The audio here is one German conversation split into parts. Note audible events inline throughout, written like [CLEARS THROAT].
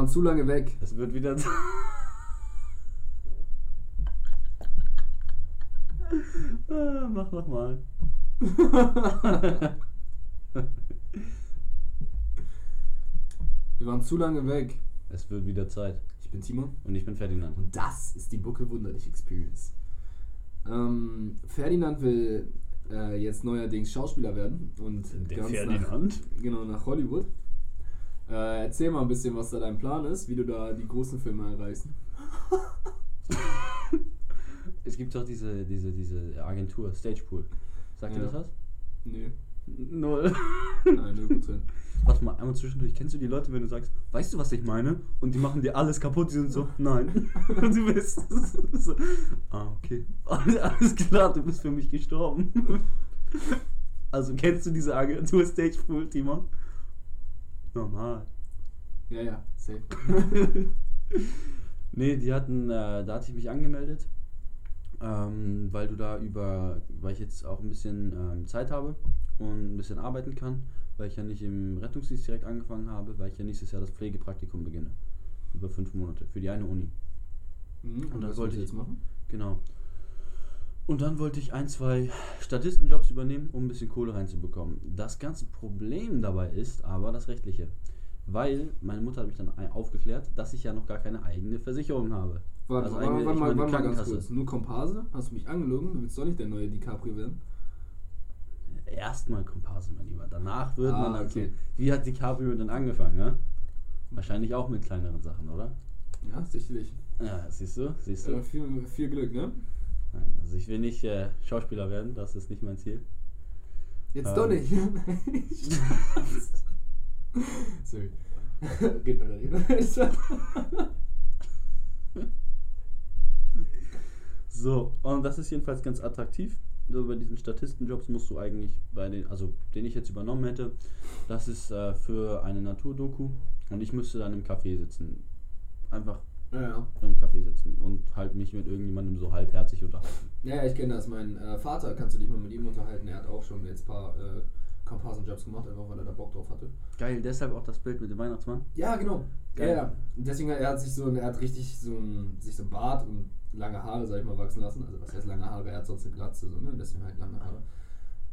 waren zu lange weg. Es wird wieder. [LAUGHS] ah, mach nochmal. Wir waren zu lange weg. es wird wieder Zeit. Ich bin Timon. Und ich bin Ferdinand. Und das ist die Bucke Wunderlich Experience. Ähm, Ferdinand will äh, jetzt neuerdings Schauspieler werden und Der ganz Ferdinand? Nach, genau, nach Hollywood. Äh, erzähl mal ein bisschen, was da dein Plan ist, wie du da die großen Filme erreichst. [LAUGHS] Es gibt doch diese, diese, diese Agentur, Stagepool. Sagt dir Ja. das was? Nee, Null. nein, 0%. [LAUGHS] Warte mal, einmal zwischendurch. Kennst du die Leute, wenn du sagst, weißt du, was ich meine? Und die machen dir alles kaputt, die sind so, nein. [LAUGHS] Und du bist so, ah, okay. Alles klar, du bist für mich gestorben. Also kennst du diese Agentur Stagepool, Timo? Normal. Ja, ja, safe. [LAUGHS] Nee, die hatten, äh, da hatte ich mich angemeldet, ähm, weil du da über, weil ich jetzt auch ein bisschen ähm, Zeit habe und ein bisschen arbeiten kann, weil ich ja nicht im Rettungsdienst direkt angefangen habe, weil ich ja nächstes Jahr das Pflegepraktikum beginne. Über fünf Monate für die eine Uni. Mhm, und, Und das wollte ich- jetzt machen? Genau. Und dann wollte ich ein, zwei Statistenjobs übernehmen, um ein bisschen Kohle reinzubekommen. Das ganze Problem dabei ist aber das Rechtliche. Weil meine Mutter hat mich dann aufgeklärt, dass ich ja noch gar keine eigene Versicherung habe. Warte, Also warte, warte, mal, meine warte mal ganz kurz. Nur Komparse? Hast du mich angelogen? Du willst doch nicht der neue DiCaprio werden? Erstmal Komparse, mein Lieber. Danach wird Ah, man dann okay. so. Wie hat DiCaprio denn angefangen, ne? Wahrscheinlich auch mit kleineren Sachen, oder? Ja, sicherlich. Ja, siehst du, siehst du. Äh, viel, viel Glück, ne? Nein, also ich will nicht äh, Schauspieler werden, das ist nicht mein Ziel. Jetzt Ähm. doch nicht. [LAUGHS] Sorry. [LAUGHS] Geht weiter, geht weiter. [LAUGHS] So, und das ist jedenfalls ganz attraktiv. So bei diesen Statistenjobs musst du eigentlich bei den, also den ich jetzt übernommen hätte, das ist äh, für eine Naturdoku und ich müsste dann im Café sitzen. Einfach Ja, ja. im Café sitzen und halt mich mit irgendjemandem so halbherzig unterhalten. Ja, ich kenne das. Mein äh, Vater, kannst du dich mal mit ihm unterhalten? Er hat auch schon jetzt ein paar äh, Komparsenjobs gemacht, einfach weil er da Bock drauf hatte. Geil, deshalb auch das Bild mit dem Weihnachtsmann. Ja, genau. Geil. Ja, ja. Deswegen, er hat sich so, er hat richtig so ein, sich so ein Bart und lange Haare, sag ich mal, wachsen lassen. Also was heißt lange Haare? Er hat sonst eine Glatze, so, ne? Deswegen halt lange Haare.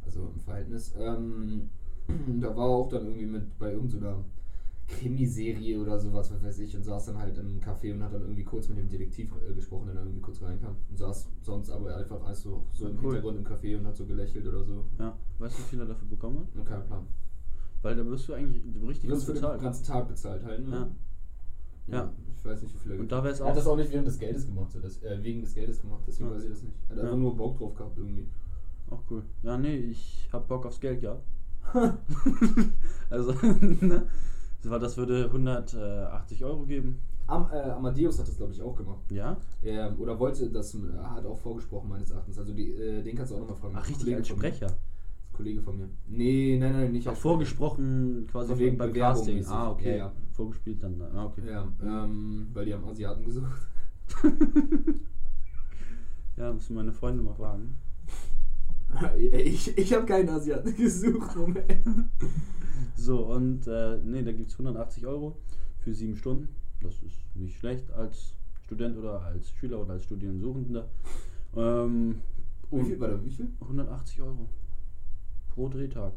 Also im Verhältnis. Ähm, [CLEARS THROAT] da war er auch dann irgendwie mit bei irgendeiner Krimiserie oder sowas, was weiß ich, und saß dann halt im Café und hat dann irgendwie kurz mit dem Detektiv äh, gesprochen, der dann irgendwie kurz reinkam. Und saß sonst aber einfach als so, so Ja, im cool. Hintergrund im Café und hat so gelächelt oder so. Ja, weißt du, wie viel er dafür bekommen hat? Kein Plan. Weil da wirst du eigentlich richtig gut für den bezahlt. ganzen Tag bezahlt halt, ne? Ja. Ja. Ich weiß nicht, wie viel er Und da wäre es Er hat auch. das auch nicht während des Geldes gemacht, so das, äh, wegen des Geldes gemacht, deswegen Ja. weiß ich das nicht. Er hat Ja. einfach nur Bock drauf gehabt irgendwie. Auch cool. Ja, nee, ich hab Bock aufs Geld, ja. [LAUGHS] [LAUGHS] also, [LAUGHS] ne? Das war- Das würde 180 Euro geben. Am, äh, Amadeus hat das, glaube ich, auch gemacht. Ja? Ja, oder wollte das, äh, hat auch vorgesprochen, meines Erachtens. Also die, äh, den kannst du auch nochmal fragen. Ach, richtig, Kollege als. Sprecher. Kollege von mir. Nee, nein, nein, nicht Ach, vorgesprochen quasi Von wegen beim Bewerbung Casting. mäßig. Ah, okay. Ja, ja. Vorgespielt dann. Ah, okay. Ja, ähm, weil die haben Asiaten gesucht. [LAUGHS] Ja, müssen meine Freunde mal fragen. [LAUGHS] ich ich habe keinen Asiaten [LAUGHS] gesucht, Moment. So, und äh, nee, da gibt es 180 Euro für sieben Stunden. Das ist nicht schlecht als Student oder als Schüler oder als Studierendensuchender. Ähm, Wie viel, und warte, wie viel? 180 Euro pro Drehtag.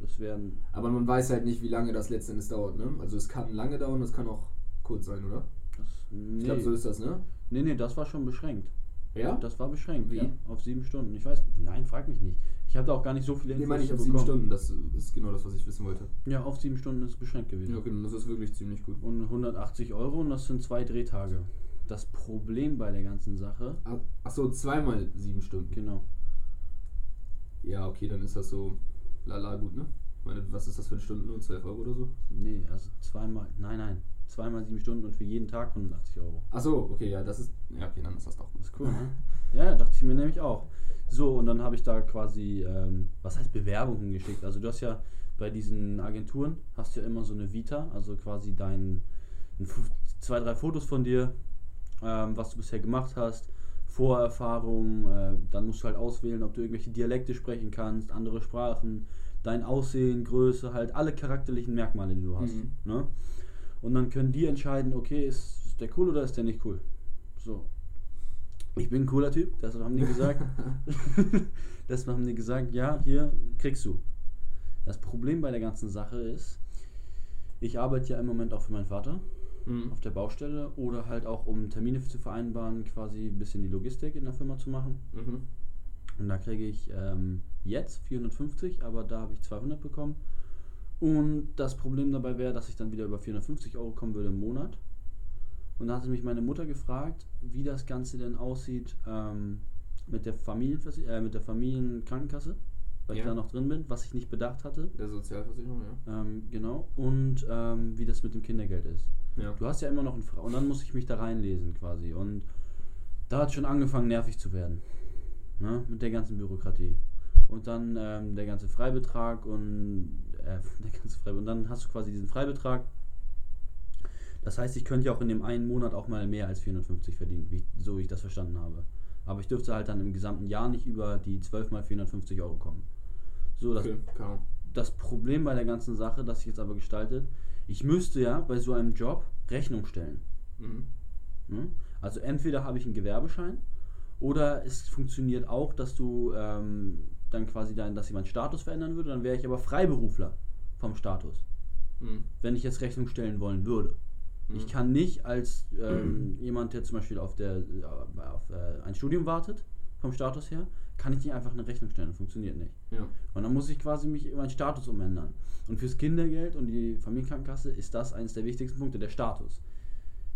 Das wären. Aber man weiß halt nicht, wie lange das letztendlich dauert, ne? Also es kann lange dauern, es kann auch kurz sein, oder? Das, nee, Ich glaube, so ist das, ne? nee, nee, das war schon beschränkt. Ja? Das war beschränkt, Wie? ja. Auf sieben Stunden. Ich weiß, nein, frag mich nicht. Ich habe da auch gar nicht so viele Nee, Infos meine ich auf sieben. Stunden, das ist genau das, was ich wissen wollte. Ja, auf sieben Stunden ist es beschränkt gewesen. Ja, okay, dann ist das wirklich ziemlich gut. Und 180 Euro und das sind zwei Drehtage. Das Problem bei der ganzen Sache, Achso, zweimal sieben Stunden. genau. Ja, okay, dann ist das so lala gut, ne? Meine, was ist das für eine Stunde? Nur 12 Euro oder so? Nee, also zweimal, nein, nein. Zweimal sieben Stunden und für jeden Tag 180 Euro. Achso, okay, ja, das ist. Ja, okay, dann ist das doch gut. Das ist cool, ne? Ja, dachte ich mir nämlich auch. So, und dann habe ich da quasi, ähm, was heißt Bewerbungen geschickt? Also du hast ja bei diesen Agenturen, hast du ja immer so eine Vita, also quasi dein, zwei, drei Fotos von dir, ähm, was du bisher gemacht hast, Vorerfahrung, äh, dann musst du halt auswählen, ob du irgendwelche Dialekte sprechen kannst, andere Sprachen, dein Aussehen, Größe, halt alle charakterlichen Merkmale, die du hast. Mhm. Ne? Und dann können die entscheiden, okay, ist, ist der cool oder ist der nicht cool. So. Ich bin ein cooler Typ, das haben die gesagt. [LAUGHS] das haben die gesagt, ja, hier kriegst du. Das Problem bei der ganzen Sache ist, ich arbeite ja im Moment auch für meinen Vater Mhm. auf der Baustelle oder halt auch um Termine zu vereinbaren, quasi ein bisschen die Logistik in der Firma zu machen. Mhm. Und da kriege ich ähm, jetzt 450, aber da habe ich 200 bekommen. Und das Problem dabei wäre, dass ich dann wieder über 450 Euro kommen würde im Monat. Und da hatte mich meine Mutter gefragt, wie das Ganze denn aussieht ähm, mit, der Familienvers äh, mit der Familienkrankenkasse, weil ich Ja. da noch drin bin, was ich nicht bedacht hatte. Der Sozialversicherung, ja. Ähm, genau. Und ähm, wie das mit dem Kindergeld ist. Ja. Du hast ja immer noch einen Fra Und dann muss ich mich da reinlesen quasi. Und da hat schon angefangen, nervig zu werden. Ne? Mit der ganzen Bürokratie. Und dann ähm, der ganze Freibetrag und äh, [LAUGHS] der ganze Freibetrag. Und dann hast du quasi diesen Freibetrag. Das heißt, ich könnte ja auch in dem einen Monat auch mal mehr als 450 verdienen, wie, so wie ich das verstanden habe. Aber ich dürfte halt dann im gesamten Jahr nicht über die 12 mal 450 Euro kommen. So, das Okay, das Problem bei der ganzen Sache, das sich jetzt aber gestaltet, ich müsste ja bei so einem Job Rechnung stellen. Mhm. Ne? Also entweder habe ich einen Gewerbeschein oder es funktioniert auch, dass du ähm, dann quasi dein, dass jemand Status verändern würde, dann wäre ich aber Freiberufler vom Status, Mhm. wenn ich jetzt Rechnung stellen wollen würde. Ich Mhm. kann nicht als ähm, jemand, der zum Beispiel auf, der, äh, auf äh, ein Studium wartet, vom Status her, kann ich nicht einfach eine Rechnung stellen. Funktioniert nicht. Ja. Und dann muss ich quasi mich meinen Status umändern. Und fürs Kindergeld und die Familienkrankenkasse ist das eines der wichtigsten Punkte, der Status.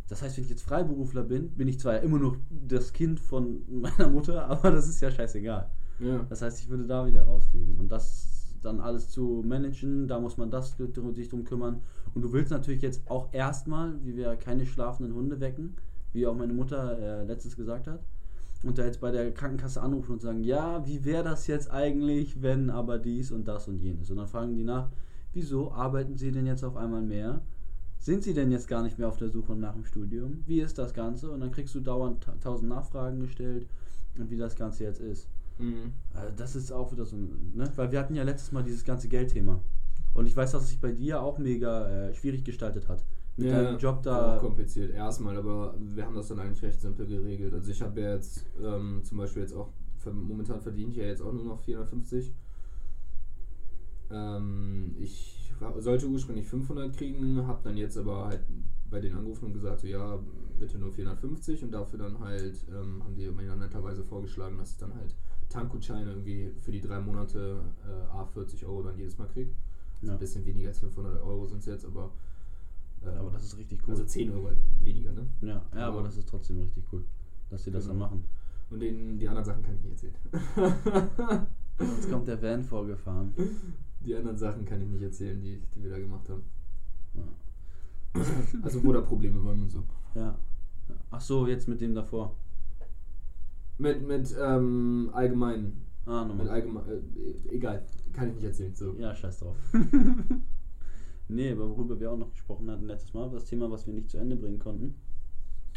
Das heißt, wenn ich jetzt Freiberufler bin, bin ich zwar immer noch das Kind von [LAUGHS] meiner Mutter, aber das ist ja scheißegal. Ja. Das heißt, ich würde da wieder rausfliegen. Und das dann alles zu managen, da muss man das sich drum kümmern. Und du willst natürlich jetzt auch erstmal, wie wir keine schlafenden Hunde wecken, wie auch meine Mutter äh, letztens gesagt hat, und da jetzt bei der Krankenkasse anrufen und sagen, ja, wie wäre das jetzt eigentlich, wenn aber dies und das und jenes. Und dann fragen die nach, wieso arbeiten sie denn jetzt auf einmal mehr? Sind sie denn jetzt gar nicht mehr auf der Suche nach dem Studium? Wie ist das Ganze? Und dann kriegst du dauernd ta- tausend Nachfragen gestellt und wie das Ganze jetzt ist. Mhm. Also das ist auch wieder so, ein- ne? Weil wir hatten ja letztes Mal dieses ganze Geldthema. Und ich weiß, dass es sich bei dir auch mega äh, schwierig gestaltet hat. Mit deinem Job da. Auch kompliziert, erstmal, aber wir haben das dann eigentlich recht simpel geregelt. Also ich habe ja jetzt ähm, zum Beispiel jetzt auch, momentan verdiene ich ja jetzt auch nur noch 450. Ähm, ich sollte ursprünglich 500 kriegen, habe dann jetzt aber halt bei den angerufen und gesagt, so, ja, bitte nur 450 und dafür dann halt, ähm, haben die mir dann netterweise vorgeschlagen, dass ich dann halt Tankgutscheine irgendwie für die drei Monate äh, A 40 Euro dann jedes Mal kriege. Ja. Ein bisschen weniger als 500 Euro sind es jetzt, aber ähm, Aber das ist richtig cool. also 10 Euro weniger, ne? ja, ja, aber das ist trotzdem richtig cool, dass sie das dann Genau. machen. Und den, die anderen Sachen kann ich nicht erzählen. [LAUGHS] Jetzt kommt der Van vorgefahren. die anderen Sachen kann ich nicht erzählen, die, die wir da gemacht haben. Ja. Also wo da Probleme waren und so. ja. Ja. Ach so, jetzt mit dem davor. Mit, mit ähm, allgemein. Ah, Mit nochmal. allgemein. Äh, egal, kann ich nicht erzählen. So. Ja, scheiß drauf. [LAUGHS] nee, aber worüber wir auch noch gesprochen hatten letztes Mal, war das Thema, was wir nicht zu Ende bringen konnten,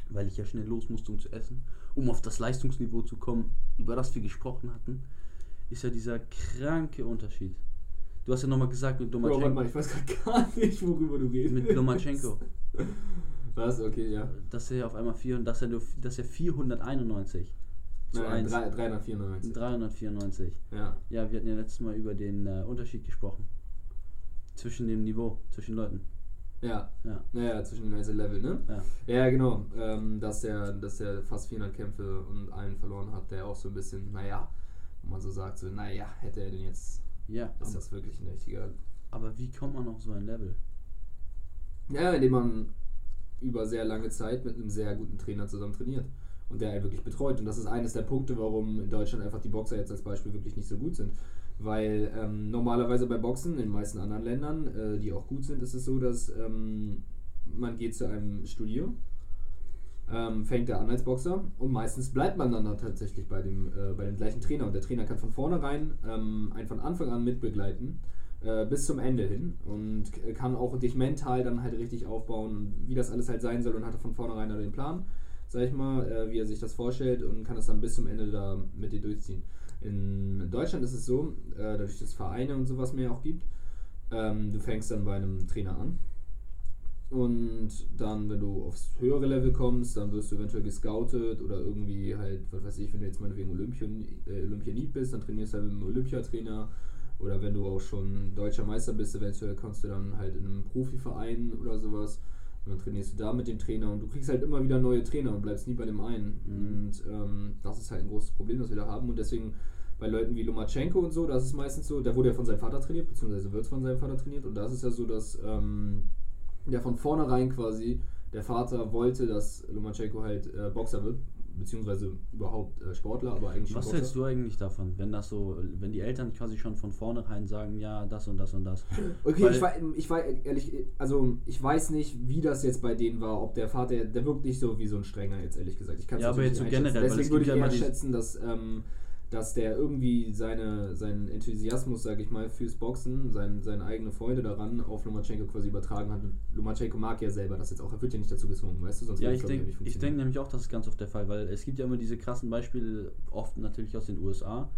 weil ich ja schnell los musste, um zu essen, um auf das Leistungsniveau zu kommen, über das wir gesprochen hatten, ist ja dieser kranke Unterschied. Du hast ja nochmal gesagt mit Bro, warte Lomachenko. mal, ich weiß gar nicht, worüber du redest. Mit Lomachenko. Was? Okay, ja. Dass er auf einmal 400, dass er, nur- dass er 491 zu Nein, 1. drei- 394. 394. Ja. Ja, wir hatten ja letztes Mal über den äh, Unterschied gesprochen. Zwischen dem Niveau, zwischen Leuten. Ja. Ja. Naja, zwischen den einzelnen Level, ne? Ja. Ja, genau. Ähm, dass, der, dass der fast 400 Kämpfe und einen verloren hat, der auch so ein bisschen, naja, wo man so sagt, so, naja, hätte er denn jetzt, Ja, ist das wirklich ein richtiger. aber wie kommt man auf so ein Level? Ja, indem man über sehr lange Zeit mit einem sehr guten Trainer zusammen trainiert und der einen wirklich betreut. Und das ist eines der Punkte, warum in Deutschland einfach die Boxer jetzt als Beispiel wirklich nicht so gut sind. Weil ähm, normalerweise bei Boxen, in den meisten anderen Ländern, äh, die auch gut sind, ist es so, dass ähm, man geht zu einem Studio, ähm, fängt er an als Boxer und meistens bleibt man dann da tatsächlich bei dem, äh, bei dem gleichen Trainer. Und der Trainer kann von vornherein ähm, einen von Anfang an mitbegleiten äh, bis zum Ende hin und kann auch dich mental dann halt richtig aufbauen, wie das alles halt sein soll und hat von vornherein da den Plan, sag ich mal, äh, wie er sich das vorstellt und kann es dann bis zum Ende da mit dir durchziehen. In Deutschland ist es so, äh, dadurch, dass es Vereine und sowas mehr auch gibt, ähm, du fängst dann bei einem Trainer an Und dann, wenn du aufs höhere Level kommst, dann wirst du eventuell gescoutet oder irgendwie halt, was weiß ich, wenn du jetzt meinetwegen Olympion, äh, Olympianit bist, dann trainierst du halt mit einem Olympiatrainer. Oder wenn du auch schon deutscher Meister bist, eventuell kommst du dann halt in einem Profiverein oder sowas. Und dann trainierst du da mit dem Trainer und du kriegst halt immer wieder neue Trainer und bleibst nie bei dem einen. Mhm. Und ähm, das ist halt ein großes Problem, das wir da haben. Und deswegen bei Leuten wie Lomachenko und so, das ist meistens so, der wurde ja von seinem Vater trainiert, beziehungsweise wird von seinem Vater trainiert. Und da ist es ja so, dass ähm, ja von vornherein quasi der Vater wollte, dass Lomachenko halt äh, Boxer wird, beziehungsweise überhaupt äh, Sportler, aber eigentlich Was Boxer. hältst du eigentlich davon, wenn das so, wenn die Eltern quasi schon von vornherein sagen, ja, das und das und das? Okay, Weil- ich, wei- ich weiß ehrlich, also ich weiß nicht, wie das jetzt bei denen war, ob der Vater, der wirkt nicht so wie so ein strenger jetzt ehrlich gesagt. Ich kann's Ja, aber jetzt so generell, Deswegen würde ich ja eher immer schätzen, dass, ähm, dass der irgendwie seine, seinen Enthusiasmus, sage ich mal, fürs Boxen, sein, seine eigene Freude daran auf Lomachenko quasi übertragen hat. Und Lomachenko mag ja selber das jetzt auch, er wird ja nicht dazu gezwungen, weißt du, sonst Ja, ich glaub denke nicht ich denk funktionieren. nämlich auch, das ist ganz oft der Fall, weil es gibt ja immer diese krassen Beispiele, oft natürlich aus den USA.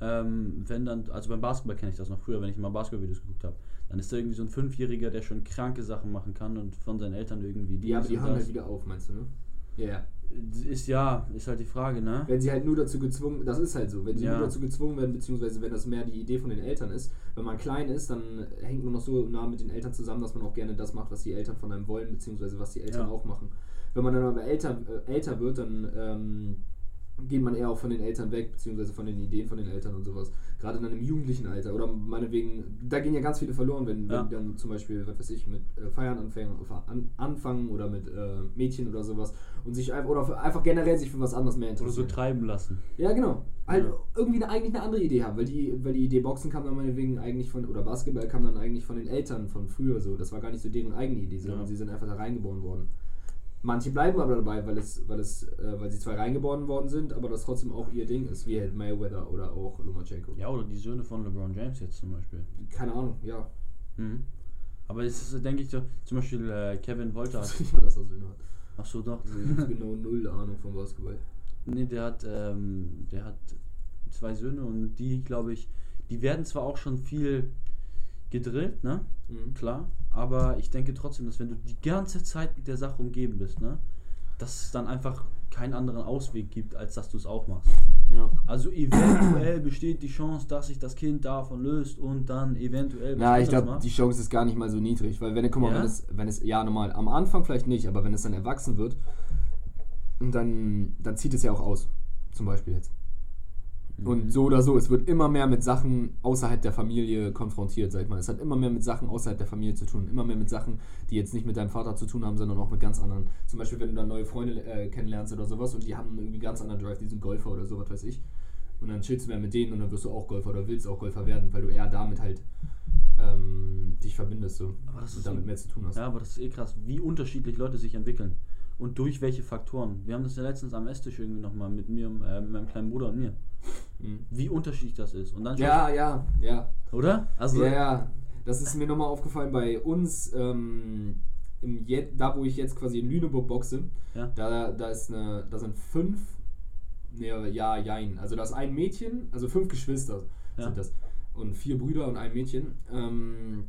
Ähm, wenn dann, also beim Basketball kenne ich das noch früher, wenn ich mal Basketball-Videos geguckt habe, dann ist da irgendwie so ein Fünfjähriger, der schon kranke Sachen machen kann und von seinen Eltern irgendwie Ja, aber die das. halt wieder auf, meinst du, ne? Ja, ja. Ist ja, ist halt die Frage, ne? Wenn sie halt nur dazu gezwungen, das ist halt so, wenn sie Ja. nur dazu gezwungen werden, beziehungsweise wenn das mehr die Idee von den Eltern ist, wenn man klein ist, dann hängt man noch so nah mit den Eltern zusammen, dass man auch gerne das macht, was die Eltern von einem wollen, beziehungsweise was die Eltern Ja. auch machen. Wenn man dann aber älter, äh, älter wird, dann ähm, geht man eher auch von den Eltern weg, beziehungsweise von den Ideen von den Eltern und sowas. Gerade in einem jugendlichen Alter. Oder meinetwegen, da gehen ja ganz viele verloren, wenn, Ja. wenn dann zum Beispiel, was weiß ich, mit äh, Feiern anfangen, an, anfangen oder mit äh, Mädchen oder sowas und sich einfach, oder einfach generell sich für was anderes mehr Oder so interessieren. treiben lassen. Ja, genau. Halt Ja. irgendwie eine, eigentlich eine andere Idee haben, weil die, weil die Idee Boxen kam dann meinetwegen eigentlich von, oder Basketball kam dann eigentlich von den Eltern von früher so. Das war gar nicht so deren eigene Idee, sondern Ja. sie sind einfach da reingeboren worden. Manche bleiben aber dabei, weil es, weil es, äh, weil sie zwar reingeboren worden sind, aber das trotzdem auch ihr Ding ist, wie halt Mayweather oder auch Lomachenko. Ja, oder die Söhne von LeBron James jetzt zum Beispiel. Keine Ahnung, ja. Mhm. Aber es ist, denke ich, so, zum Beispiel äh, Kevin Wolter [LAUGHS] Ich hat. weiß nicht mal, dass er Söhne hat. Ach so, doch. Ich habe genau null Ahnung vom Basketball. Nee, der hat, ähm, der hat zwei Söhne und die, glaube ich, die werden zwar auch schon viel gedrillt, ne? Mhm. Klar. Aber ich denke trotzdem, dass wenn du die ganze Zeit mit der Sache umgeben bist, ne? Dass es dann einfach keinen anderen Ausweg gibt, als dass du es auch machst. Ja. Also eventuell besteht die Chance, dass sich das Kind davon löst und dann eventuell Na, ich glaube, die Chance ist gar nicht mal so niedrig, weil wenn, guck mal, Ja? wenn es, wenn es, ja normal, am Anfang vielleicht nicht, aber wenn es dann erwachsen wird, dann, dann zieht es ja auch aus, zum Beispiel jetzt. Mhm. Und so oder so, es wird immer mehr mit Sachen außerhalb der Familie konfrontiert, sag ich mal. Es hat immer mehr mit Sachen außerhalb der Familie zu tun, immer mehr mit Sachen, die jetzt nicht mit deinem Vater zu tun haben, sondern auch mit ganz anderen. Zum Beispiel, wenn du dann neue Freunde äh, kennenlernst oder sowas und die haben irgendwie ganz anderen Drive, die sind Golfer oder sowas, weiß ich. Und dann chillst du mehr mit denen und dann wirst du auch Golfer oder willst auch Golfer werden, weil du eher damit halt ähm, dich verbindest so und damit so- mehr zu tun hast. Ja, aber das ist eh krass, wie unterschiedlich Leute sich entwickeln. Und durch welche Faktoren. Wir haben das ja letztens am Esstisch irgendwie nochmal mit mir, äh, mit meinem kleinen Bruder und mir. Mhm. Wie unterschiedlich das ist. Und dann Ja, ja, ja. Oder? Also, Ja, ja, das ist mir nochmal aufgefallen bei uns, ähm, im Je da wo ich jetzt quasi in Lüneburg boxe, Ja. da, da, ist eine, da sind fünf, nee, ja, jein, also da ist ein Mädchen, also fünf Geschwister Ja. sind das und vier Brüder und ein Mädchen, ähm,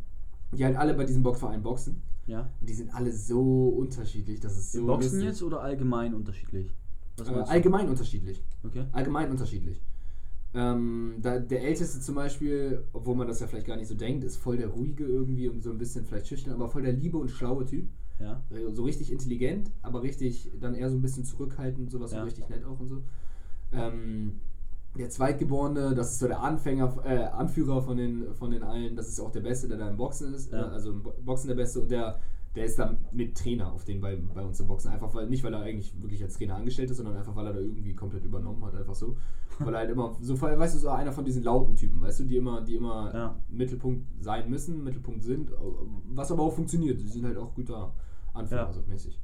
die halt alle bei diesem Boxverein boxen ja. und die sind alle so unterschiedlich, das ist so Im Boxen lustig. jetzt oder allgemein unterschiedlich? Äh, allgemein unterschiedlich. Okay. Allgemein unterschiedlich. Ähm, da, der Älteste zum Beispiel, obwohl man das ja vielleicht gar nicht so denkt, ist voll der ruhige irgendwie und so ein bisschen vielleicht schüchtern, aber voll der liebe und schlaue Typ. Ja. Äh, So richtig intelligent, aber richtig dann eher so ein bisschen zurückhaltend, sowas Ja. so richtig nett auch und so. Ähm, der Zweitgeborene, das ist so der Anfänger, äh, Anführer von den, von den allen, das ist auch der Beste, der da im Boxen ist, Ja. äh, also im Bo- Boxen der Beste und der, der ist dann mit Trainer auf den bei, bei uns im Boxen. Einfach weil, nicht weil er eigentlich wirklich als Trainer angestellt ist, sondern einfach weil er da irgendwie komplett übernommen hat, einfach so. Weil er halt immer, so weißt du, so einer von diesen lauten Typen, weißt du, die immer, die immer Ja. Mittelpunkt sein müssen, Mittelpunkt sind, was aber auch funktioniert. Die sind halt auch guter Anführer, Ja. so mäßig.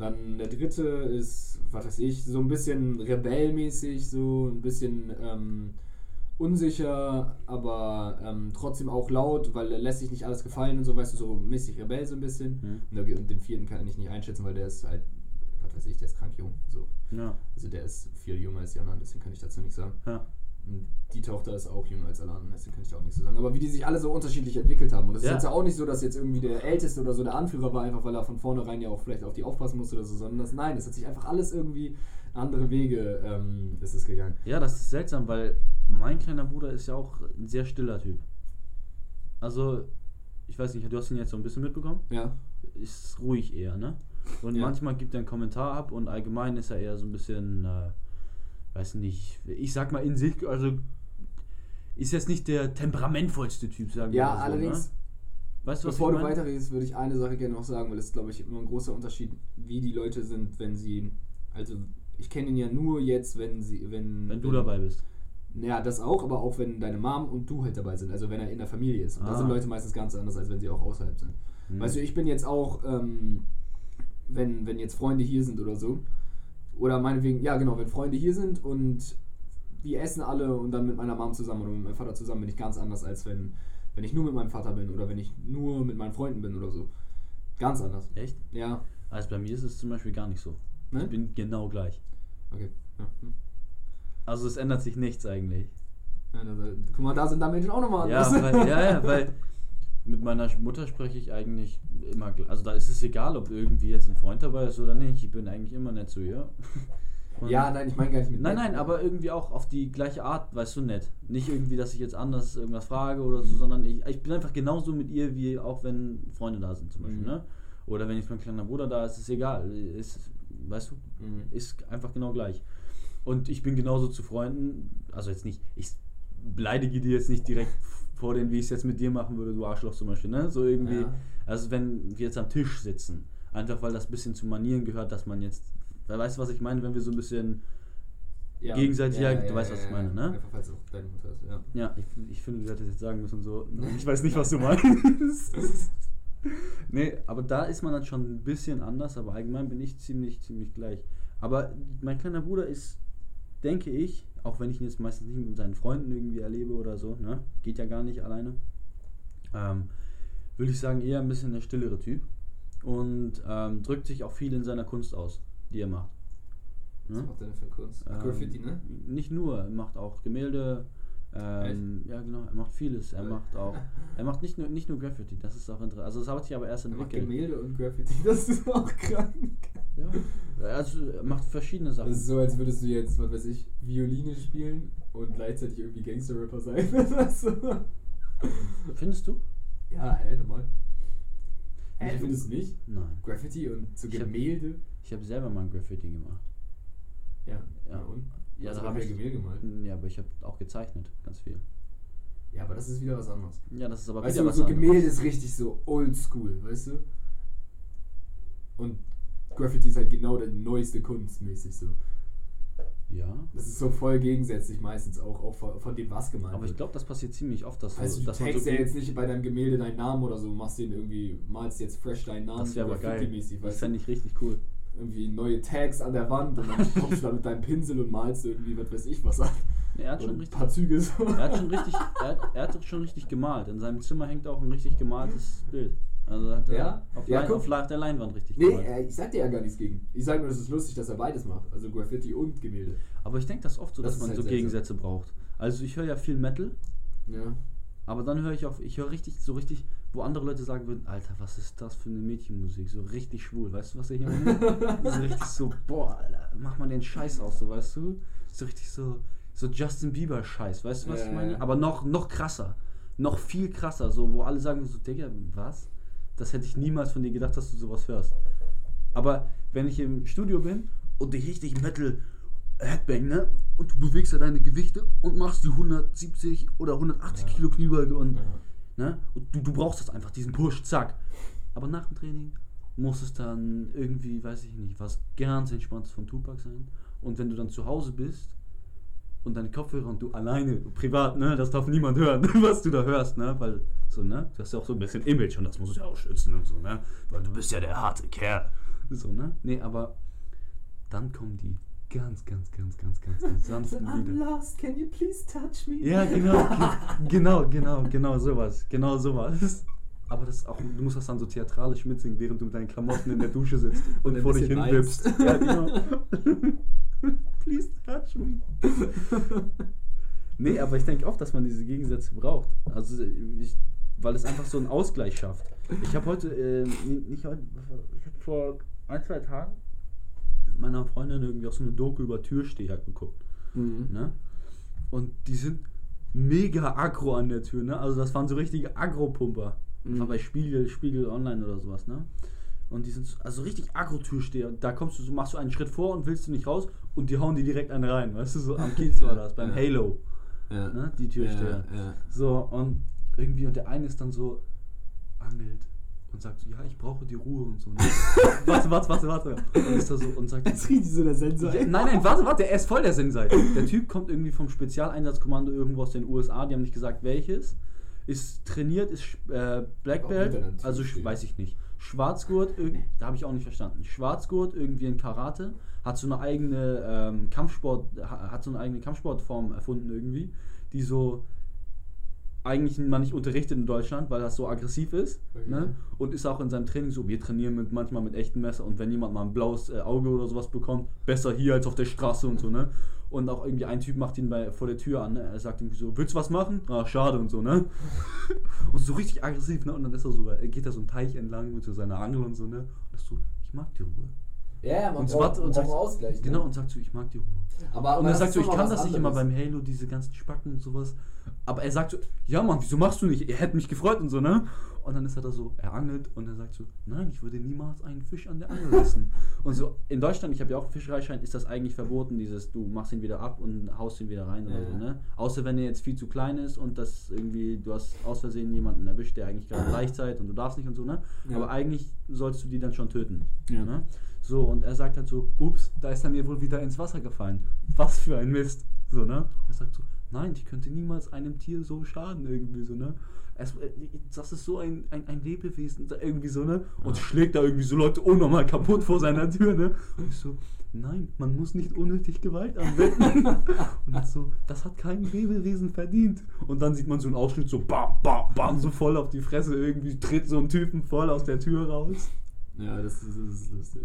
Dann der dritte ist, was weiß ich, so ein bisschen rebellmäßig, so ein bisschen ähm, unsicher, aber ähm, trotzdem auch laut, weil er lässt sich nicht alles gefallen und so, weißt du, so mäßig Rebell so ein bisschen. Mhm. Und den vierten kann ich nicht einschätzen, weil der ist halt, was weiß ich, der ist krank jung. So. Ja. Also der ist viel jünger als die anderen, deswegen kann ich dazu nichts sagen. Ja. Die Tochter ist auch jünger als alle anderen, deswegen kann ich da auch nichts zu sagen. Aber wie die sich alle so unterschiedlich entwickelt haben. Und es Ja. ist jetzt ja auch nicht so, dass jetzt irgendwie der Älteste oder so der Anführer war, einfach weil er von vornherein ja auch vielleicht auf die aufpassen musste oder so, sondern das, nein, es hat sich einfach alles irgendwie andere Wege ähm, ist es gegangen. Ja, das ist seltsam, weil mein kleiner Bruder ist ja auch ein sehr stiller Typ. Also, ich weiß nicht, du hast ihn jetzt so ein bisschen mitbekommen. Ja. Ist ruhig eher, ne? Und Ja. manchmal gibt er einen Kommentar ab und allgemein ist er eher so ein bisschen, äh, weiß nicht, ich sag mal in sich, also ist jetzt nicht der temperamentvollste Typ, sagen wir Ja, mal so, allerdings, Ne? Weißt du, was Bevor du weiterredest, würde ich eine Sache gerne noch sagen, weil es, glaube ich, immer ein großer Unterschied, wie die Leute sind, wenn sie. Also, ich kenne ihn ja nur jetzt, wenn sie. Wenn, Wenn du dabei bist. Ja, das auch, aber auch wenn deine Mom und du halt dabei sind. Also, wenn er in der Familie ist. Und da Ah. sind Leute meistens ganz anders, als wenn sie auch außerhalb sind. Hm. Weißt du, ich bin jetzt auch, ähm, wenn, wenn jetzt Freunde hier sind oder so, oder meinetwegen, ja genau, wenn Freunde hier sind und wir essen alle und dann mit meiner Mom zusammen oder mit meinem Vater zusammen, bin ich ganz anders, als wenn, wenn ich nur mit meinem Vater bin oder wenn ich nur mit meinen Freunden bin oder so. Ganz anders. Echt? Ja. Also bei mir ist es zum Beispiel gar nicht so. Ne? Ich bin genau gleich. Okay. Ja. Hm. Also es ändert sich nichts eigentlich. Ja, äh, guck mal, da sind da Menschen auch nochmal Ja, anders. weil, ja, ja, weil [LAUGHS] mit meiner Mutter spreche ich eigentlich immer, also da ist es egal, ob irgendwie jetzt ein Freund dabei ist oder nicht. Ich bin eigentlich immer nett zu ihr. [LAUGHS] Und- ja, nein, ich meine gar nicht mit Nein, nett. nein, aber irgendwie auch auf die gleiche Art, weißt du, nett. Nicht irgendwie, dass ich jetzt anders irgendwas frage oder so, sondern ich, ich bin einfach genauso mit ihr, wie auch wenn Freunde da sind zum Beispiel, Mhm. ne? Oder wenn jetzt mein kleiner Bruder da ist, ist egal. Ist, weißt du, Mhm. ist einfach genau gleich. Und ich bin genauso zu Freunden, also jetzt nicht, ich beleidige die jetzt nicht direkt vor denen, wie ich es jetzt mit dir machen würde, du Arschloch zum Beispiel, ne? So irgendwie, Ja. also wenn wir jetzt am Tisch sitzen, einfach weil das ein bisschen zu Manieren gehört, dass man jetzt, weißt du, was ich meine, wenn wir so ein bisschen, Ja. gegenseitig, ja, du weißt, was ich meine, ne? Einfach, weil es auch deine Mutter ist, ja. ja, ich, ich finde, du hättest jetzt sagen müssen so, [LAUGHS] ich weiß nicht, was du meinst. [LAUGHS] nee, aber da ist man dann schon ein bisschen anders, aber allgemein bin ich ziemlich, ziemlich gleich. Aber mein kleiner Bruder ist, denke ich, auch wenn ich ihn jetzt meistens nicht mit seinen Freunden irgendwie erlebe oder so, ne? Geht ja gar nicht alleine. Ähm, würde ich sagen, eher ein bisschen der stillere Typ. Und ähm, drückt sich auch viel in seiner Kunst aus, die er macht. Was Ne? macht er denn für Kunst? Ähm, Graffiti, ne? Nicht nur, er macht auch Gemälde. Ähm, ja, genau, er macht vieles. Er macht auch, er macht nicht nur, nicht nur Graffiti, das ist auch interessant. Also, das hat sich aber erst Er macht entwickelt. Gemälde und Graffiti, [LAUGHS] das ist auch krank. Ja, also, er macht verschiedene Sachen. Das ist so, als würdest du jetzt, was weiß ich, Violine spielen und gleichzeitig irgendwie Gangster-Rapper sein. [LAUGHS] Findest du? ja, hä, normal. Hä, findest du nicht? Nein. Graffiti und so hab- Gemälde? Ich habe selber mal ein Graffiti gemacht. Ja. Ja. und? Ja, Hast da du habe ich. Gemälde gemalt. Ja, aber ich habe auch gezeichnet, ganz viel. Ja, aber das ist wieder was anderes. Ja, das ist aber weißt wieder du, was so anderes. Gemälde ist richtig so oldschool, weißt du? Und Graffiti ist halt genau der neueste Kunst mäßig so. Ja. Das ist so voll gegensätzlich meistens auch, auch von, von dem, was gemalt Aber ich glaube, das passiert ziemlich oft, dass, Weißt so, du, du dass man tagst so ja jetzt nicht bei deinem Gemälde deinen Namen oder so, machst den irgendwie, malst jetzt fresh deinen Namen. Das wäre aber geil. Das du? fände ich richtig cool. Irgendwie neue Tags an der Wand und dann kommst du da mit deinem Pinsel und malst irgendwie, was weiß ich was an. Nee, er hat schon richtig. paar Züge so. Er hat schon richtig, er hat, er hat schon richtig gemalt. In seinem Zimmer hängt auch ein richtig gemaltes Bild. Also hat er Ja? auf, Ja, Lein, auf der Leinwand richtig Nee, gemalt. äh, ich sag dir ja gar nichts gegen. Ich sag nur, es ist lustig, dass er beides macht. Also Graffiti und Gemälde. Aber ich denke das oft so, Das dass man halt so. Gegensätze braucht. Also ich höre ja viel Metal, Ja. Aber dann höre ich auf, ich höre richtig, so richtig, wo andere Leute sagen würden, Alter, was ist das für eine Mädchenmusik? So richtig schwul, weißt du, was ich meine? [LAUGHS] so richtig so, boah, Alter, mach mal den Scheiß aus, so weißt du? So richtig so, so Justin Bieber Scheiß, weißt du, was ich Ja, meine? ja. Aber noch, noch krasser. Noch viel krasser, so, wo alle sagen so, Digga, was? Das hätte ich niemals von dir gedacht, dass du sowas hörst. Aber wenn ich im Studio bin und ich richtig Metal Headbang, ne? Und du bewegst ja deine Gewichte und machst die 170 oder 180 Ja. Kilo Kniebeuge und, Ja. ne? Und du, du brauchst das einfach, diesen Push, zack. Aber nach dem Training muss es dann irgendwie, weiß ich nicht, was ganz entspanntes von Tupac sein. Und wenn du dann zu Hause bist und deine Kopfhörer und du alleine, privat, ne, das darf niemand hören, [LAUGHS] was du da hörst, ne, weil, so, ne, du hast ja auch so ein bisschen Image und das muss ja auch schützen und so, ne, weil du bist ja der harte Kerl, so, ne, nee, aber dann kommen die ganz, ganz, ganz, ganz, ganz, ganz [LAUGHS] sanften I'm Lieder. lost, can you please touch me? Ja, genau, [LAUGHS] ge- genau, genau, genau sowas, genau sowas. Aber das auch, du musst das dann so theatralisch mitsingen, während du mit deinen Klamotten in der Dusche sitzt [LAUGHS] und, Und vor dich bisschen hin wippst. weinst. Ja, genau. Please touch me. Nee, aber ich denke oft, dass man diese Gegensätze braucht. Also, ich, weil es einfach so einen Ausgleich schafft. Ich habe heute, äh, nicht heute, ich habe vor ein, zwei Tagen meiner Freundin irgendwie auch so eine Doku über Türsteher geguckt. Mhm. Ne? Und die sind mega aggro an der Tür, ne? Also das waren so richtige Agro-Pumper. Das war Mhm. bei Spiegel, Spiegel Online oder sowas, ne? Und die sind so- also richtig Agro-Türsteher. Da kommst du so, machst du einen Schritt vor und willst du nicht raus und die hauen die direkt einen rein, weißt du, so am Kiez war das, beim Ja. Halo, Ja. ne? Die Türsteher. Ja, ja. So, und irgendwie, und der eine ist dann so, angelt und sagt so, ja, ich brauche die Ruhe und so. Ne? [LAUGHS] warte, warte, warte, warte. Und ist da so und sagt, Jetzt riecht so der Sensor. ja, nein, nein, warte, warte, er ist voll der Sensei. Der Typ kommt irgendwie vom Spezialeinsatzkommando irgendwo aus den USA, die haben nicht gesagt welches. Ist trainiert, ist äh, Black Belt, also weiß ich nicht. Schwarzgurt, da habe ich auch nicht verstanden. Schwarzgurt irgendwie in Karate, hat so eine eigene ähm, Kampfsport, ha- hat so eine eigene Kampfsportform erfunden irgendwie, die so eigentlich man nicht unterrichtet in Deutschland, weil das so aggressiv ist. Okay. Ne? Und ist auch in seinem Training so, wir trainieren mit, manchmal mit echten Messer und wenn jemand mal ein blaues äh, Auge oder sowas bekommt, besser hier als auf der Straße und so, ne? Und auch irgendwie ein Typ macht ihn bei, vor der Tür an, ne? Er sagt irgendwie so, willst du was machen? Ah, schade und so, ne? [LAUGHS] und so richtig aggressiv, ne? Und dann ist er so, er geht da so einen Teich entlang mit so seiner Angel und so, ne? Und ist so, ich mag die Ruhe. Ja, ja, man Und, braucht, und sagt, Ausgleich. ne? Genau, und sagt so, ich mag die Ruhe. Aber, Und er sagt so, ich kann das nicht immer beim Halo, diese ganzen Spacken und sowas. Aber er sagt so, ja Mann, wieso machst du nicht? Er hätte mich gefreut und so, ne? Und dann ist er da so, er angelt und er sagt so, nein, ich würde niemals einen Fisch an der Angel lassen. [LAUGHS] und so, in Deutschland, ich habe ja auch einen Fischereischein, ist das eigentlich verboten, dieses, du machst ihn wieder ab und haust ihn wieder rein oder Ja. so, ne? Außer wenn er jetzt viel zu klein ist und das irgendwie, du hast aus Versehen jemanden erwischt, der eigentlich gerade Laichzeit und du darfst nicht und so, ne? Ja. Aber eigentlich sollst du die dann schon töten. Ja. Ne? So, und er sagt halt so, ups, da ist er mir wohl wieder ins Wasser gefallen. Was für ein Mist. So, ne? Und er sagt so, nein, ich könnte niemals einem Tier so schaden, irgendwie so, ne? Es, äh, das ist so ein, ein, ein Lebewesen, irgendwie so, ne? Und Ja. schlägt da irgendwie so Leute unnormal kaputt vor seiner Tür, ne? Und ich so, nein, man muss nicht unnötig Gewalt anwenden. [LAUGHS] und ich so, das hat kein Lebewesen verdient. Und dann sieht man so einen Ausschnitt, so bam, bam, bam, so voll auf die Fresse, irgendwie tritt so ein Typen voll aus der Tür raus. Ja, das ist, das ist lustig.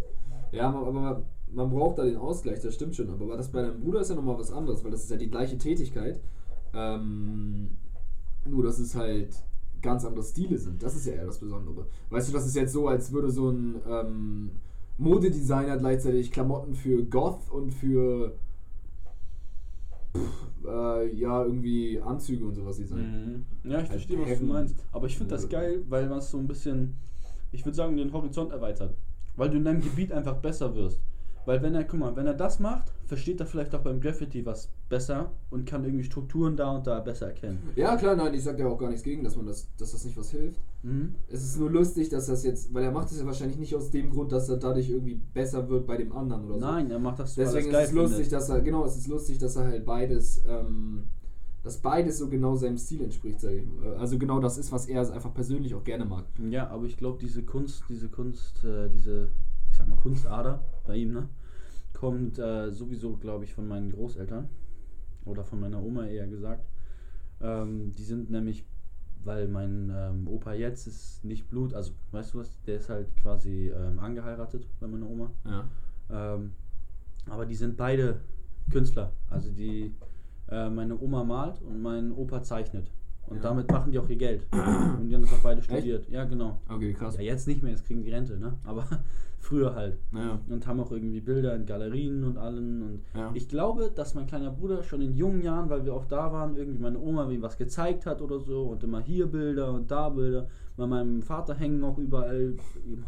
Ja, aber man, man braucht da den Ausgleich, das stimmt schon. Aber das bei deinem Bruder ist ja nochmal was anderes, weil das ist ja die gleiche Tätigkeit. Ähm, nur, dass es halt ganz andere Stile sind. Das ist ja eher das Besondere. Weißt du, das ist jetzt so, als würde so ein ähm, Modedesigner gleichzeitig Klamotten für Goth und für pff, äh, ja, irgendwie Anzüge und sowas designen. Mhm. Ja, ich Als verstehe, was du meinst. Aber ich finde das geil, weil man es so ein bisschen, ich würde sagen, den Horizont erweitert. Weil du in deinem Gebiet einfach besser wirst. Weil wenn er, guck mal, wenn er das macht, versteht er vielleicht auch beim Graffiti was besser und kann irgendwie Strukturen da und da besser erkennen. Ja, klar, nein, ich sag ja auch gar nichts gegen, dass man das, dass das nicht was hilft. Mhm. Es ist nur lustig, dass das jetzt, weil er macht es ja wahrscheinlich nicht aus dem Grund, dass er dadurch irgendwie besser wird bei dem anderen oder so. Nein, er macht das, Deswegen ist es lustig, findet. dass er, genau, es ist lustig, dass er halt beides, ähm, dass beides so genau seinem Stil entspricht, sag ich mal. Also genau das ist, was er einfach persönlich auch gerne mag. Ja, aber ich glaube, diese Kunst, diese Kunst, äh, diese, sag mal, Kunstader bei ihm, ne? Kommt äh, sowieso, glaube ich, von meinen Großeltern. Oder von meiner Oma eher gesagt. Ähm, die sind nämlich, weil mein ähm, Opa jetzt ist nicht Blut, also weißt du was, der ist halt quasi ähm, angeheiratet bei meiner Oma. Ja. Ähm, aber die sind beide Künstler. Also die, äh, meine Oma malt und mein Opa zeichnet. Und Ja. damit machen die auch ihr Geld. Und die haben das auch beide studiert. Ja, genau. Okay, krass. Ja, jetzt nicht mehr, jetzt kriegen die Rente, ne? Aber früher halt. Ja. Und haben auch irgendwie Bilder in Galerien und allen. Und Ja. ich glaube, dass mein kleiner Bruder schon in jungen Jahren, weil wir oft da waren, irgendwie meine Oma ihm was gezeigt hat oder so und immer hier Bilder und da Bilder. Bei meinem Vater hängen auch überall,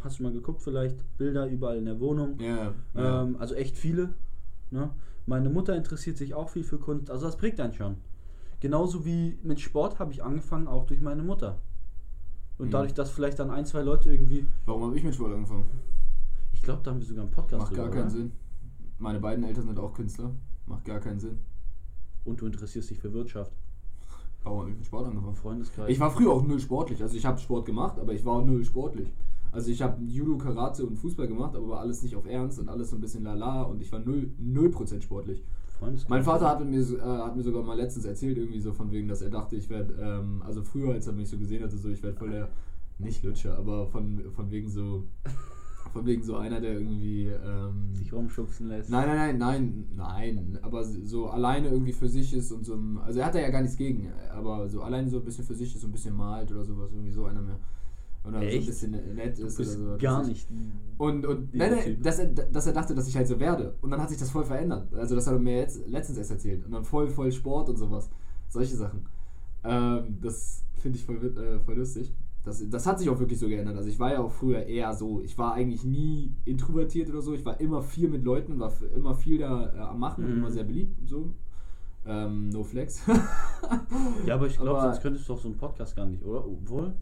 hast du mal geguckt vielleicht, Bilder überall in der Wohnung. Ja. ja. Ähm, also echt viele. Ne? Meine Mutter interessiert sich auch viel für Kunst. Also das prägt einen schon. Genauso wie mit Sport habe ich angefangen, auch durch meine Mutter. Und Mhm. dadurch, dass vielleicht dann ein, zwei Leute irgendwie. Warum habe ich mit Sport angefangen? Ich glaube, da haben wir sogar einen Podcast Macht gar drüber, keinen oder? Sinn. Meine beiden Eltern sind auch Künstler. Macht gar keinen Sinn. Und du interessierst dich für Wirtschaft. Habe ich mit Sport angefangen? Freundeskreis. Ich war früher auch null sportlich. Also ich habe Sport gemacht, aber ich war null sportlich. Also ich habe Judo, Karate und Fußball gemacht, aber war alles nicht auf Ernst und alles so ein bisschen lala und ich war null, null Prozent sportlich. Mein Vater hat mir, äh, hat mir sogar mal letztens erzählt, irgendwie so von wegen, dass er dachte, ich werde, ähm, also früher, als er mich so gesehen hatte, so ich werde voll der, nicht Lutscher, aber von, von wegen so, Von wegen so einer, der irgendwie. Ähm, Sich rumschubsen lässt. Nein, nein, nein, nein, nein. Aber so alleine irgendwie für sich ist und so. ein- Also er hat da ja gar nichts gegen, aber so alleine so ein bisschen für sich ist, so ein bisschen malt oder sowas, irgendwie so einer mehr. Oder so ein Echt? bisschen nett ist oder so. gar nicht. Und, und nein, nein, dass er, dass er dachte, dass ich halt so werde. Und dann hat sich das voll verändert. Also das hat er mir jetzt letztens erst erzählt. Und dann voll, voll Sport und sowas. Solche Sachen. Ähm, das finde ich voll, äh, voll lustig. Das, das hat sich auch wirklich so geändert. Also ich war ja auch früher eher so. Ich war eigentlich nie introvertiert oder so. Ich war immer viel mit Leuten, war immer viel da äh, am Machen, Mhm. immer sehr beliebt. So. Ähm, no flex. [LAUGHS] Ja, aber ich glaube, sonst könntest du doch so einen Podcast gar nicht, oder? Obwohl?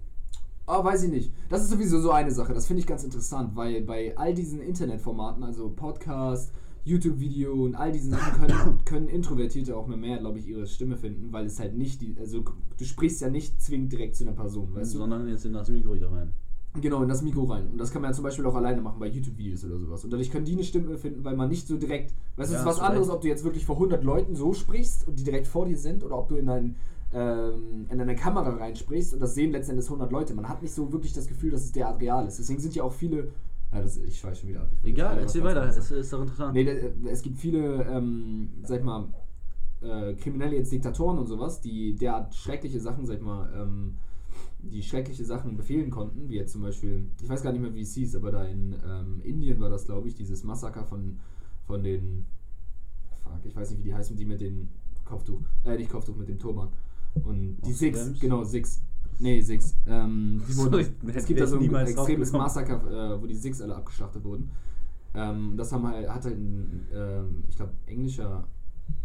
Ah, weiß ich nicht. Das ist sowieso so eine Sache. Das finde ich ganz interessant, weil bei all diesen Internetformaten, also Podcast, YouTube-Video und all diesen Sachen können, [COUGHS] können Introvertierte auch mehr, mehr glaube ich, ihre Stimme finden, weil es halt nicht die, also du sprichst ja nicht zwingend direkt zu einer Person, weißt du? Sondern jetzt in das Mikro hier rein. Genau, in das Mikro rein. Und das kann man ja zum Beispiel auch alleine machen bei YouTube-Videos oder sowas. Und dadurch können die eine Stimme finden, weil man nicht so direkt. Weißt du, Ja, es ist was anderes, ob du jetzt wirklich vor 100 Leuten so sprichst und die direkt vor dir sind oder ob du in, ein, ähm, in eine Kamera reinsprichst und das sehen letztendlich 100 Leute. Man hat nicht so wirklich das Gefühl, dass es derart real ist. Deswegen sind ja auch viele. Ja, das, ich schweife schon wieder ab. Egal, erzähl weiter. Es ist doch interessant. Nee, da- es gibt viele, ähm, sag ich mal, äh, Kriminelle, jetzt Diktatoren und sowas, die derart schreckliche Sachen, sag ich mal, ähm, die schreckliche Sachen befehlen konnten, wie jetzt zum Beispiel, ich weiß gar nicht mehr, wie es hieß, aber da in ähm, Indien war das, glaube ich, dieses Massaker von, von den, fuck, ich weiß nicht, wie die heißen, die mit dem Kopftuch, äh, nicht Kopftuch, mit dem Turban. Und die Six, genau, Six. Nee, Six. Ähm, die wurden, ich- [LAUGHS] es gibt da so ein extremes. Massaker, äh, wo die Six alle abgeschlachtet wurden. Ähm, das haben halt, hat halt ein, ähm, ich glaube, englischer,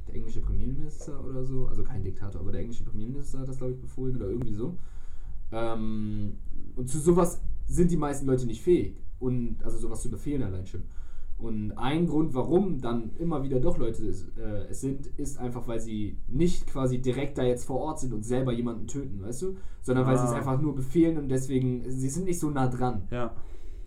der englische Premierminister oder so, also kein Diktator, aber der englische Premierminister hat das, glaube ich, befohlen oder irgendwie so. Ähm, und zu sowas sind die meisten Leute nicht fähig. Und also sowas zu befehlen allein schon. Und ein Grund, warum dann immer wieder doch Leute es, äh, es sind, ist einfach, weil sie nicht quasi direkt da jetzt vor Ort sind und selber jemanden töten, weißt du? Sondern weil sie es Ah. einfach nur befehlen und deswegen, sie sind nicht so nah dran. Ja.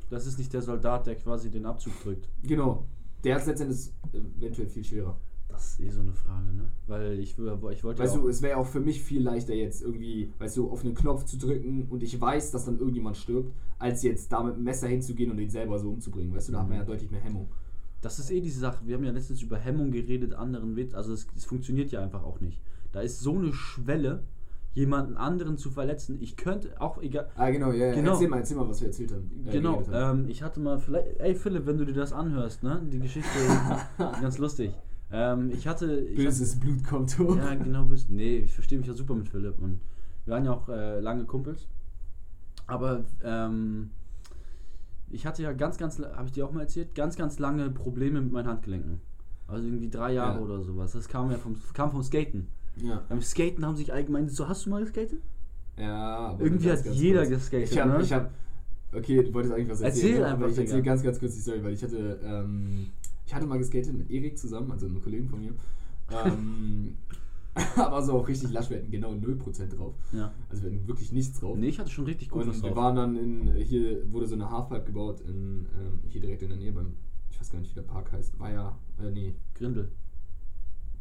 Das ist nicht der Soldat, der quasi den Abzug drückt. Genau. Der ist letztendlich eventuell viel schwerer. Das ist eh so eine Frage, ne? Weil ich, ich wollte Weißt ja du, es wäre auch für mich viel leichter jetzt irgendwie, weißt du, auf einen Knopf zu drücken und ich weiß, dass dann irgendjemand stirbt, als jetzt da mit dem Messer hinzugehen und ihn selber so umzubringen. Weißt du, da hat man ja deutlich mehr Hemmung. Das ist eh diese Sache. Wir haben ja letztens über Hemmung geredet, anderen Witz. Also es, es funktioniert ja einfach auch nicht. Da ist so eine Schwelle, jemanden anderen zu verletzen. Ich könnte auch egal. Ah, genau, ja, ja. Genau. Erzähl mal, erzähl mal, was wir erzählt haben. äh, genau. haben. Ähm, ich hatte mal vielleicht. Ey Philipp, wenn du dir das anhörst, ne? Die Geschichte [LAUGHS] ganz lustig. Ähm, ich hatte. Ich Böses Blutkonto. Ja, genau bist. Nee, ich verstehe mich ja super mit Philipp und wir waren ja auch äh, lange Kumpels. Aber ähm, ich hatte ja ganz, ganz, habe ich dir auch mal erzählt, ganz, ganz lange Probleme mit meinen Handgelenken. Also irgendwie drei Jahre Ja. oder sowas. Das kam ja vom, kam vom Skaten. Ja. Beim Skaten haben sich allgemein so, hast du mal geskatet? Ja, aber Irgendwie hat jeder kurz. geskatet, Ich habe, ne? ich habe, okay, du wolltest eigentlich was erzählen. Erzähl ne? einfach, aber ich erzähle ganz, ganz kurz die Story, weil ich hatte, ähm, ich hatte mal geskatet mit Erik zusammen, also einem Kollegen von mir. Ähm, [LAUGHS] aber so auch richtig lasch, wir hatten genau 0% drauf. Ja. Also wir hatten wirklich nichts drauf. Nee, ich hatte schon richtig gut Und wir drauf. waren dann in, hier wurde so eine Halfpipe gebaut, in, ähm, hier direkt in der Nähe beim, ich weiß gar nicht, wie der Park heißt, war ja, äh, nee, Grindel.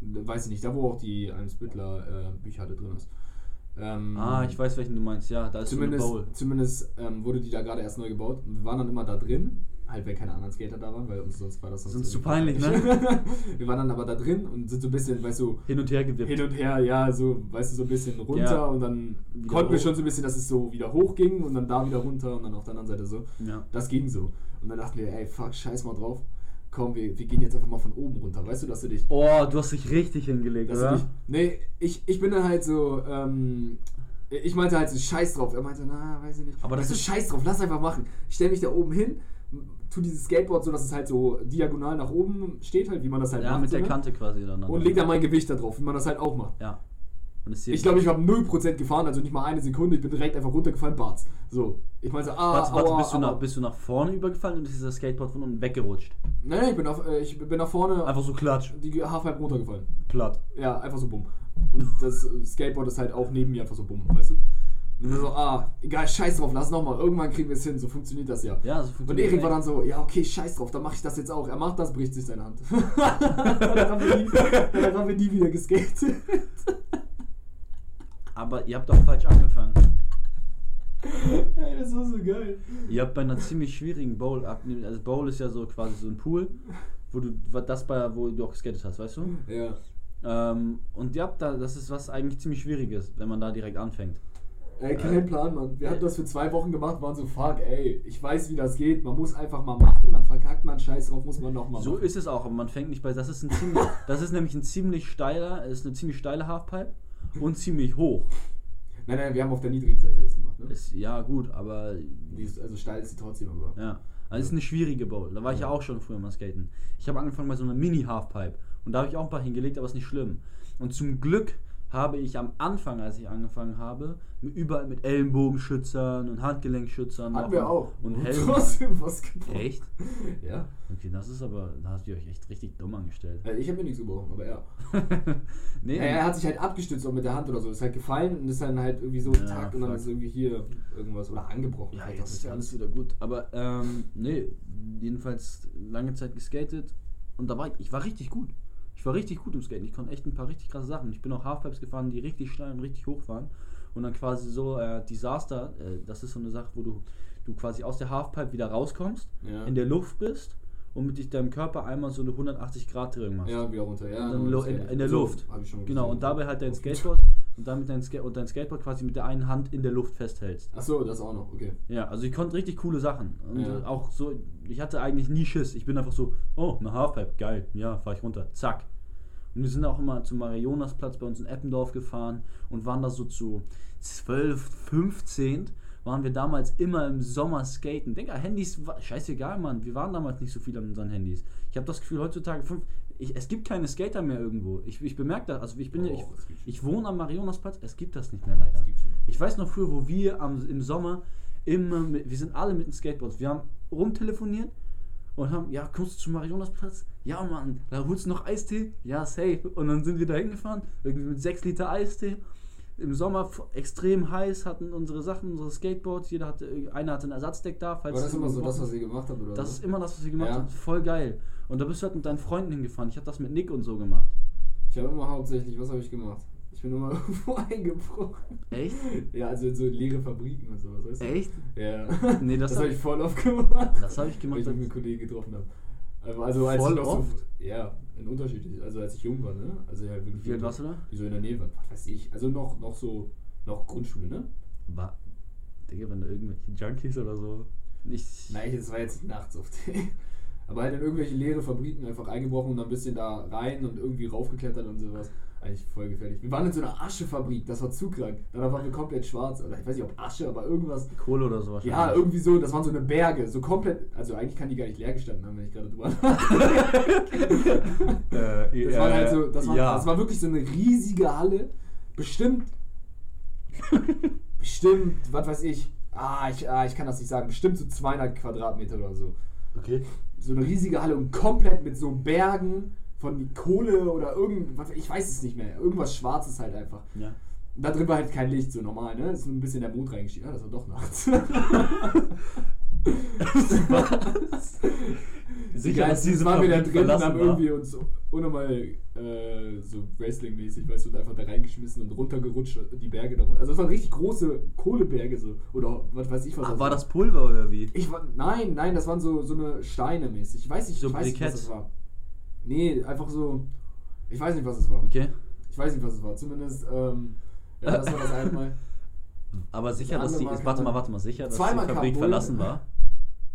weiß ich nicht, da wo auch die Eines Bittler äh, Bücherhalle drin ist. Ähm, Ah, ich weiß, welchen du meinst. Ja, da ist Zumindest, so eine Bowl. zumindest ähm, wurde die da gerade erst neu gebaut. Und wir waren dann immer da drin, halt wenn keine anderen Skater da waren, weil uns sonst war das Sonst zu irgendwie peinlich, ne? [LAUGHS] wir waren dann aber da drin und sind so ein bisschen, weißt du, Hin und her gewippt. hin und her, ja, so, weißt du, so ein bisschen runter Ja. und dann Wieder konnten wir hoch. schon so ein bisschen, dass es so wieder hoch ging und dann da wieder runter und dann auf der anderen Seite so. Ja. Das ging so. Und dann dachten wir, ey, fuck, scheiß mal drauf. Komm, wir, wir gehen jetzt einfach mal von oben runter. Weißt du, dass du dich Oh, du hast dich richtig hingelegt, oder? dich, nee, ich, ich bin dann halt so, ähm, ich meinte halt so, scheiß drauf. Er meinte, na, weiß ich nicht. Aber das weißt du, ist- scheiß drauf, lass einfach machen. Ich stelle mich da oben hin, tu dieses Skateboard so, dass es halt so diagonal nach oben steht, halt, wie man das halt ja, macht. mit so, der ne? Kante quasi dann. Und leg da mein Gewicht da drauf, wie man das halt auch macht. Ja. Und es Ich glaube, ich habe 0% gefahren, also nicht mal eine Sekunde. Ich bin direkt einfach runtergefallen, Barz. So. Ich meinte so, ah, Warte, warte, aua, bist, du nach, bist du nach vorne übergefallen und ist dieser Skateboard von unten weggerutscht? Nein, nein, ich bin, auf, äh, ich bin nach vorne Einfach so klatsch. die Halfpipe runtergefallen. Platt. Ja, einfach so bumm. Und das Skateboard ist halt auch neben mir einfach so bumm, weißt du? Und dann so, ah, egal, scheiß drauf, lass nochmal. Irgendwann kriegen wir es hin, so funktioniert das ja. Ja, so Und funktioniert Erik war dann so, ja, okay, scheiß drauf, dann mache ich das jetzt auch. Er macht das, bricht sich seine Hand. [LAUGHS] dann haben wir nie, dann haben wir nie wieder geskatet. Aber ihr habt doch falsch angefangen. Ey, das war so geil. Ihr habt bei einer ziemlich schwierigen Bowl ab. Also Bowl ist ja so quasi so ein Pool, wo du das bei, wo du auch geskatet hast, weißt du? Ja. Ähm, und ihr habt da, das ist was eigentlich ziemlich Schwieriges, wenn man da direkt anfängt. Ey, kein Plan, Mann. Wir hatten das für zwei Wochen gemacht, waren so, fuck, ey, ich weiß, wie das geht. Man muss einfach mal machen, dann verkackt man, scheiß drauf, muss man nochmal So machen. ist es auch, aber man fängt nicht bei. Das ist ein ziemlich, [LAUGHS] das ist nämlich ein ziemlich steiler, ist eine ziemlich steile Halfpipe und ziemlich hoch. Nein, nein, wir haben auf der niedrigen Seite das gemacht, ne? Ist, ja gut, aber Die ist, also steil ist sie trotzdem, aber. ja, also es ist eine schwierige Bowl. Da war ich ja auch schon früher mal skaten. Ich habe angefangen bei so einer Mini Halfpipe und da habe ich auch ein paar hingelegt, aber ist nicht schlimm. Und zum Glück habe ich am Anfang, als ich angefangen habe, überall mit Ellenbogenschützern und Handgelenkschützern Hatten wir auch. und [LAUGHS] Helm. trotzdem was gebrochen. Echt? [LAUGHS] Ja. Okay, das ist aber, da hast du euch echt richtig dumm angestellt. Also ich habe mir nichts gebrochen, aber er. [LAUGHS] nee, Ja, er hat sich halt abgestützt auch mit der Hand oder so. Ist halt gefallen und ist dann halt irgendwie so Ja, tack und dann ist irgendwie hier irgendwas oder angebrochen. Ja, jetzt auch ist ja alles wieder gut. Aber ähm, nee, jedenfalls lange Zeit geskatet und da war ich, ich war richtig gut. Ich war richtig gut im Skaten. Ich konnte echt ein paar richtig krasse Sachen. Ich bin auch Halfpipes gefahren, die richtig steil und richtig hoch waren. Und dann quasi so äh, Disaster, äh, das ist so eine Sache, wo du, du quasi aus der Halfpipe wieder rauskommst, Ja. in der Luft bist und mit dich deinem Körper einmal so eine 180 Grad Drehung machst. Ja, wieder runter. Ja, Und dann in, in der So, Luft. hab ich schon mal genau, und dabei halt dein [LAUGHS] Skateboard und damit dein, Ska und dein Skateboard quasi mit der einen Hand in der Luft festhältst. Ach so, das auch noch, okay. Ja, also ich konnte richtig coole Sachen. Und Ja. auch so, ich hatte eigentlich nie Schiss. Ich bin einfach so, oh, eine Halfpipe, geil, ja, fahr ich runter, zack. Und wir sind auch immer zum Marionasplatz bei uns in Eppendorf gefahren und waren da so zu 12, 15 waren wir damals immer im Sommer skaten. Digga, Handys, wa- scheißegal, Mann. Wir waren damals nicht so viel an unseren Handys. Ich habe das Gefühl, heutzutage, fünf, ich, es gibt keine Skater mehr irgendwo. Ich, ich bemerke das, also ich bin ja, ich, Oh, gibt's schon. ich wohne am Marionasplatz, es gibt das nicht mehr leider. Ich weiß noch früher, wo wir am, im Sommer immer mit, wir sind alle mit den Skateboards, wir haben rumtelefoniert und haben, ja, kommst du zum Marionasplatz? Ja, Mann, da holst du noch Eistee? Ja, safe. Und dann sind wir da hingefahren, irgendwie mit 6 Liter Eistee. Im Sommer extrem heiß, hatten unsere Sachen, unsere Skateboards, jeder hatte, einer hatte ein Ersatzdeck da. Falls War das immer so das, was ihr gemacht habt, oder Das so? ist immer das, was wir gemacht Ja. haben. Voll geil. Und da bist du halt mit deinen Freunden hingefahren. Ich habe das mit Nick und so gemacht. Ich habe immer hauptsächlich, was habe ich gemacht? Ich bin immer [LAUGHS] irgendwo eingebrochen. Echt? Ja, also in so leere Fabriken und sowas, weißt du? Echt? Ja. Nee, das das hab habe ich ich- voll oft gemacht. Das habe ich Weil gemacht. ich mich mit Kollegen getroffen habe. Also, also als Voll ich noch? So, ja, in unterschiedlich. Also als ich jung war, ne? Also wirklich. Wie alt warst du da? Die so in der Nähe waren. Was weiß ich. Also noch, noch so, noch Grundschule, ne? War. Digga, wenn da irgendwelche Junkies oder so. Nicht. Nein, das war jetzt nicht nachts oft. [LAUGHS] Aber halt in irgendwelche leere Fabriken einfach eingebrochen und dann ein bisschen da rein und irgendwie raufgeklettert und sowas. Eigentlich voll gefährlich. Wir waren in so einer Aschefabrik, das war zu krank. Danach waren wir komplett schwarz. Oder ich weiß nicht, ob Asche, aber irgendwas. Kohle oder so wahrscheinlich. Ja, irgendwie so, das waren so eine Berge, so komplett. Also eigentlich kann die gar nicht leer gestanden haben, wenn ich gerade drüber. [LAUGHS] Äh, Das war halt so, das war, ja. das war wirklich so eine riesige Halle. Bestimmt. bestimmt, was weiß ich. Ah ich, ah, ich kann das nicht sagen. Bestimmt so 200 Quadratmeter oder so. Okay. So eine riesige Halle und komplett mit so Bergen von Kohle oder irgendwas. Ich weiß es nicht mehr. Irgendwas Schwarzes halt einfach. Ja. Und da drin war halt kein Licht, so normal, ne? Ist ein bisschen der Mond reingestiegen. Ah, das war doch nachts. Was? Sicher, dass diese waren wir da Fabrik drin und haben war? irgendwie uns unnormal äh, so Wrestling-mäßig, weißt du, und einfach da reingeschmissen und runtergerutscht, die Berge darunter. Also es waren richtig große Kohleberge so. Oder was weiß ich was. Ach, war das Pulver oder wie? Ich war, nein, nein, das waren so, so eine Steine mäßig. Ich weiß nicht, So ich weiß nicht, was es war. Nee, einfach so. Ich weiß nicht, was es war. Okay. Ich weiß nicht, was es war. Zumindest, ähm, ja, das war das eine Mal. [LAUGHS] Aber sicher, Das dass die. Mal Warte mal, warte mal, sicher, dass die Fabrik verlassen war?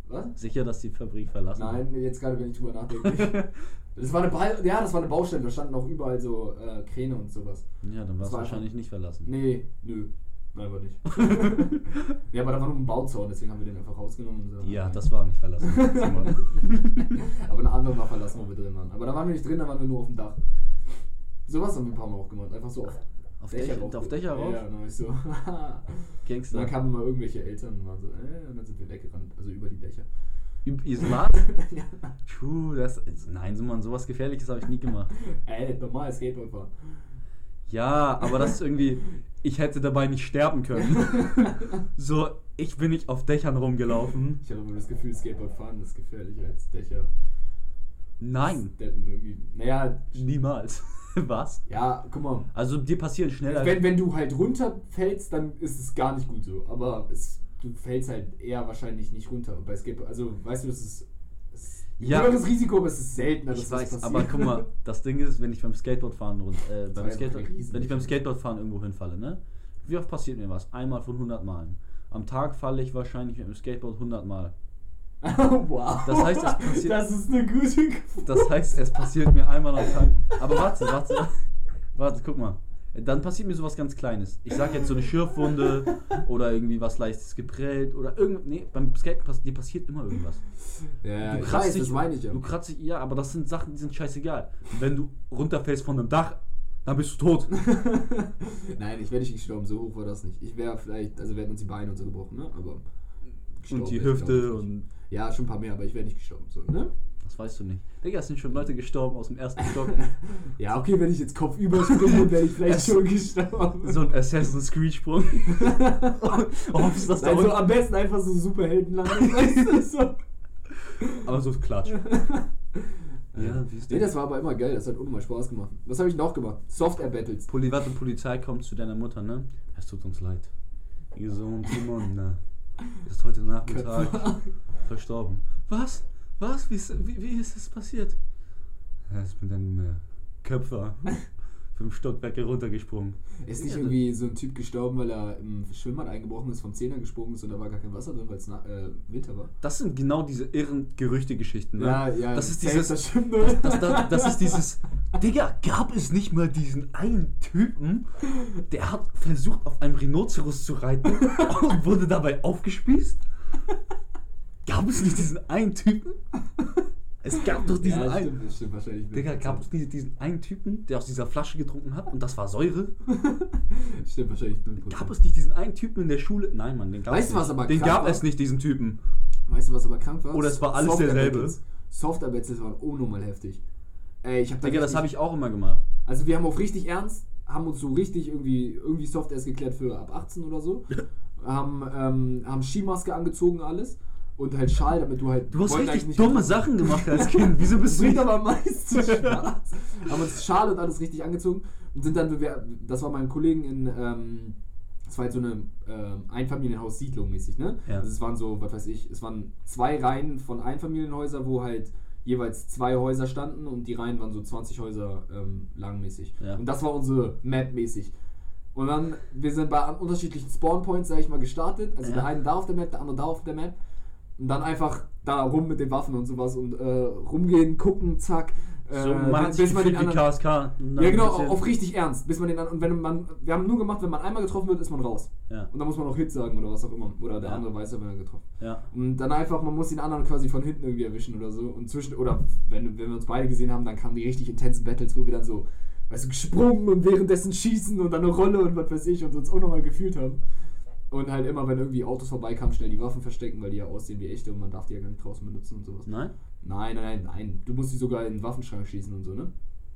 Was? Sicher, dass die Fabrik verlassen war? Nein, jetzt gerade, wenn ich drüber nachdenke. [LAUGHS] Das war eine ba ja, das war eine Baustelle, da standen auch überall so äh, Kräne und sowas. Ja, dann war es wahrscheinlich nicht verlassen. Nee, nö. Nein, war nicht. [LAUGHS] ja, aber da war nur ein Bauzaun, deswegen haben wir den einfach rausgenommen. So. Ja, das war nicht verlassen. [LAUGHS] Aber eine andere war verlassen, wo wir drin waren. Aber da waren wir nicht drin, da waren wir nur auf dem Dach. Sowas haben wir ein paar Mal auch gemacht. Einfach so auf, Auf Dächer Dächer, rauf. auf Dächer rauf? Ja, dann ich so. [LAUGHS] Gangster. dann kamen mal irgendwelche Eltern und waren so, äh, und dann sind wir weggerannt, also über die Dächer. Ihr Smart? ja. Puh, das. Nein, Simon, sowas Gefährliches habe ich nie gemacht. Ey, normal Skateboard fahren. Ja, aber das ist irgendwie. Ich hätte dabei nicht sterben können. [LAUGHS] So, ich bin nicht auf Dächern rumgelaufen. Ich habe immer das Gefühl, Skateboard fahren ist gefährlicher als Dächer. Nein. Naja, niemals. [LAUGHS] Was? Ja, guck mal. Also dir passieren schneller. Wenn, wenn du halt runterfällst, dann ist es gar nicht gut so. Aber es, du fällst halt eher wahrscheinlich nicht runter. Bei Skateboard, also weißt du, das ist. Ja. höheres Risiko, aber es ist seltener, dass ich das weiß, passiert. aber guck mal, das Ding ist, wenn ich beim Skateboardfahren und äh, beim Skateboard, wenn ich beim Skateboardfahren irgendwo hinfalle, ne? Wie oft passiert mir was? Einmal von 100 Malen. Am Tag falle ich wahrscheinlich mit dem Skateboard 100 Mal. [LAUGHS] wow. Das heißt, es passiert- Das ist eine gute Quote. Das heißt, es passiert mir einmal am Tag. Aber warte, warte, warte, guck mal. Dann passiert mir sowas ganz Kleines. Ich sag jetzt so eine Schürfwunde oder irgendwie was leichtes geprellt oder irgend. Nee, beim Skaten pass dir passiert immer irgendwas. Ja, ja, Du kratzt weiß, dich, das meine ich ja. Du kratzt dich, ja, aber das sind Sachen, die sind scheißegal. Wenn du runterfällst von einem Dach, dann bist du tot. [LAUGHS] Nein, ich wäre nicht gestorben, so hoch war das nicht. Ich wäre vielleicht, also hätten uns die Beine und so gebrochen, ne? Aber. Und die Hüfte und. Ja, schon ein paar mehr, aber ich wäre nicht gestorben, so, ne? Das weißt du nicht. Digga, es sind schon Leute gestorben aus dem ersten Stock. [LAUGHS] Ja, okay, wenn ich jetzt Kopf überspringe, wäre ich vielleicht schon gestorben. so ein Assassin's Creed Sprung. [LAUGHS] Hoffst, dass da also am besten einfach so Superheldenland. [LAUGHS] so. Aber so Klatsch. Ja, wie ist Nee, das? das war aber immer geil, das hat unnormal Spaß gemacht. Was habe ich noch gemacht? Software-Battles. Poli, warte, Polizei kommt zu deiner Mutter, ne? Es tut uns leid. Ihr Sohn Timon, ne? Ist heute Nachmittag verstorben. Was? Was? Wie ist, wie, wie ist das passiert? Er ist mit einem äh, Köpfer [LAUGHS] fünf Stockwerke runtergesprungen. Ist nicht Ja, irgendwie so ein Typ gestorben, weil er im Schwimmbad eingebrochen ist, vom Zehner gesprungen ist und da war gar kein Wasser drin, weil es äh, Winter war? Das sind genau diese irren Gerüchte-Geschichten, ne? Ja, ja, Das ist dieses. das das, das, das, das ist dieses. Digga, gab es nicht mal diesen einen Typen, der hat versucht, auf einem Rhinoceros zu reiten [LAUGHS] und wurde dabei aufgespießt? Gab es nicht diesen einen Typen? [LAUGHS] Es gab doch diesen ja, einen. stimmt, das stimmt wahrscheinlich nicht. Digga, gab es nicht diesen einen Typen, der aus dieser Flasche getrunken hat und das war Säure? [LAUGHS] Stimmt wahrscheinlich 0%. Gab es nicht diesen einen Typen in der Schule? Nein, Mann, den gab Weißt es du, was nicht. aber Den gab war? es nicht, diesen Typen. Weißt du, was aber krank war? Oder es war alles Software derselbe. Battles waren unnormal heftig. Ey, ich hab da Digga, das habe ich auch immer gemacht. Also wir haben auf richtig ernst, haben uns so richtig irgendwie, irgendwie Soft erst geklärt für ab 18 oder so. [LAUGHS] haben, ähm, haben Skimaske angezogen alles. Und halt Schal, damit du halt. Du hast richtig dumme Sachen gemacht als [LAUGHS] Kind. Wieso bist du nicht aber am meisten Spaß. haben uns Schal und alles richtig angezogen und sind dann, das war meinem Kollegen in, ähm, das war halt so eine ähm, Einfamilienhaus-Siedlung mäßig, ne? Ja. Also es waren so, was weiß ich, es waren zwei Reihen von Einfamilienhäusern, wo halt jeweils zwei Häuser standen und die Reihen waren so 20 Häuser ähm, lang mäßig. Ja. Und das war unsere Map mäßig. Und dann, wir sind bei unterschiedlichen Spawnpoints, sag ich mal, gestartet. Also Ja. der eine da auf der Map, der andere da auf der Map. Und dann einfach da rum mit den Waffen und sowas und äh, rumgehen, gucken, zack. Äh, So, man hat sich bis man den anderen, KSK. Ja genau, auf richtig ernst. Bis man den und wenn man, wir haben nur gemacht, wenn man einmal getroffen wird, ist man raus. Ja, Und dann muss man auch Hit sagen oder was auch immer. Oder der Ja. andere weiß ja, wenn er getroffen. ja. Und dann einfach, man muss den anderen quasi von hinten irgendwie erwischen oder so. Und zwischen, oder wenn, wenn wir uns beide gesehen haben, dann kamen die richtig intensen Battles, wo wir dann so, weißt du, gesprungen und währenddessen schießen und dann eine Rolle und was weiß ich und uns unnormal gefühlt haben. Und halt immer, wenn irgendwie Autos vorbeikamen, schnell die Waffen verstecken, weil die ja aussehen wie echte und man darf die ja gar nicht draußen benutzen und sowas. Nein? Nein, nein, nein, nein. Du musst die sogar in den Waffenschrank schießen und so, ne?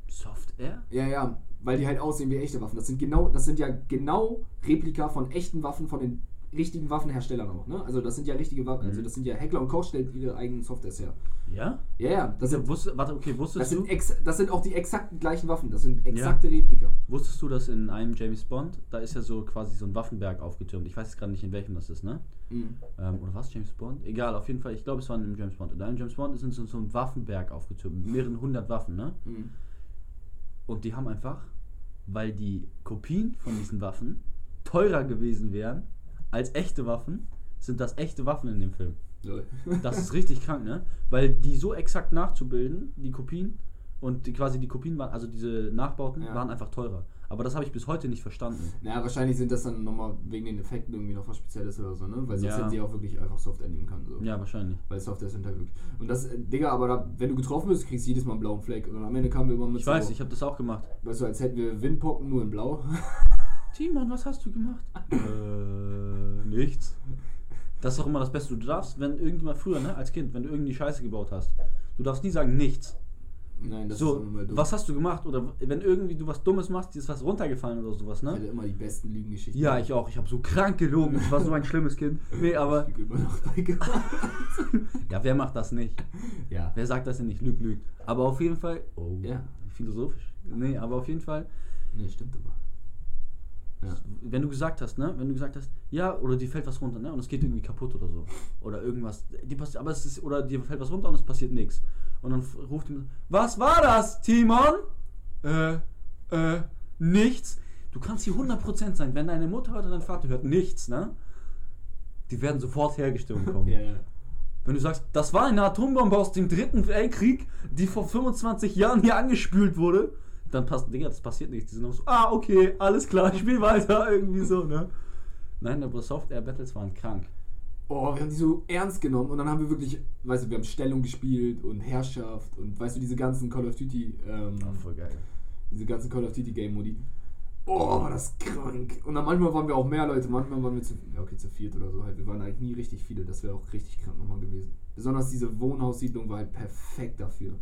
Soft Air? Ja, ja, weil die halt aussehen wie echte Waffen. Das sind genau, das sind ja genau Replika von echten Waffen von den richtigen Waffenherstellern auch, ne? Also das sind ja richtige Waffen. Also Mhm. das sind ja Heckler und Koch stellt ihre eigenen Softwares her. Ja? Ja, ja, das Das sind, wusste, warte, okay, das wusstest du, sind, ex, das sind auch die exakten gleichen Waffen. Das sind exakte Replika. wusstest du, dass in einem James Bond, da ist ja so quasi so ein Waffenberg aufgetürmt. Ich weiß jetzt gerade nicht, in welchem das ist, ne? Mhm. Ähm, oder was, James Bond? Egal, auf jeden Fall, ich glaube, es war in einem James Bond. In einem James Bond ist so, so ein Waffenberg aufgetürmt, mit mehreren hundert Waffen, ne? Mhm. Und die haben einfach, weil die Kopien von diesen Waffen teurer gewesen wären als echte Waffen, sind das echte Waffen in dem Film. [LAUGHS] Das ist richtig krank, ne? Weil die so exakt nachzubilden, die Kopien, und die, quasi die Kopien waren, also diese Nachbauten, Ja. waren einfach teurer. Aber das habe ich bis heute nicht verstanden. Naja, wahrscheinlich sind das dann nochmal wegen den Effekten irgendwie noch was Spezielles oder so, ne? Weil sonst Ja. hätten sie auch wirklich einfach Soft nehmen können. So. Ja, wahrscheinlich. Weil Software sind halt wirklich. Und das, äh, Digga, aber da, wenn du getroffen bist, kriegst du jedes Mal einen blauen Fleck. Und am Ende kamen wir immer mit Ich so, weiß, ich habe das auch gemacht. weißt du, als hätten wir Windpocken nur in blau. [LAUGHS] Timon, was hast du gemacht? äh, nichts. Das ist doch immer das Beste. Du darfst, wenn irgendjemand früher, ne, als Kind, wenn du irgendwie Scheiße gebaut hast, du darfst nie sagen nichts. Nein, das so, ist immer dumm. was hast du gemacht? Oder wenn irgendwie du was Dummes machst, dir ist was runtergefallen oder sowas, Ich ne? hatte immer die besten Lügengeschichten. Ja, ich auch. Ich habe so krank gelogen. Ich war so ein schlimmes Kind. Nee, aber. Ich immer noch. Ja, wer macht das nicht? Ja. Wer sagt das denn nicht? Lüg, lüg. Aber auf jeden Fall. Oh, Ja. philosophisch. Nee, aber auf jeden Fall. Nee, stimmt aber. Ja. Wenn du gesagt hast, ne? Wenn du gesagt hast, ja, oder dir fällt was runter, ne? Und es geht irgendwie kaputt oder so. Oder irgendwas. Die passi- aber es ist, oder dir fällt was runter und es passiert nichts. Und dann ruft jemand, was war das, Timon? Äh, äh, nichts. Du kannst hier 100% sein. Wenn deine Mutter oder dein Vater hört nichts, ne? Die werden sofort hergestellt kommen. [LAUGHS] Ja. Wenn du sagst, das war eine Atombombe aus dem dritten Weltkrieg, die vor 25 Jahren hier angespült wurde, dann passt, Digga, das passiert nichts. Die sind auch so, ah, okay, alles klar, ich spiel weiter, [LAUGHS] irgendwie so, ne? Nein, aber Software Battles waren krank. Oh, wir haben die so ernst genommen und dann haben wir wirklich, weißt du, wir haben Stellung gespielt und Herrschaft und weißt du, diese ganzen Call of Duty, ähm, Ah, voll geil. diese ganzen Call of Duty Game Modi. Oh, war das krank. Und dann manchmal waren wir auch mehr Leute, manchmal waren wir zu, ja, okay, zu viert oder so halt. Wir waren eigentlich nie richtig viele, das wäre auch richtig krank nochmal gewesen. Besonders diese Wohnhaussiedlung war halt perfekt dafür.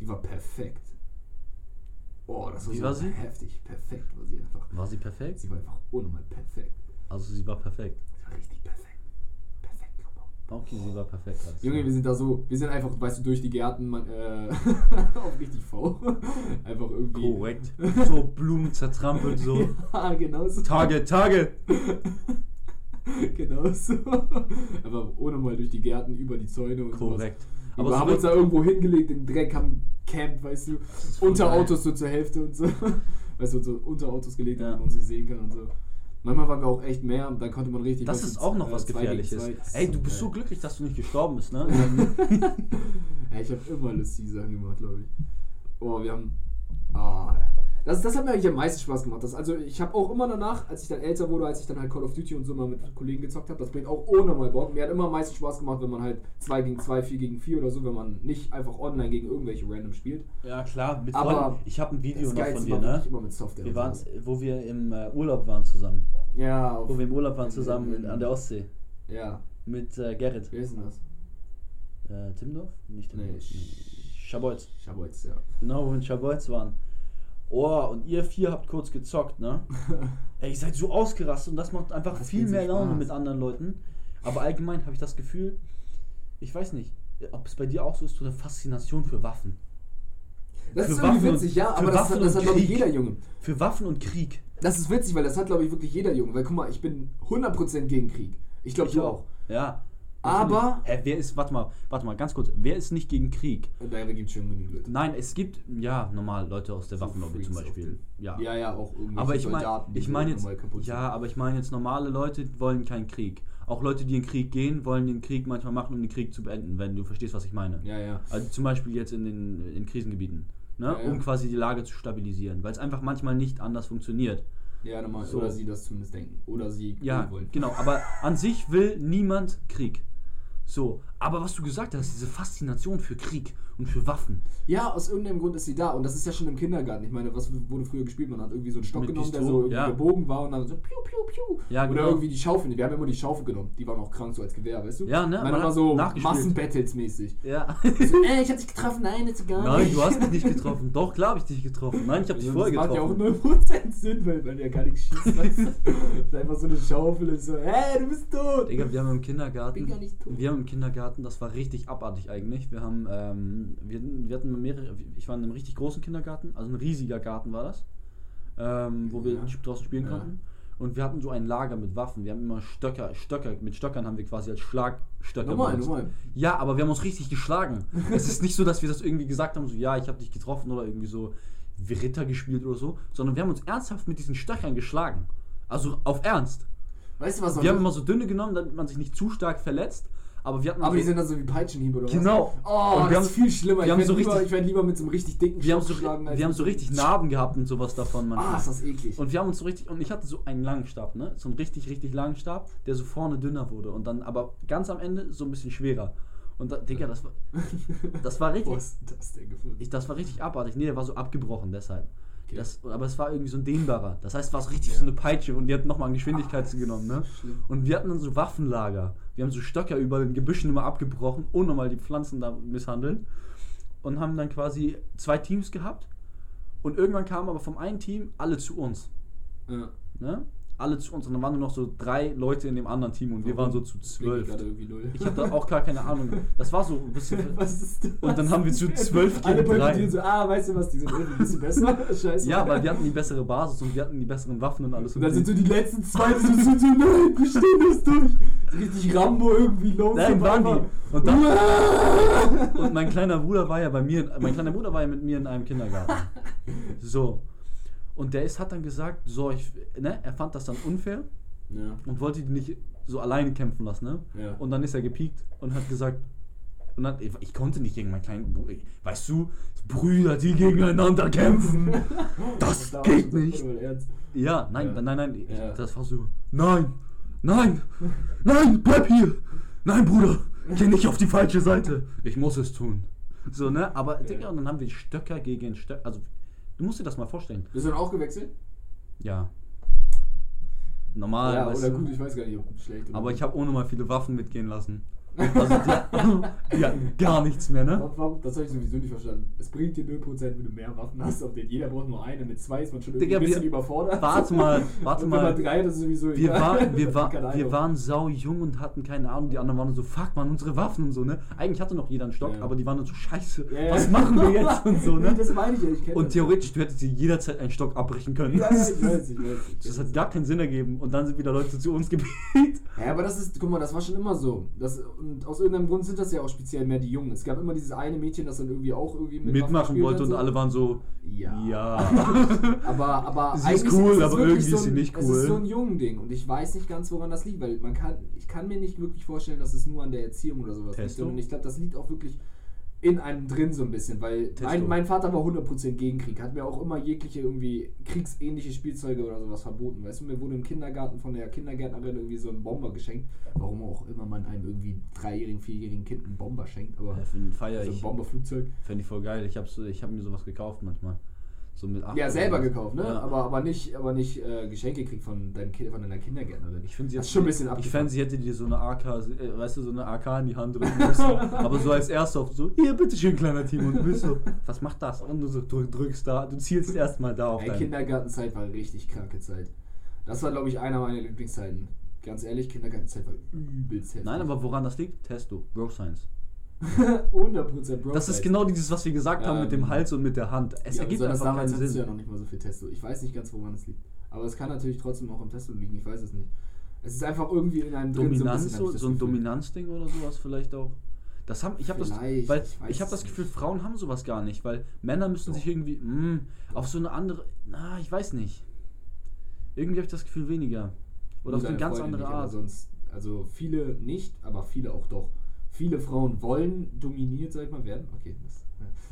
Die war perfekt. Oh, das war Wie so war sie? heftig. Perfekt war sie einfach. War sie perfekt? Sie war einfach unnormal perfekt. Also sie war perfekt. Sie war richtig perfekt. Perfekt, Lobo. Okay, sie war perfekt. alles Junge, wir sind da so, wir sind einfach, weißt du, durch die Gärten, man, äh, [LAUGHS] auch richtig faul. Einfach irgendwie. Korrekt. [LAUGHS] So Blumen zertrampelt, so. [LAUGHS] Ja, genau so. Tage, Tage! genau so. Aber ohne mal durch die Gärten, über die Zäune und Korrekt. sowas. Aber wir so haben uns da irgendwo hingelegt, in den Dreck, haben campt, weißt du, unter geil. Autos so zur Hälfte und so. [LAUGHS] Weißt du, so unter Autos gelegt, Ja. damit man uns nicht sehen kann und so. Manchmal waren wir auch echt mehr dann konnte man richtig. Das ist auch noch äh, was Gefährliches. Ey, du bist so glücklich, dass du nicht gestorben bist, ne? [LAUGHS] Ja, ich habe immer lustige Sachen gemacht, glaube ich. Oh, wir haben. Ah. Das, das hat mir eigentlich am meisten Spaß gemacht. Das, also ich habe auch immer danach, als ich dann älter wurde, als ich dann halt Call of Duty und so mal mit Kollegen gezockt habe, das bringt auch ohne mal Bock. Mir hat immer am meisten Spaß gemacht, wenn man halt 2 gegen 2, 4 gegen 4 oder so, wenn man nicht einfach online gegen irgendwelche random spielt. ja, klar, mit Aber Freunden. Ich habe ein Video das noch von dir, ne? immer mit Software. Wir waren, wo wir im äh, Urlaub waren zusammen. Ja, Wo wir im Urlaub waren zusammen in- an der Ostsee. ja. Mit äh, Gerrit. Wie ist denn das? Äh, Timdorf? Nicht Nee, Timdorf. Sch- Schabolz. Schabolz, ja. Genau, wo wir in Schabolz waren. Oh, und ihr vier habt kurz gezockt, ne? [LAUGHS] Ey, ihr seid so ausgerastet und das macht einfach Das viel mehr Laune Spaß. mit anderen Leuten. Aber allgemein habe ich das Gefühl, ich weiß nicht, ob es bei dir auch so ist, so eine Faszination für Waffen. Das Für ist irgendwie Waffen und- witzig, ja, für aber das, hat- das und hat, glaube ich, jeder Junge. Für Waffen und Krieg. Das ist witzig, weil das hat, glaube ich, wirklich jeder Junge. Weil guck mal, ich bin 100% gegen Krieg. Ich glaube, du auch. Ja. Aber- Hä, wer ist, warte mal, warte mal, ganz kurz, wer ist nicht gegen Krieg? Da gibt es schon genug Leute. Nein, es gibt, ja, normal Leute aus der So Waffenlobby zum Beispiel. Ja. Ja, ja, auch irgendwelche Aber ich meine, ich so meine jetzt, normal kaputt ja, aber ich meine jetzt normale Leute wollen keinen Krieg. Auch Leute, die in den Krieg gehen, wollen den Krieg manchmal machen, um den Krieg zu beenden, wenn du verstehst, was ich meine. Ja, ja. Also zum Beispiel jetzt in den in Krisengebieten, ne? Ja, ja. um quasi die Lage zu stabilisieren, weil es einfach manchmal nicht anders funktioniert. Ja, normal. So. Oder sie das zumindest denken. Oder sie Ja, wollen. genau. Aber an sich will niemand Krieg. So, aber was du gesagt hast, diese Faszination für Krieg und für Waffen. Ja, aus irgendeinem Grund ist sie da. Und das ist ja schon im Kindergarten. Ich meine, was wurde früher gespielt? Man hat irgendwie so einen Stock Mit genommen, der Pistole, so irgendwie ja. gebogen war und dann so piu, piu, piu. Ja, Oder genau. irgendwie die Schaufel. Wir haben immer die Schaufel genommen. Die waren auch krank so als Gewehr, weißt du? Ja, ne? Man, Man hat so. Massenbattles mäßig. Ja. So, ey, ich hab dich getroffen. Nein, jetzt gar Nein, nicht. du hast mich nicht [LAUGHS] getroffen. Doch, klar habe ich dich getroffen. Nein, ich habe dich Also, vorher das macht ja auch getroffen. 0% Sinn, weil man ja gar nichts schießt. weißt du? [LAUGHS] Das ist einfach so eine Schaufel und so, hey, du bist tot. Digga, wir haben im Bin Kindergarten, gar nicht tot. wir haben im Kindergarten, das war richtig abartig eigentlich. Wir haben, ähm, wir, wir hatten mehrere, ich war in einem richtig großen Kindergarten, also ein riesiger Garten war das, ähm, wo wir Ja. draußen spielen Ja. konnten. Und wir hatten so ein Lager mit Waffen. Wir haben immer Stöcker, Stöcker, mit Stöckern haben wir quasi als Schlagstöcker benutzt. nochmal. Ja, aber wir haben uns richtig geschlagen. [LAUGHS] es ist nicht so, dass wir das irgendwie gesagt haben, so ja, ich habe dich getroffen oder irgendwie so wie Ritter gespielt oder so, sondern wir haben uns ernsthaft mit diesen Stöckern geschlagen. Also auf Ernst. Weißt du was? Wir haben immer so dünne genommen, damit man sich nicht zu stark verletzt, aber wir hatten aber so, die sind dann so wie Peitschenhiebe oder was? Genau. Oh, Und wir das ist viel schlimmer. wir Ich werde so lieber, ich werd lieber mit so einem richtig dicken wir haben so, Stock schlagen, als wir haben so richtig Narben gehabt und sowas davon manchmal. Ah, ist das eklig. Und wir haben uns so richtig, und ich hatte so einen langen Stab, ne? So einen richtig, richtig langen Stab, der so vorne dünner wurde und dann aber ganz am Ende so ein bisschen schwerer. Und da, Digga, das war, [LAUGHS] das war richtig, denn das denn gefunden? ich, das war richtig abartig. Nee, der war so abgebrochen deshalb. Okay. Das, aber es war irgendwie so ein dehnbarer. Das heißt, es war so richtig Ja. so eine Peitsche und die hat nochmal an Geschwindigkeit genommen, ne? schlimm. Und wir hatten dann so Waffenlager. Wir haben so Stöcker über den Gebüschen immer abgebrochen, ohne mal die Pflanzen da misshandeln. und haben dann quasi zwei Teams gehabt. Und irgendwann kamen aber vom einen Team alle zu uns. Ja. Ne? Alle zu uns. Und dann waren nur noch so drei Leute in dem anderen Team und wir waren so zu zwölf. Ich da auch gar keine Ahnung. Das war so ein bisschen. [LAUGHS] Was ist das? Und dann haben wir zu zwölf Alle gegen drei. boykottieren so, ah, weißt du was, die sind irgendwie ein bisschen besser. [LAUGHS] Scheiße. Ja, weil wir hatten die bessere Basis und wir hatten die besseren Waffen und alles. Und dann sind so die letzten zwei, die sind so, nein, wir stehen das durch. Richtig Rambo irgendwie los. Nein, waren die. Und, dann, [LAUGHS] und mein kleiner Bruder war ja bei mir, mein kleiner Bruder war ja mit mir in einem Kindergarten. So. Und der ist, hat dann gesagt, so, ich, ne, er fand das dann unfair Ja. und wollte die nicht so alleine kämpfen lassen, ne? Ja. Und dann ist er gepiekt und hat gesagt, und dann, ich, ich konnte nicht gegen meinen kleinen Bruder, weißt du, Brüder, die gegeneinander kämpfen, [LAUGHS] das geht nicht. Ja, nein, Ja. nein, nein, ich, das war so, nein, nein, nein, bleib hier, nein, Bruder, geh nicht auf die falsche Seite, ich muss es tun. So, ne, aber, Digga, und dann haben wir Stöcker gegen Stöcker, also, du musst dir das mal vorstellen. Bist du dann auch gewechselt? Ja. Normal, ja, oder gut, ich weiß gar nicht, ob schlecht oder aber gut. ich habe ohne mal viele Waffen mitgehen lassen. Also, die, [LAUGHS] die hatten gar nichts mehr, ne? Das habe ich sowieso nicht verstanden. Es bringt dir 0%, wenn du mehr Waffen hast, auf den jeder braucht nur eine. Mit zwei ist man schon irgendwie Digga, ein bisschen wir- überfordert. Warte mal, [LAUGHS] warte Und wenn mal. man drei, das ist sowieso Wir, egal. war, wir, [LAUGHS] war, wir waren sau jung und hatten keine Ahnung. Die anderen waren so, fuck man, unsere Waffen und so, ne? Eigentlich hatte noch jeder einen Stock, Ja. aber die waren dann so, scheiße, Ja, ja. was machen wir jetzt und so, ne? Das meine ich ja, ich kenne Und das. theoretisch, du hättest dir jederzeit einen Stock abbrechen können. Ja, ja, ich weiß, ich weiß. Ich Das weiß. hat gar keinen Sinn ergeben. Und dann sind wieder Leute zu uns gebetet. Ja, aber das ist, guck mal, das war schon immer so. Das, und aus irgendeinem Grund sind das ja auch speziell mehr die Jungen. Es gab immer dieses eine Mädchen, das dann irgendwie auch irgendwie Mitmachen wollte und so. alle waren so, Ja. ja. [LAUGHS] Aber, aber Sie ist eigentlich cool, es aber irgendwie so ist sie ein, nicht Es cool. ist so ein jungen Ding und ich weiß nicht ganz, woran das liegt, weil man kann, ich kann mir nicht wirklich vorstellen, dass es nur an der Erziehung oder sowas liegt, Testo? sondern ich glaube, das liegt auch wirklich in einem drin so ein bisschen, weil mein, mein Vater war 100% gegen Krieg, hat mir auch immer jegliche irgendwie kriegsähnliche Spielzeuge oder sowas verboten, weißt du, mir wurde im Kindergarten von der Kindergärtnerin irgendwie so ein Bomber geschenkt, warum auch immer man einem irgendwie dreijährigen, vierjährigen Kind einen Bomber schenkt, aber Ja, Finde feier so ein. Bomberflugzeug. Fände ich voll geil. Ich habe so, ich hab mir sowas gekauft manchmal. So mit acht Ja, selber was. gekauft, ne? Ja. Aber, aber nicht, aber nicht äh, Geschenke gekriegt von, deinem kind, von deiner Kindergärtnerin. Ich finde, sie ist schon ein bisschen Ich abgefuckt. fände, sie hätte dir so eine AK, äh, weißt du, so eine AK in die Hand drücken müssen. [LAUGHS] aber so als erster auf so, hier, bitteschön, kleiner Team. Und du bist so, was macht das? Und du so drück, drückst da, du zielst erstmal da auf Ey. Kindergartenzeit war richtig kranke Zeit. Das war, glaube ich, einer meiner Lieblingszeiten. Ganz ehrlich, Kindergartenzeit war übelst heftig. Nein, aber woran das liegt? Testo, Bro Science. [LAUGHS] 100% Bro. Das ist genau dieses, was wir gesagt haben mit dem Ähm, Hals und mit der Hand. Es ja, ergibt einfach damals keinen du ja Sinn. noch nicht mal so viel Testo. Ich weiß nicht ganz, woran es liegt. Aber es kann natürlich trotzdem auch am Testo liegen, ich weiß es nicht. Es ist einfach irgendwie in einem drin Dominanz, hab so, das so ein. Dominanzding oder sowas vielleicht auch. Das haben, ich habe das, weil ich ich habe das Gefühl. Frauen haben sowas gar nicht, weil Männer müssen sich irgendwie mh, auf so eine andere, na, ich weiß nicht. Irgendwie habe ich das Gefühl weniger. Oder Nur auf eine ganz Freunde andere nicht, Art. Sonst, also viele nicht, aber viele auch doch. Viele Frauen wollen dominiert, sag ich mal, werden. Okay, das,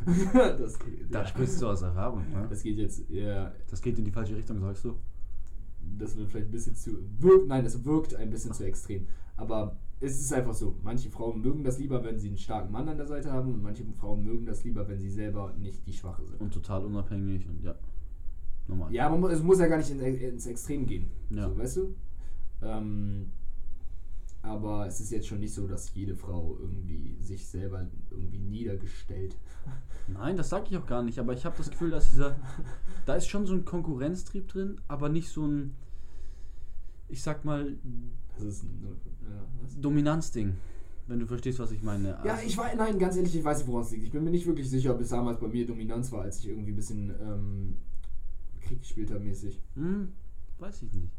[LAUGHS] das, geht, Da ja. sprichst du aus Erfahrung, ne? das geht jetzt, ja, Das geht in die falsche Richtung, sagst du? das wird vielleicht ein bisschen zu, wirkt, nein, es wirkt ein bisschen zu extrem. Aber es ist einfach so. Manche Frauen mögen das lieber, wenn sie einen starken Mann an der Seite haben und manche Frauen mögen das lieber, wenn sie selber nicht die Schwache sind. Und total unabhängig und ja. Normal. Ja, man, es muss ja gar nicht in, ins Extrem gehen. Ja. So, weißt du? Ähm, aber es ist jetzt schon nicht so, dass jede Frau irgendwie sich selber irgendwie niedergestellt. Nein, das sag ich auch gar nicht, aber ich habe das Gefühl, dass dieser. Da ist schon so ein Konkurrenztrieb drin, aber nicht so ein. Ich sag mal, Das ist ein? Dominanzding. Wenn du verstehst, was ich meine. Ja, Also- ich weiß, nein, ganz ehrlich, ich weiß nicht, woran es liegt. Ich bin mir nicht wirklich sicher, ob es damals bei mir Dominanz war, als ich irgendwie ein bisschen ähm, Krieg gespielt habe, mäßig. Hm, weiß ich nicht.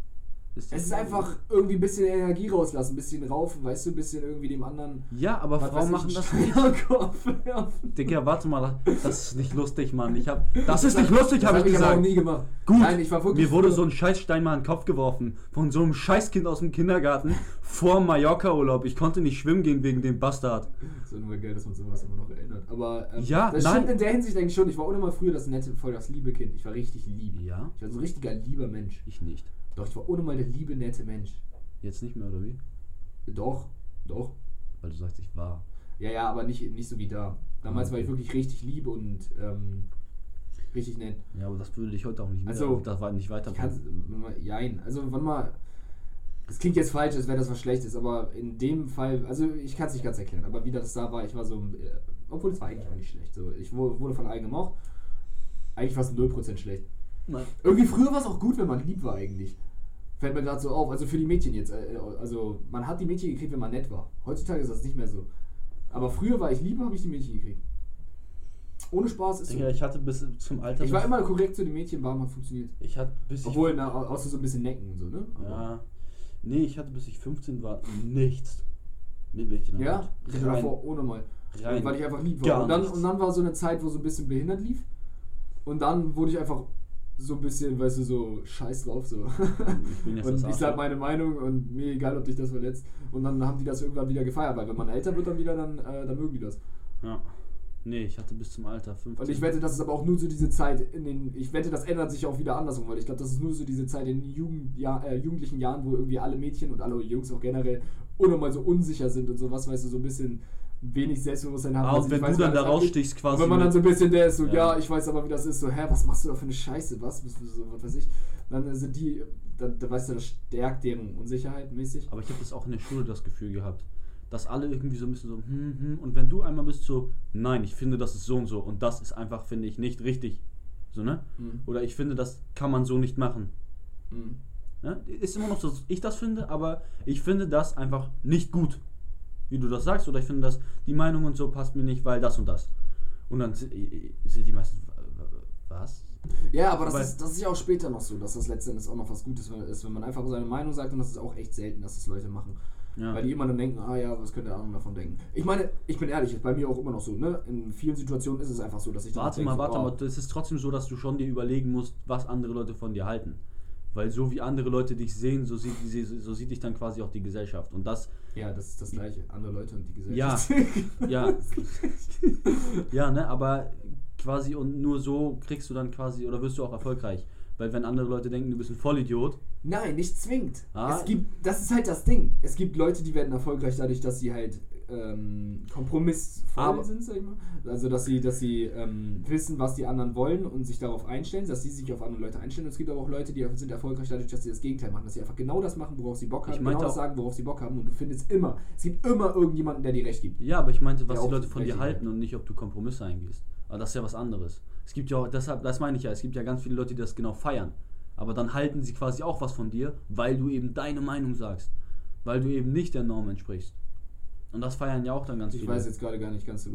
Es ist einfach irgendwie ein bisschen Energie rauslassen, ein bisschen raufen, weißt du, ein bisschen irgendwie dem anderen. Ja, aber was Frauen ich, machen das [LAUGHS] nicht. Digga, warte mal, das ist nicht lustig, Mann. Ich hab, das ist nicht lustig, habe hab ich gesagt. nie gemacht. Gut, Nein, ich war wirklich. mir wurde so ein Scheißstein mal in den Kopf geworfen. Von so einem Scheißkind aus dem Kindergarten vor Mallorca-Urlaub. Ich konnte nicht schwimmen gehen wegen dem Bastard. Das ist immer geil, dass man sowas immer noch erinnert. Aber ähm, Ja, das nein. stimmt in der Hinsicht eigentlich schon. Ich war auch immer früher das nette, voll das liebe Kind. Ich war richtig lieb. Ja, Ich war so ein richtiger lieber Mensch. ich nicht. Doch, ich war ohne mal der liebe, nette Mensch. Jetzt nicht mehr, oder wie? Doch, doch. Weil du sagst, ich war. Ja, ja, aber nicht, nicht so wie da. Damals Ah, war ich okay. wirklich richtig lieb und ähm, richtig nett. Ja, aber das würde ich heute auch nicht mehr. Also, das war nicht weiter. Jein. Also, wann mal. Das klingt jetzt falsch, als wäre das was Schlechtes, aber in dem Fall, also ich kann es nicht ganz erklären, aber wie das da war, ich war so, äh, Obwohl es war eigentlich auch nicht schlecht. So, ich wu- wurde von allen gemocht. Eigentlich war es 0% schlecht. Nein. Irgendwie früher war es auch gut, wenn man lieb war eigentlich. Fällt mir gerade so auf. Also für die Mädchen jetzt. äh, Also man hat die Mädchen gekriegt, wenn man nett war. Heutzutage ist das nicht mehr so. Aber früher war ich lieb, habe ich die Mädchen gekriegt. Ohne Spaß ist so. Digga, ich hatte bis zum Alter. Ich war immer korrekt zu den Mädchen, war hat funktioniert. Ich hatte bis ich. Obwohl, na, au- außer so ein bisschen necken und so, ne? Aber- Ja. Nee, ich hatte bis ich 15 war nichts mit Mädchen. Ja, ich hatte davor ohne mal. rein. Weil ich einfach lieb war. Und dann, und dann war so eine Zeit, wo so ein bisschen behindert lief. Und dann wurde ich einfach so ein bisschen, weißt du, so scheiß drauf. So. Ich [LAUGHS] und ich sag meine Meinung und mir egal, ob dich das verletzt. Und dann haben die das irgendwann wieder gefeiert, weil wenn man älter wird, dann wieder, dann, äh, dann mögen die das. Ja. Nee, ich hatte bis zum Alter 15. Und ich wette, das ist aber auch nur so diese Zeit in den. Ich wette, das ändert sich auch wieder andersrum, weil ich glaube, das ist nur so diese Zeit in den Jugend, ja, äh, jugendlichen Jahren, wo irgendwie alle Mädchen und alle Jungs auch generell unnormal so unsicher sind und sowas, weißt du, so ein bisschen wenig Selbstbewusstsein haben. Ah, und wenn du dann da rausstichst quasi. Und wenn man dann mit- so ein bisschen der ist, so, ja. Ja. ich weiß aber, wie das ist, so, hä, was machst du da für eine Scheiße, was, bist du so, was weiß ich, dann sind die, dann, dann weißt du, das stärkt deren Unsicherheit mäßig. Aber ich habe das auch in der Schule das Gefühl gehabt, dass alle irgendwie so ein bisschen so, hm, hm, und wenn du einmal bist so, nein, ich finde, das ist so und so und das ist einfach, finde ich, nicht richtig. So, ne? Mhm. Oder ich finde, das kann man so nicht machen. Mhm. Ne? Ist immer noch so, dass ich das finde, aber ich finde das einfach nicht gut, wie du das sagst, oder ich finde, dass die Meinung und so passt mir nicht, weil das und das. Und dann sind die meisten, was? Ja, aber das, Aber- ist, das ist ja auch später noch so, dass das letztendlich auch noch was Gutes ist, wenn man einfach seine Meinung sagt und das ist auch echt selten, dass das Leute machen. Ja. Weil die immer dann denken, ah ja, was könnte der andere davon denken. Ich meine, ich bin ehrlich, ist bei mir auch immer noch so, ne? In vielen Situationen ist es einfach so, dass ich Warte denke, mal, warte oh, mal. Es ist trotzdem so, dass du schon dir überlegen musst, was andere Leute von dir halten. Weil so wie andere Leute dich sehen, so sieht, sie- so sieht dich dann quasi auch die Gesellschaft. Und das, Ja, das ist das Gleiche. Andere Leute und die Ja. Gesellschaft. [LAUGHS] ja, [LAUGHS] ja, ne, aber quasi und nur so kriegst du dann quasi, oder wirst du auch erfolgreich. Weil wenn andere Leute denken, du bist ein Vollidiot, Nein, nicht zwingend. Ah. Es gibt, das ist halt das Ding. Es gibt Leute, die werden erfolgreich dadurch, dass sie halt ähm, kompromissvoll sind, sag ich mal. Also dass sie, dass sie ähm, wissen, was die anderen wollen und sich darauf einstellen, dass sie sich auf andere Leute einstellen. Und es gibt aber auch Leute, die sind erfolgreich dadurch, dass sie das Gegenteil machen, dass sie einfach genau das machen, worauf sie Bock haben, Ich genau das sagen, worauf sie Bock haben. Und du findest immer, es gibt immer irgendjemanden, der dir recht gibt. Ja, aber ich meinte, was die Leute von dir halten und nicht, ob du Kompromisse eingehst. Aber das ist ja was anderes. Es gibt ja auch, deshalb, das meine ich ja, es gibt ja ganz viele Leute, die das genau feiern. Aber dann halten sie quasi auch was von dir, weil du eben deine Meinung sagst. Weil du eben nicht der Norm entsprichst. Und das feiern ja auch dann ganz Ich viele. weiß jetzt gerade gar nicht ganz so,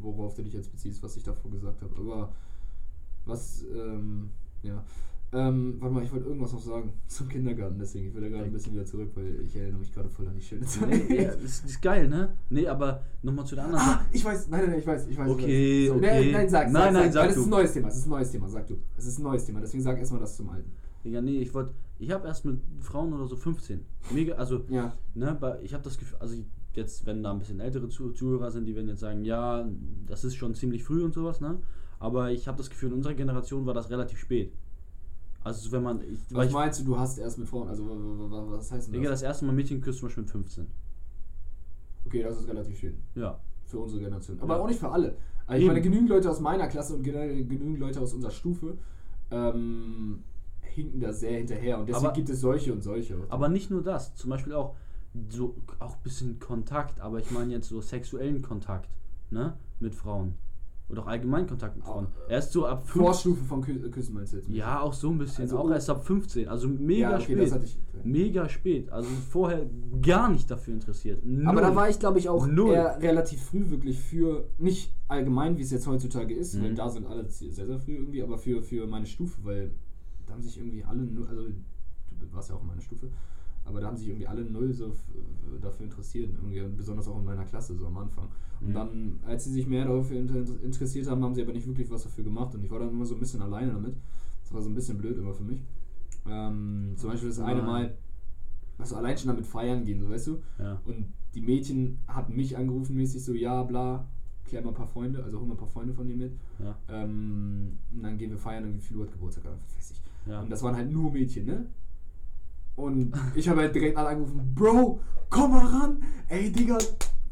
worauf du dich jetzt beziehst, was ich davor gesagt habe. Aber was, ähm, ja. Ähm, warte mal, ich wollte irgendwas noch sagen [LAUGHS] zum Kindergarten, deswegen. Ich will da gerade ein bisschen wieder zurück, weil ich erinnere mich gerade voll an die schöne Zeit. Nee, ja, [LAUGHS] das ist geil, ne? Nee, aber nochmal zu der anderen Ah, ich weiß, nein, nein, nein, ich weiß, ich weiß. Okay, ich weiß. So, okay. Nein, sag, Nein, nein, sag, sag das ist ein neues Thema, es ist ein neues Thema, sag du. Es ist ein neues Thema, deswegen sag erstmal das zum Alten. Ja, nee, ich wollte, ich habe erst mit Frauen oder so 15. Mega, also, Ja, ne, bei- ich habe das Gefühl, also ich- jetzt, wenn da ein bisschen ältere Zuh- Zuhörer sind, die werden jetzt sagen, ja, das ist schon ziemlich früh und sowas, ne? Aber ich habe das Gefühl, in unserer Generation war das relativ spät. Also wenn man, ich, was meinst du, du hast erst mit Frauen, also was heißt denn Digga, das? das erste Mal Mädchen küsst zum Beispiel mit 15. Okay, das ist relativ schön. Ja. Für unsere Generation. Aber Ja. auch nicht für alle. Also ich meine, genügend Leute aus meiner Klasse und genügend Leute aus unserer Stufe ähm, hinken da sehr hinterher. Und deswegen Aber- gibt es solche und solche. Aber nicht nur das, zum Beispiel auch so auch ein bisschen Kontakt, aber ich meine jetzt so sexuellen Kontakt, ne? Mit Frauen. Oder auch allgemein Kontakt mit Frauen. Auch, äh, Erst so ab 15. Vorstufe von Kü Küssen meinst du jetzt? Ja, auch so ein bisschen. Also, auch erst ab 15. Also mega ja, okay, spät. ich. Mega spät. Also vorher gar nicht dafür interessiert. Aber Null. da war ich, glaube ich, auch relativ früh wirklich für, nicht allgemein, wie es jetzt heutzutage ist, weil Mhm. da sind alle sehr, sehr früh irgendwie, aber für, für meine Stufe, weil da haben sich irgendwie alle, also du warst ja auch in meiner Stufe, aber da haben sich irgendwie alle null so dafür interessiert, irgendwie, besonders auch in meiner Klasse, so am Anfang. Und Mhm. dann, als sie sich mehr dafür inter interessiert haben, haben sie aber nicht wirklich was dafür gemacht und ich war dann immer so ein bisschen alleine damit. Das war so ein bisschen blöd immer für mich. Ähm, zum Beispiel das eine Nein. Mal, also allein schon damit feiern gehen, so weißt du? Ja. Und die Mädchen hatten mich angerufen, mäßig so, ja, bla, klär mal ein paar Freunde, also hol mal ein paar Freunde von dir mit. Ja. Ähm, und dann gehen wir feiern, irgendwie viel Uhr hat Geburtstag, oder weiß ich. Ja. Und das waren halt nur Mädchen, ne? Und ich habe halt direkt alle angerufen, Bro, komm mal ran, ey, Digga,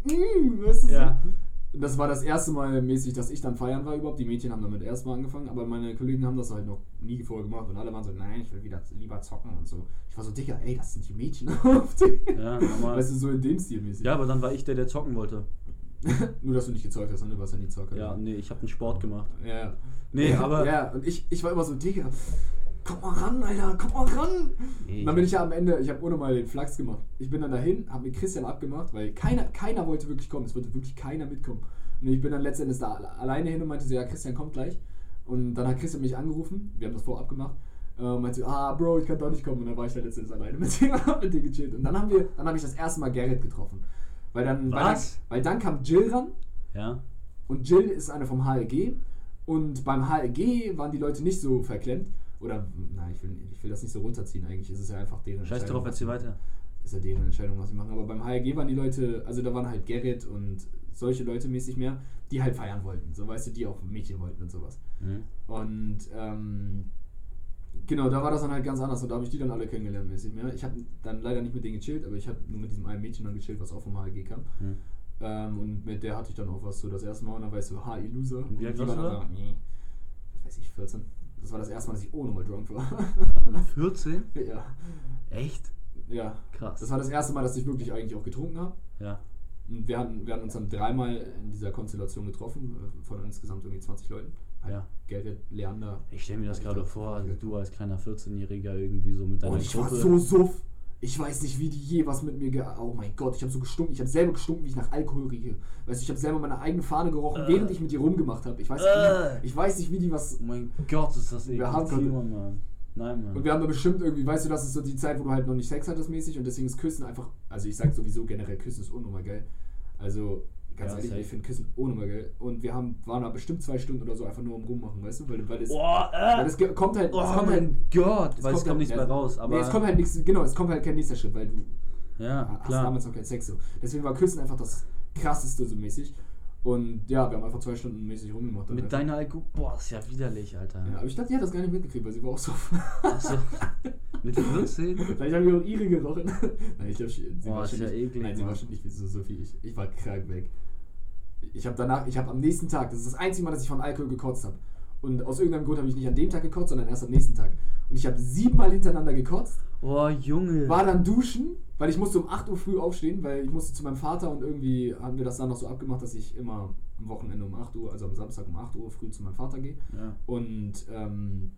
mm, weißt du Ja. so? Das war das erste Mal mäßig, dass ich dann feiern war überhaupt. Die Mädchen haben damit erstmal angefangen, aber meine Kollegen haben das halt noch nie vorher gemacht und alle waren so, nein, ich will wieder lieber zocken und so. Ich war so, Digga, ey, das sind die Mädchen [LAUGHS] auf die. Ja, normal. Weißt du, so in dem Stil mäßig. Ja, aber dann war ich der, der zocken wollte. [LAUGHS] Nur, dass du nicht gezeugt hast, ne? du warst ja nie Zocker. Ja, nee, ich habe einen Sport gemacht. Ja, ja. Nee, aber. Ja, und ich, ich war immer so, Digga, komm mal ran, Alter, komm mal ran. Und dann bin ich ja am Ende, ich habe ohne mal den Flachs gemacht. Ich bin dann dahin, habe mit Christian abgemacht, weil keiner, keiner wollte wirklich kommen. Es wollte wirklich keiner mitkommen. Und ich bin dann letztendlich da alle- alleine hin und meinte so, ja, Christian kommt gleich. Und dann hat Christian mich angerufen, wir haben das vorab gemacht. äh, Und meinte so, ah, Bro, ich kann doch nicht kommen. Und dann war ich da letztendlich alleine mit dem, [LAUGHS] mit dem gechillt. Und dann haben wir, dann habe ich das erste Mal Gerrit getroffen. Weil dann, Weil, dann, Was? weil dann kam Jill ran Ja. und Jill ist eine vom HLG. Und beim HLG waren die Leute nicht so verklemmt. Oder, nein, ich will, ich will das nicht so runterziehen. Eigentlich ist es ja einfach deren Scheiß drauf, was erzähl sie- weiter. Ist ja deren Entscheidung, was sie machen. Aber beim HLG waren die Leute, also da waren halt Gerrit und solche Leute mäßig mehr, die halt feiern wollten. So, weißt du, die auch Mädchen wollten und sowas. Mhm. Und ähm, genau, da war das dann halt ganz anders und da habe ich die dann alle kennengelernt mäßig mehr. Ich habe dann leider nicht mit denen gechillt, aber ich habe nur mit diesem einen Mädchen dann gechillt, was auch vom HLG kam. Mhm. Ähm, und mit der hatte ich dann auch was so das erste Mal und dann war ich so, HI Loser. Und die war dann nee, weiß ich, 14. Das war das erste Mal, dass ich ohne mal drunk war. 14? [LAUGHS] ja. Echt? Ja. Krass. Das war das erste Mal, dass ich wirklich eigentlich auch getrunken habe. Ja. Und wir hatten, wir hatten uns dann dreimal in dieser Konstellation getroffen, äh, von insgesamt irgendwie 20 Leuten. Halt Ja. Gerrit, Leander. Ich stelle mir das gerade vor, also du als kleiner 14-Jähriger irgendwie so mit deiner Und ich war Gruppe. so suff. Ich weiß nicht, wie die je was mit mir ge Oh mein Gott, ich habe so gestunken. Ich habe selber gestunken, wie ich nach Alkohol rieche. Weißt du, ich habe selber meine eigene Fahne gerochen, Äh. während ich mit ihr rumgemacht habe. Ich, weiß Äh. nicht, ich weiß nicht, wie die was. oh mein Gott, ist das eklig. Mann. Nein, Mann. Und wir haben da bestimmt irgendwie, weißt du, das ist so die Zeit, wo du halt noch nicht Sex hattest mäßig und deswegen ist Küssen einfach. Also ich sag sowieso generell, Küssen ist unnormal geil. Also ganz Ja, ehrlich, safe. ich finde Küssen unnormal geil. Und wir haben, waren da bestimmt zwei Stunden oder so einfach nur am Rummachen, weißt du? Weil, weil es, Boah, weil äh, es ge- kommt halt. oh es kommt halt Gott, es weil es kommt halt- nichts mehr raus. Aber nee, es kommt halt nichts, genau, es kommt halt kein nächster Schritt, weil du ja, hast klar. damals noch keinen Sex so. Deswegen war Küssen einfach das krasseste so mäßig. Und ja, wir haben einfach zwei Stunden mäßig rumgemacht. Mit einfach. deiner Alkohol, boah, ist ja widerlich, Alter. ja, aber ich dachte, die hat das gar nicht mitgekriegt, weil sie war auch so. Achso. [LAUGHS] Mit 14? Vielleicht haben wir auch ihre gerochen. [LAUGHS] Nein, ich glaube, sie Boah, war schon ja nicht, eklig, Nein, sie Mann. war schon nicht so, so wie ich. Ich war krank weg. Ich habe danach, ich habe am nächsten Tag, das ist das einzige Mal, dass ich von Alkohol gekotzt habe. Und aus irgendeinem Grund habe ich nicht an dem Tag gekotzt, sondern erst am nächsten Tag. Und ich habe siebenmal hintereinander gekotzt, Boah, Junge. war dann duschen, weil ich musste um 8 Uhr früh aufstehen, weil ich musste zu meinem Vater und irgendwie haben wir das dann noch so abgemacht, dass ich immer am Wochenende um 8 Uhr, also am Samstag um 8 Uhr früh zu meinem Vater gehe. Ja. Und ähm,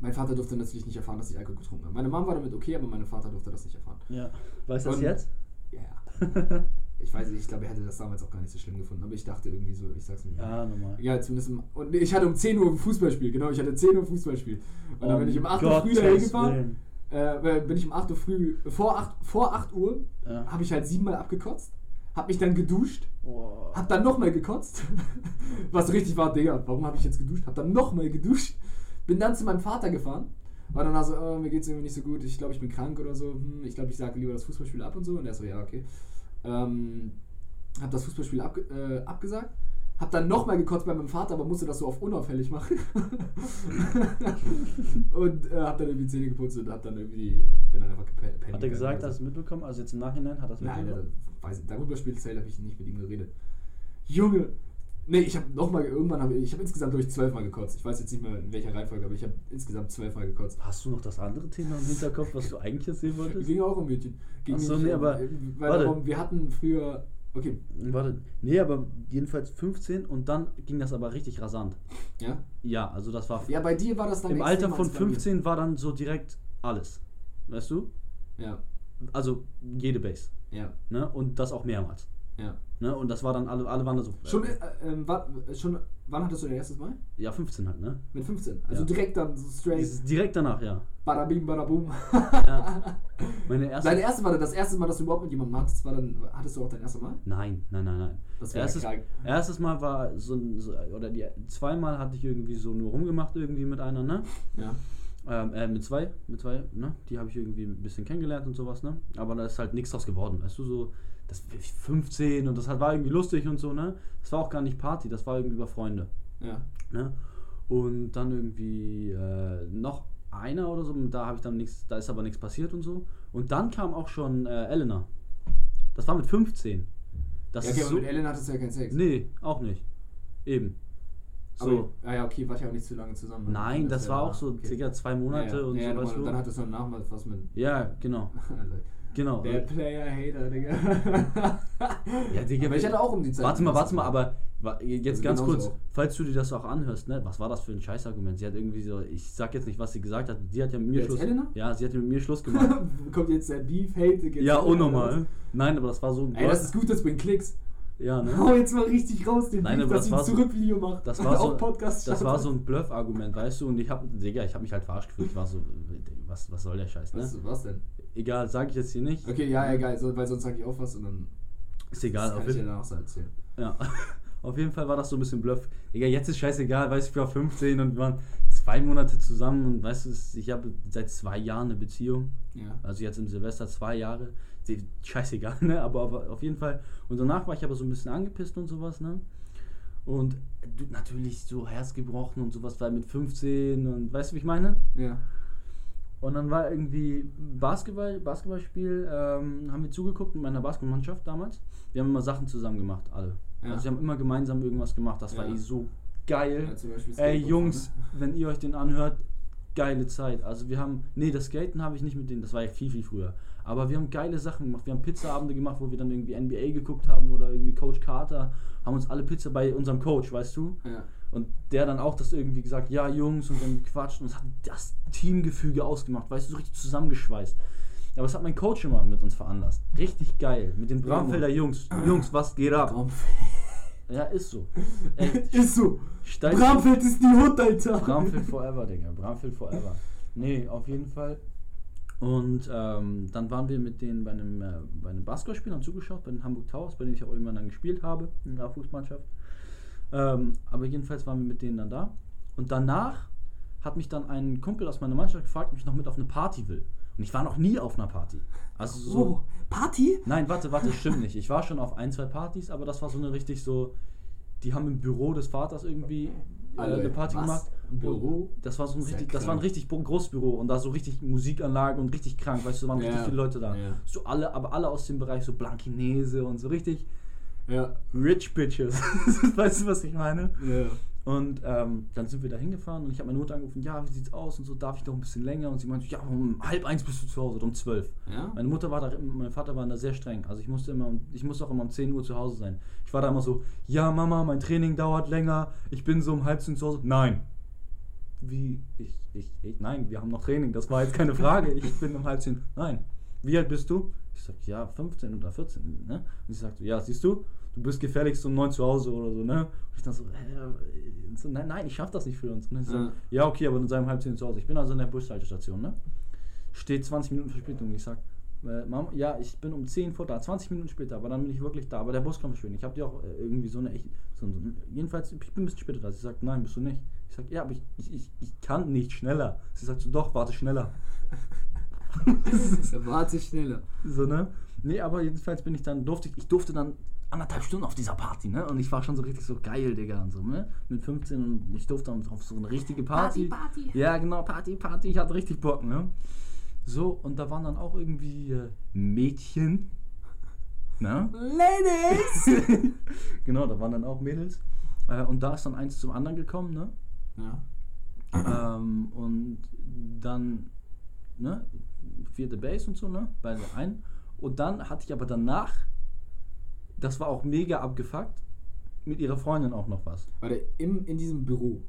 mein Vater durfte natürlich nicht erfahren, dass ich Alkohol getrunken habe. Meine Mom war damit okay, aber mein Vater durfte das nicht erfahren. ja. Weißt du das jetzt? Ja, ja. [LAUGHS] ich weiß nicht, ich glaube, er hätte das damals auch gar nicht so schlimm gefunden, aber ich dachte irgendwie so, ich sag's nicht. Ja, normal. Ja, zumindest im, Und ich hatte um 10 Uhr ein Fußballspiel, genau, ich hatte 10 Uhr Fußballspiel. Und dann bin ich um 8 Uhr früh dahin gefahren. Äh, bin ich um 8 Uhr früh, vor 8, vor 8 Uhr, Ja. habe ich halt siebenmal abgekotzt, habe mich dann geduscht, Boah. hab dann nochmal gekotzt. [LAUGHS] Was richtig war, Digga, warum habe ich jetzt geduscht? Hab dann nochmal geduscht. Bin dann zu meinem Vater gefahren. War dann so, oh, mir geht's irgendwie nicht so gut. Ich glaube, ich bin krank oder so. Hm, ich glaube, ich sage lieber das Fußballspiel ab und so. Und er so, ja, okay. Ähm, hab das Fußballspiel abge äh, abgesagt. Hab dann nochmal gekotzt bei meinem Vater, aber musste das so auf unauffällig machen. [LAUGHS] und äh, hab dann irgendwie Zähne geputzt und hab dann irgendwie, bin dann einfach gepennt. Hat er gesagt, du es mitbekommen? Also jetzt im Nachhinein hat er es Nein, mitbekommen? da, weiß ich, darüber speziell habe ich nicht mit ihm geredet. Junge! Nee, ich habe nochmal, irgendwann habe ich, ich habe insgesamt durch zwölfmal gekotzt. Ich weiß jetzt nicht mehr in welcher Reihenfolge, aber ich habe insgesamt zwölfmal gekotzt. Hast du noch das andere Thema im Hinterkopf, was du eigentlich erzählen wolltest? Ging auch um Mädchen. Ging Ach so, nee, um- aber- äh, Weil darum, wir hatten früher, okay, Warte. Nee, aber jedenfalls 15 und dann ging das aber richtig rasant. ja? Ja, also das war. Ja, bei dir war das dann Im Alter von als bei mir. 15 war dann so direkt alles. Weißt du? Ja, Also jede Base. ja, Ne? Und das auch mehrmals. ja. Ne? Und das war dann, alle, alle waren da so. Schon, äh, ähm, wa- schon, wann hattest du dein erstes Mal? Ja, 15 halt, ne? Mit 15. Also Ja. direkt dann so straight, Direkt danach, ja. badabim, badabum. ja. [LAUGHS] Meine erste. Dein erstes Mal, das erste Mal, dass du überhaupt mit jemandem hattest, war dann, hattest du auch dein erstes Mal? Nein, nein, nein, nein. Das wäre Erstes, krank. erstes Mal war so ein, so, oder die zweimal hatte ich irgendwie so nur rumgemacht irgendwie mit einer, ne? Ja. Ähm, äh, mit zwei, mit zwei, ne? Die habe ich irgendwie ein bisschen kennengelernt und sowas, ne? Aber da ist halt nichts draus geworden, weißt du, so, das 15 und das war irgendwie lustig und so, ne? Das war auch gar nicht Party, das war irgendwie über Freunde, Ja. ne? Und dann irgendwie äh, noch einer oder so, da habe ich dann nichts, da ist aber nichts passiert und so. Und dann kam auch schon äh, Elena. Das war mit 15. Das ja, okay, ist so, mit Ellen hattest du ja keinen Sex. Nee, auch nicht. Eben. So. Aber, ah ja, okay, wart ja auch nicht zu lange zusammen. Nein, das ja- war auch so okay. circa zwei Monate ja, ja. und ja, so, ja, weißt du? Dann hattest du danach was mit. Ja, genau. [LAUGHS] Genau. Der Player-Hater, Digga. Ja, Digga, aber ich hatte auch um die Zeit. Warte mal, warte mal, aber jetzt Also ganz kurz, auch. falls du dir das auch anhörst, ne, was war das für ein Scheißargument? Sie hat irgendwie so, ich sag jetzt nicht, was sie gesagt hat, sie hat ja mit mir Jetzt Schluss. Helena? Ja, sie hat ja mit mir Schluss gemacht. [LAUGHS] Kommt jetzt der Beef-Hate? geht's ja, weiter, unnormal. Nein, aber das war so ein Ey, das ist gut, das bringt Klicks. Ja, ne? Hau jetzt mal richtig raus, den Nein, Beef, aber dass das sie war ein so- Zurückvideo macht. Das war [LAUGHS] so, Podcast das war so ein Bluff-Argument, weißt du? Und ich hab, Digga, ich hab mich halt verarscht gefühlt. Ich war so, was, was soll der Scheiß, ne? Was, was denn? Egal, sag ich jetzt hier nicht. Okay, ja, egal, so, weil sonst sag ich auch was und dann Ist egal, das auf jeden, danach so erzählen. ja. [LAUGHS] auf jeden Fall war das so ein bisschen Bluff. Digga, jetzt ist scheißegal, weißt du, ich war 15 und wir waren zwei Monate zusammen und weißt du, ich habe seit zwei Jahren eine Beziehung. Ja. Also jetzt im Silvester zwei Jahre. Scheißegal, [LAUGHS] ne? Aber auf, auf jeden Fall. Und danach war ich aber so ein bisschen angepisst und sowas, ne? Und natürlich so Herz gebrochen und sowas, weil mit 15 und weißt du, wie ich meine? Ja. Und dann war irgendwie Basketball, Basketballspiel, ähm, haben wir zugeguckt mit meiner Basketballmannschaft damals. Wir haben immer Sachen zusammen gemacht, alle. Ja. Also wir haben immer gemeinsam irgendwas gemacht. Das war Ja. eh so geil. Ja, Ey Jungs, fahren, wenn ihr euch den anhört, geile Zeit. Also wir haben, nee, das Skaten habe ich nicht mit denen, das war ja viel, viel früher. Aber wir haben geile Sachen gemacht. Wir haben Pizzaabende gemacht, wo wir dann irgendwie NBA geguckt haben oder irgendwie Coach Carter. Haben uns alle Pizza bei unserem Coach, weißt du? ne? Ja. Und der dann auch das irgendwie gesagt, ja Jungs, und dann gequatscht und es hat das Teamgefüge ausgemacht, weißt du, so richtig zusammengeschweißt. Aber das hat mein Coach immer mit uns veranlasst. Richtig geil. Mit den Bramfelder Jungs. Jungs, was geht ab? Ja, ist so. [LAUGHS] Echt. Ist so. Steigt- Bramfeld ist die Hut, Alter. Bramfeld forever, Digga. Bramfeld forever. Nee, auf jeden Fall. Und ähm, dann waren wir mit denen bei einem, äh, bei einem Basketballspiel haben zugeschaut, bei den Hamburg Towers, bei denen ich auch irgendwann dann gespielt habe, in der Fußmannschaft. Ähm, aber jedenfalls waren wir mit denen dann da. Und danach hat mich dann ein Kumpel aus meiner Mannschaft gefragt, ob ich noch mit auf eine Party will. Und ich war noch nie auf einer Party. Also so. Oh, Party? Nein, warte, warte, stimmt nicht. Ich war schon auf ein, zwei Partys, aber das war so eine richtig so. Die haben im Büro des Vaters irgendwie äh, eine Party was? gemacht. Büro? Das war so ein ja richtig, das war ein krank. richtig großes Büro und da so richtig Musikanlage und richtig krank, weißt du, da waren Ja, richtig viele Leute da. ja. So alle, aber alle aus dem Bereich so Blankinese und so richtig Ja. rich bitches. [LAUGHS] weißt du, was ich meine? Ja. Und ähm, dann sind wir da hingefahren und ich habe meine Mutter angerufen, ja, wie sieht's aus und so, darf ich noch ein bisschen länger? Und sie meinte, ja, um halb eins bist du zu Hause oder um zwölf. Ja? Meine Mutter war da, mein Vater war da sehr streng. Also ich musste immer, ich musste auch immer um 10 Uhr zu Hause sein. Ich war da immer so, ja Mama, mein Training dauert länger, ich bin so um halb zehn zu Hause. Nein. Wie? Ich, ich, ich, nein, wir haben noch Training, das war jetzt keine Frage. Ich bin um halb zehn. Nein. Wie alt bist du? Ich sag, ja, 15 oder 14, ne? Und sie sagt, so, ja, siehst du, du bist gefälligst um 9 zu Hause oder so, ne? Und ich dachte so, so nein, nein, ich schaff das nicht für uns. Und ich sag, Ja. ja, okay, aber dann sei um halb zehn zu Hause. Ich bin also in der Bushaltestation, ne? Steht 20 Minuten Verspätung. Ich sag, äh, Mama, ja, ich bin um 10 vor da, 20 Minuten später, aber dann bin ich wirklich da. Aber der Bus kommt schön. Ich habe dir auch äh, irgendwie so eine echt. So, so, jedenfalls, ich bin ein bisschen später da. Sie sagt, nein, bist du nicht. Ich sag, ja, aber ich, ich, ich, ich kann nicht schneller. Sie sagt so, doch, warte schneller. [LAUGHS] Warte schneller. So, ne? Nee, aber jedenfalls bin ich dann, durfte ich, ich durfte dann anderthalb Stunden auf dieser Party, ne? Und ich war schon so richtig so geil, Digga, und so, ne? Mit 15 und ich durfte dann auf so eine richtige Party. Party, Party. Ja, genau, Party, Party, ich hatte richtig Bock, ne? So, und da waren dann auch irgendwie äh, Mädchen, ne? Ladies! [LAUGHS] genau, da waren dann auch Mädels. Äh, und da ist dann eins zum anderen gekommen, ne? Ja. Ähm, und dann, ne, vierte Base und so, ne, beide ein. Und dann hatte ich aber danach, das war auch mega abgefuckt, mit ihrer Freundin auch noch was. Warte, im, in diesem Büro.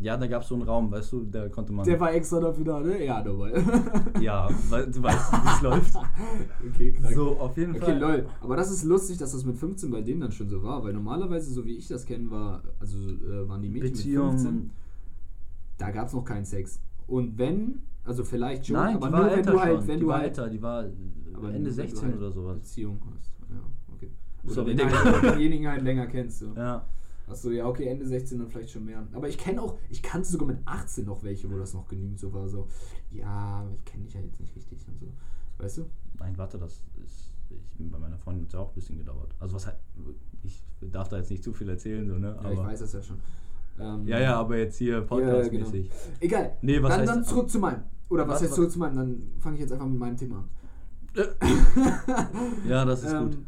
Ja, da gab es so einen Raum, weißt du, da konnte man. Der war extra dafür da, ne? Ja, dabei. [LAUGHS] ja, weil du weißt, wie es läuft. [LAUGHS] Okay, krank. So, auf jeden Okay, Fall. lol. Aber das ist lustig, dass das mit 15 bei denen dann schon so war, weil normalerweise, so wie ich das kenne, war, also äh, waren die Mädchen Beziehung. mit 15, da gab es noch keinen Sex. Und wenn, also vielleicht schon, Nein, aber die war nur wenn älter du halt, schon. wenn die du war halt, älter, die war aber Ende nur, wenn du 16 halt oder sowas. Beziehung hast. Ja, okay. Oder wenn du halt [LAUGHS] denjenigen halt länger kennst. So. Ja. Achso, ja, okay, Ende 16 dann vielleicht schon mehr. Aber ich kenne auch, ich kannte sogar mit 18 noch welche, wo das noch genügend so war. So, ja, aber ich kenne dich ja jetzt nicht richtig und so. Weißt du? Nein, warte, das ist. Ich, bei meiner Freundin hat es ja auch ein bisschen gedauert. Also was halt. Ich darf da jetzt nicht zu viel erzählen, so, ne? Ja, ich weiß das ja schon. Ähm, Ja, ja, aber jetzt hier podcastmäßig. Egal. Nee, was dann, heißt- dann zurück zu meinem. Oder was Was- was- zurück zu meinem? Dann fange ich jetzt einfach mit meinem Thema an. [LAUGHS] Ja, das ist gut. Ähm,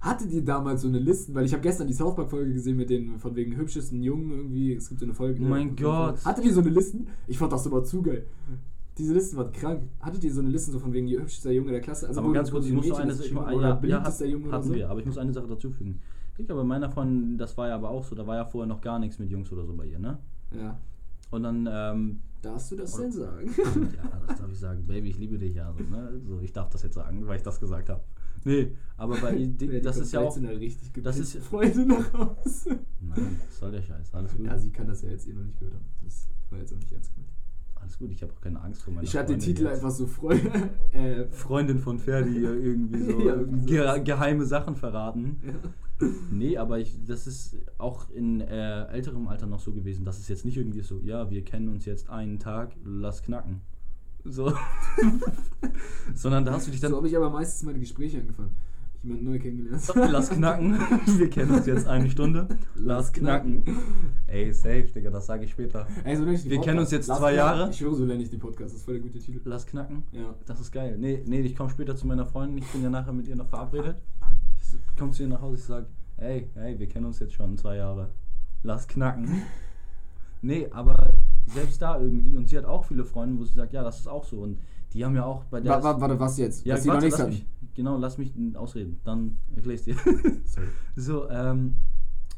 Hattet ihr damals so eine Listen? Weil ich habe gestern die South Park Folge gesehen mit den von wegen hübschesten Jungen irgendwie. Es gibt so eine Folge. Oh mein Gott. Hattet ihr so eine Listen? Ich fand das immer zu geil. Diese Listen waren krank. Hattet ihr so eine Liste so von wegen ihr hübschester Junge der Klasse? Also aber ganz kurz, ich muss eine ich oder ja, beliebtester ja, Junge oder hatten so? wir, aber ich muss eine Sache dazufügen. Digga, bei meiner Freundin, das war ja aber auch so, da war ja vorher noch gar nichts mit Jungs oder so bei ihr, ne? Ja. Und dann, ähm, Darfst du das denn sagen? ja, das darf ich sagen, Baby, ich liebe dich ja. So, ne? so, ich darf das jetzt sagen, weil ich das gesagt habe. Nee, aber bei [LAUGHS] Die das ist ja auch. richtig das ist- Freunde nach Hause. Nein, was soll der Scheiß? Alles gut. Ja, sie kann das ja jetzt eh noch nicht gehört haben. Das war jetzt auch nicht ernst gemeint. Alles gut, ich habe auch keine Angst vor meiner Ich schreibe den Titel jetzt. einfach so Freunde. äh, Freundin von Ferdi hier irgendwie [LAUGHS] so, Ja, irgendwie so. ge geheime Sachen verraten. ja. Nee, aber ich, das ist auch in äh, älterem Alter noch so gewesen, dass es jetzt nicht irgendwie so, ja, wir kennen uns jetzt einen Tag, lass knacken. So. [LAUGHS] Sondern da hast du dich dann, So habe ich aber meistens meine Gespräche angefangen. Ich jemanden neu kennengelernt. lass knacken. [LAUGHS] Wir kennen uns jetzt eine Stunde, lass knacken. Ey, safe, Digga, das sage ich später. Ey, so ich die Wir kennen uns jetzt Lass zwei knacken. Jahre. Ich schwöre, so nenne ich die Podcast. Das ist voll der gute Titel. Lass knacken. Ja. Das ist geil. Nee, nee, ich komme später zu meiner Freundin, ich bin ja nachher mit ihr noch verabredet. Komme zu ihr nach Hause, ich sage, ey, hey, wir kennen uns jetzt schon zwei Jahre. Lass knacken. [LAUGHS] Nee, aber selbst da irgendwie, und sie hat auch viele Freunde, wo sie sagt, ja, das ist auch so. Und die haben ja auch bei der. Wa- wa- Warte, was jetzt? ja, Dass noch warte, nichts lass hatten. mich, genau, lass mich ausreden. Dann erkläre ich dir. Sorry. [LAUGHS] So, ähm,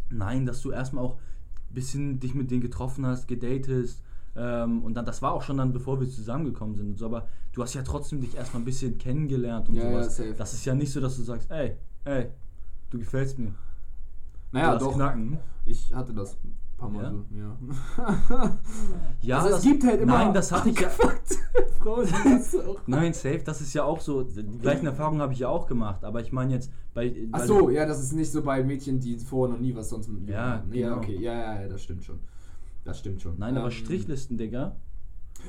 nein, dass du erstmal auch ein bisschen dich mit denen getroffen hast, gedatest. Ähm, und dann, das war auch schon dann, bevor wir zusammengekommen sind und so, aber du hast ja trotzdem dich erstmal ein bisschen kennengelernt und Ja, ja, sowas. safe. das ist ja nicht so, dass du sagst, ey, ey, du gefällst mir. Naja, doch. knacken. Ich hatte das ein paar Mal Ja? so, ja. [LAUGHS] Ja, also, es gibt halt immer. Nein, das hatte ich ja. [LAUGHS] Frauen, das auch. Nein, safe, das ist ja auch so. Die gleichen Erfahrungen habe ich ja auch gemacht, aber ich meine jetzt bei. Ach so, ja, das ist nicht so bei Mädchen, die vorher noch nie was sonst mit Ja, hatten. genau. ja, okay, ja, ja, ja, das stimmt schon. Das stimmt schon. Nein, aber Ähm, Strichlisten, Digga.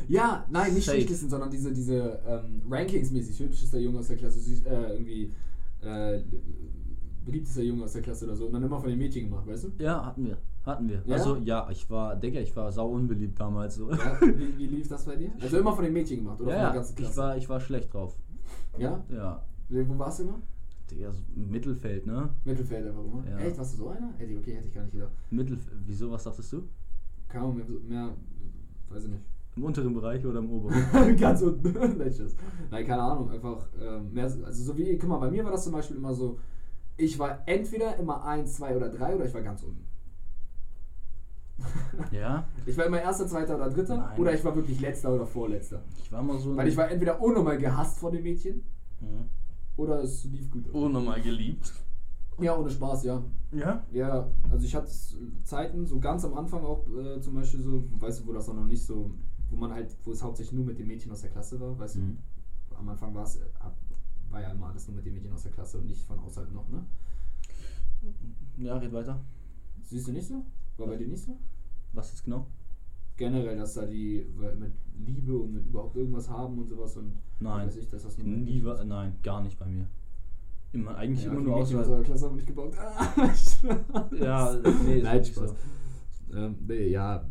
Ja, nein, nicht Safe. Strichlisten, sondern diese, diese ähm, Rankings-mäßig. Hübschester Junge aus der Klasse, süß, äh, irgendwie äh, beliebtester Junge aus der Klasse oder so. Und dann immer von den Mädchen gemacht, weißt du? Ja, hatten wir. Hatten wir. Ja? Also, ja, ich war, Digga, ich war sau unbeliebt damals so. Ja, [LAUGHS] wie, wie lief das bei dir? Also immer von den Mädchen gemacht oder Ja, von der ganzen Klasse? ich war, ich war schlecht drauf. ja? Ja. Wo warst du immer? Digga, so Mittelfeld, ne? Mittelfeld einfach immer. Ja. Echt, warst du so einer? Hätte ich, okay, hätte ich gar nicht gedacht. Mittelf wieso, was dachtest du? Kaum mehr, mehr weiß ich nicht. Im unteren Bereich oder im oberen? [LAUGHS] Ganz unten. [LAUGHS] Nein, keine Ahnung. Einfach ähm, mehr, also so wie, guck mal, bei mir war das zum Beispiel immer so, ich war entweder immer eins, zwei oder drei oder ich war ganz unten. [LAUGHS] ja. Ich war immer erster, zweiter oder dritter Nein. oder ich war wirklich letzter oder vorletzter. Ich war mal so. Weil ich war entweder unnormal gehasst von den Mädchen Mhm. oder es lief gut. unnormal geliebt. Ja, ohne Spaß, ja. Ja? Ja, also ich hatte Zeiten, so ganz am Anfang auch äh, zum Beispiel so, weißt du, wo das auch noch nicht so, wo man halt, wo es hauptsächlich nur mit den Mädchen aus der Klasse war, weißt Mhm. du, am Anfang war es, äh, ab- war ja immer alles nur mit den Mädchen aus der Klasse und nicht von außerhalb noch, ne? Ja, red weiter. Siehst du nicht so? War bei dir nicht so? Was jetzt genau? Generell, dass da die mit Liebe und mit überhaupt irgendwas haben und sowas und Nein. weiß ich, dass das Nie war, nein, gar nicht bei mir. Immer, eigentlich ja, immer nur aus der Klasse haben nicht gebaut. Ah. [LAUGHS] Ja, nee, ist Nein, Spaß. so. Ähm, nee, ja.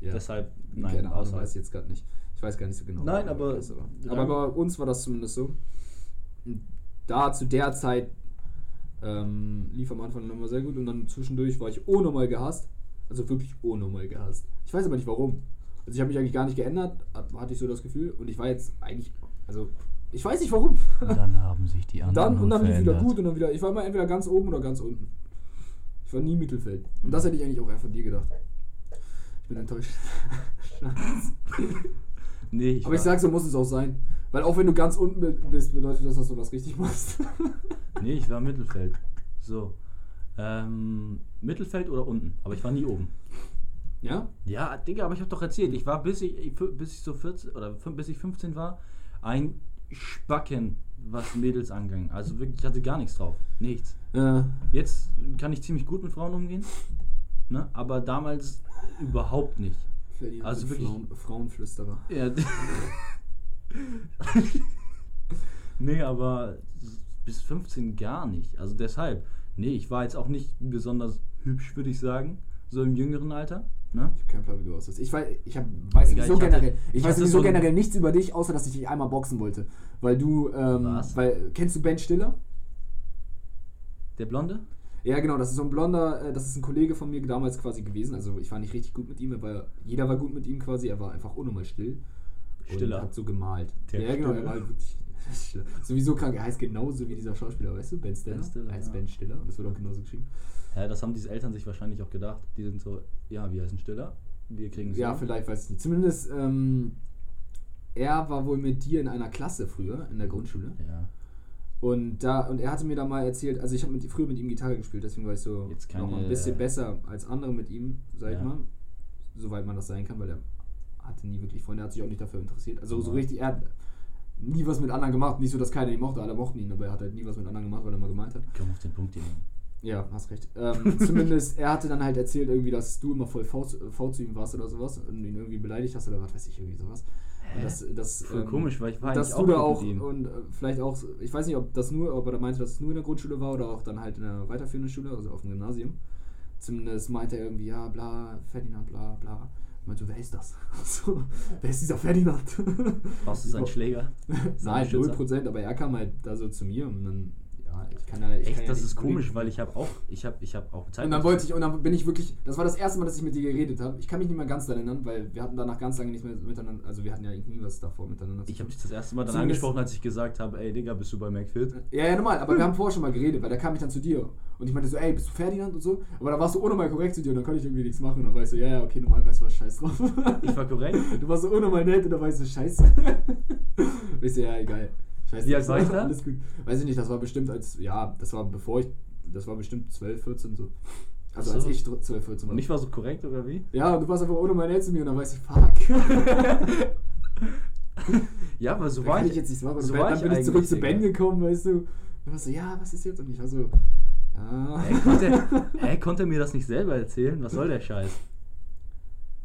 ja. Deshalb, nein, Keine Ahnung, außerhalb. weiß ich jetzt gerade nicht. Ich weiß gar nicht so genau. Nein, aber- war. Ja. aber bei uns war das zumindest so. Da zu der Zeit ähm, lief am Anfang immer sehr gut und dann zwischendurch war ich unnormal gehasst. Also wirklich unnormal gehasst. Ich weiß aber nicht warum. Also ich habe mich eigentlich gar nicht geändert, hat- hatte ich so das Gefühl. Und ich war jetzt eigentlich, also ich weiß nicht warum. Und dann haben sich die [LAUGHS] anderen Dann und dann lief wieder verändert. gut und dann wieder. Ich war immer entweder ganz oben oder ganz unten. Ich war nie Mittelfeld. Und das hätte ich eigentlich auch eher von dir gedacht. Ich bin enttäuscht. [LAUGHS] Nee, ich Aber ich sag, so muss es auch sein. Weil auch wenn du ganz unten bi- bist, bedeutet das, dass du was richtig machst. [LAUGHS] Nee, ich war Mittelfeld. So. Ähm, Mittelfeld oder unten, aber ich war nie oben. ja? Ja, Digga, aber ich hab doch erzählt, ich war bis ich, bis ich so 14 oder bis ich 15 war, ein Spacken, was Mädels anging. Also wirklich, ich hatte gar nichts drauf. Nichts. Äh, Jetzt kann ich ziemlich gut mit Frauen umgehen, ne? aber damals überhaupt nicht. Also also wirklich- Frauen, Frauenflüsterer. Ja. [LAUGHS] nee, aber bis 15 gar nicht. Also deshalb, nee, ich war jetzt auch nicht besonders hübsch, würde ich sagen, so im jüngeren Alter. Ne? Ich hab keinen Plan, wie du aussiehst. Ich weiß, ich hab, weiß Digga, sowieso ich hatte- generell, ich ich weiß sowieso so generell nichts über dich, außer dass ich dich einmal boxen wollte. Weil du, ähm, Was? weil, kennst du Ben Stiller? Der Blonde? Ja, genau, das ist so ein blonder, äh, das ist ein Kollege von mir damals quasi gewesen. Also ich war nicht richtig gut mit ihm, aber jeder war gut mit ihm quasi. Er war einfach unnormal still. Stiller. Und hat so gemalt. Der ja, genau, er war wirklich. [LAUGHS] Sowieso krank. Er heißt genauso wie dieser Schauspieler, weißt du? Ben Stiller. Ben Stiller, er heißt ja. Ben Stiller und das wird auch genauso geschrieben. Hä, das haben diese Eltern sich wahrscheinlich auch gedacht. Die sind so, ja, wir heißen Stiller. Wir kriegen. Ja, vielleicht, weiß ich nicht. Zumindest, ähm, er war wohl mit dir in einer Klasse früher, in der Grundschule. Ja. Und da, und er hatte mir da mal erzählt, also ich habe mit, früher mit ihm Gitarre gespielt, deswegen war ich so Jetzt noch keine- ein bisschen besser als andere mit ihm, sag ich Ja. mal. Soweit man das sein kann, weil er hatte nie wirklich Freunde, er hat sich auch nicht dafür interessiert. Also so Ja. richtig, er hat nie was mit anderen gemacht. Nicht so, dass keiner ihn mochte, alle mochten ihn, aber er hat halt nie was mit anderen gemacht, weil er mal gemeint hat. Komm auf den Punkt hier. Ja, hast recht. Ähm, [LAUGHS] zumindest, er hatte dann halt erzählt, irgendwie, dass du immer voll V, v zu ihm warst oder sowas und ihn irgendwie beleidigt hast oder was weiß ich, irgendwie sowas. Und das, das, Voll ähm, komisch, weil ich war dass eigentlich du da auch mit ihm. und äh, vielleicht auch, ich weiß nicht, ob das nur, ob er da meinte, dass es nur in der Grundschule war oder auch dann halt in der weiterführenden Schule, also auf dem Gymnasium. Zumindest meinte er irgendwie, ja, bla, Ferdinand, bla, bla. Meinte so, wer ist das? [LAUGHS] So, wer ist dieser Ferdinand? [LAUGHS] Warst du sein Schläger? [LAUGHS] Nein, Schützer? 0%, aber er kam halt da so zu mir und dann, ja, ich kann ja. Ich kann Echt, ja das ist komisch, reden. weil ich habe auch, ich habe, ich habe auch Zeit. Und dann wollte ich, und dann bin ich wirklich, das war das erste Mal, dass ich mit dir geredet habe. Ich kann mich nicht mehr ganz daran erinnern, weil wir hatten danach ganz lange nicht mehr miteinander, also wir hatten ja nie was davor miteinander zu Ich habe dich das erste Mal dann angesprochen, als ich gesagt habe, ey Digga, bist du bei McFit? Ja, ja, normal, aber wir haben vorher schon mal geredet, weil da kam ich dann zu dir. Und ich meinte so, ey, bist du Ferdinand und so? Aber da warst du ohne mal korrekt zu dir und dann konnte ich irgendwie nichts machen. Und dann war ich so, ja, ja, okay, normal weißt du was, scheiß drauf. Ich war korrekt. Du warst so ohne mal nett und dann war ich so, scheiße. Und ich so, ja, egal. Scheiße. Wie alt war ich da? Alles gut. Weiß ich nicht, das war bestimmt als, ja, das war bevor ich, das war bestimmt 12, 14 so. Also so. als ich 12, 14 war. Und ich war so korrekt, oder wie? Ja, und du warst einfach ohne mal nett zu mir und dann war ich so, fuck. [LAUGHS] Ja, aber so Da war ich. ich jetzt nichts machen. So war dann ich bin ich zurück zu Ben gekommen, weißt du. Und du warst so, ja, was ist jetzt? Und ich war so, ja. [LAUGHS] Hä, konnte, hä, konnte er mir das nicht selber erzählen? Was soll der Scheiß?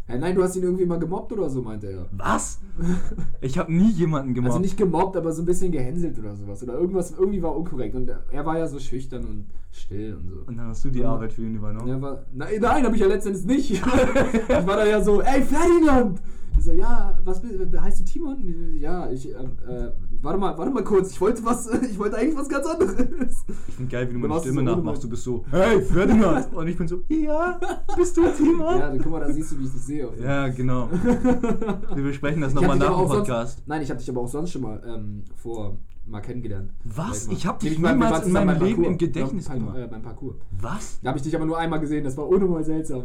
Ja, nein, du hast ihn irgendwie mal gemobbt oder so, meinte er. Was? [LAUGHS] Ich habe nie jemanden gemobbt. Also nicht gemobbt, aber so ein bisschen gehänselt oder sowas. Oder irgendwas, irgendwie war unkorrekt. Und er war ja so schüchtern und still und so. Und dann hast du die Ja. Arbeit für ihn übernommen. Er war, nein, nein, hab ich ja letztendlich nicht. [LAUGHS] ich war da ja so, ey Ferdinand! Ich so, ja, was heißt du Timon? Ja, ich, ähm, äh, warte mal, warte mal kurz, ich wollte was, [LAUGHS] ich wollte eigentlich was ganz anderes. Ich finde geil, wie du meine Stimme so nachmachst. Du bist so, hey Ferdinand! [LAUGHS] Und ich bin so, ja, bist du Timon? Ja, dann guck mal, da siehst du, wie ich dich sehe. Ja, genau. [LAUGHS] Wir besprechen das nochmal nach dem auch sonst- Podcast. Nein, ich habe dich aber auch sonst schon mal ähm, vor mal kennengelernt. Was? Mal. Ich hab Nee, dich niemals waren in meinem beim Leben Parcours. im Gedächtnis beim, gemacht. äh, beim Parcours. Was? Da habe ich dich aber nur einmal gesehen, das war unnormal seltsam.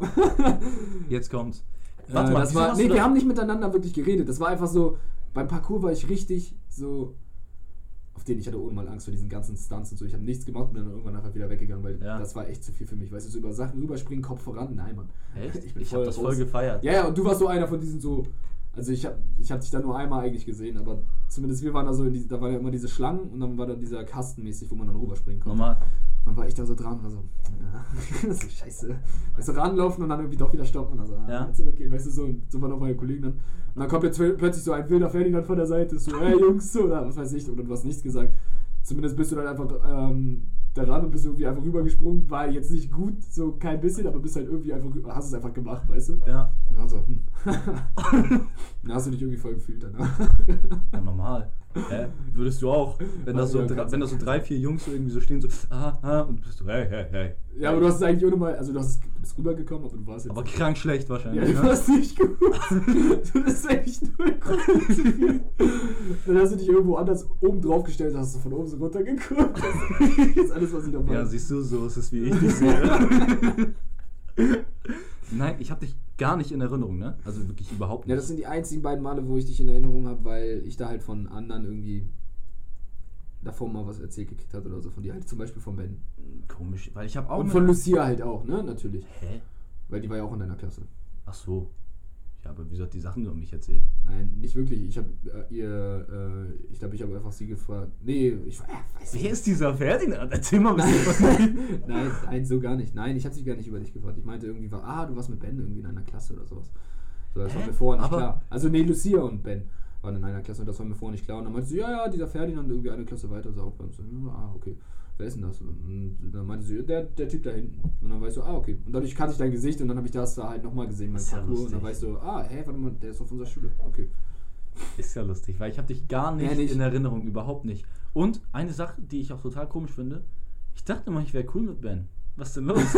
Jetzt kommt's. Warte Warte äh, mal, das war, nee, wir haben nicht miteinander wirklich geredet. Das war einfach so, beim Parcours war ich richtig so, auf den ich hatte ohne mal Angst vor diesen ganzen Stunts und so. Ich habe nichts gemacht und bin dann irgendwann einfach wieder weggegangen, weil Ja. das war echt zu viel für mich. Weißt du, so über Sachen rüberspringen, Kopf voran, nein, Mann. Echt? Ich bin Ich habe das voll gefeiert. Ja, ja, und du warst so einer von diesen so, also ich habe ich hab dich da nur einmal eigentlich gesehen, aber zumindest wir waren da so, in die, da waren ja immer diese Schlangen und dann war da dieser Kasten mäßig, wo man dann rüberspringen konnte. Normal. Dann war ich da so dran und war so, ja, [LAUGHS] so scheiße. Weißt du, ranlaufen und dann irgendwie doch wieder stoppen und dann so, ah, Ja. jetzt zurückgehen, weißt du, so, so waren auch meine Kollegen dann. Und dann kommt jetzt plötzlich so ein wilder Ferdinand von der Seite, so, hey [LAUGHS] Jungs, oder was weiß ich, oder du hast nichts gesagt. Zumindest bist du dann einfach ähm, daran und bist irgendwie einfach rübergesprungen, war jetzt nicht gut, so kein bisschen, aber bist halt irgendwie einfach, hast es einfach gemacht, weißt du? Ja. So, hm. dann hast du dich irgendwie voll gefühlt danach. [LAUGHS] Ja, normal. Hä? Würdest du auch, wenn da so, Ja, drei, wenn du. da so drei, vier Jungs so irgendwie so stehen, so, ah, ah, und du bist so, hey, hey, hey. Ja, aber du hast es eigentlich ohne mal, also du, hast, du bist rübergekommen, aber du warst jetzt Aber krank schlecht Ja, wahrscheinlich. du ne? warst nicht gut. [LAUGHS] Du bist echt null. Dann hast du dich irgendwo anders oben drauf gestellt, hast du von oben so runtergeguckt. Das ist alles, was ich noch Ja, weiß. siehst du, so ist es, wie ich dich sehe. [LAUGHS] Nein, ich habe dich gar nicht in Erinnerung, ne? Also wirklich überhaupt nicht. Ja, das sind die einzigen beiden Male, wo ich dich in Erinnerung habe, weil ich da halt von anderen irgendwie davor mal was erzählt gekriegt hatte oder so. Von dir halt zum Beispiel von Ben. Komisch, weil ich habe auch. Und von Lucia halt auch, ne? Natürlich. Hä? Weil die war ja auch in deiner Klasse. Ach so. Aber wieso hat die Sachen über mich erzählt? Nein, nicht wirklich. Ich habe äh, ihr, äh, ich glaube, ich habe einfach sie gefragt. Nee, ich äh, weiß nicht. Wer ist dieser Ferdinand? Erzähl mal ein bisschen was [LAUGHS] nein, nein, so gar nicht. Nein, ich habe sie gar nicht über dich gefragt. Ich meinte irgendwie, war, ah, du warst mit Ben irgendwie in einer Klasse oder sowas. So, das war Hä? mir vorher nicht Aber- klar. Also, nee, Lucia und Ben waren in einer Klasse und das war mir vorher nicht klar. Und dann meinte sie, ja, ja, dieser Ferdinand irgendwie eine Klasse weiter ist auch bei uns. So, ah, okay. Wer ist denn das? Und dann meinte sie, der, der Typ da hinten. Und dann weißt du, ah, okay. Und dadurch kannte ich dein Gesicht und dann habe ich das da halt nochmal gesehen Das ist ja Parcours. und dann lustig. weißt du, ah, hä, warte mal, der ist auf unserer Schule. Okay. Ist ja lustig, weil ich habe dich gar nicht, nicht. in Erinnerung, überhaupt nicht. Und eine Sache, die ich auch total komisch finde, ich dachte immer, ich wäre cool mit Ben. Was denn los? [LAUGHS]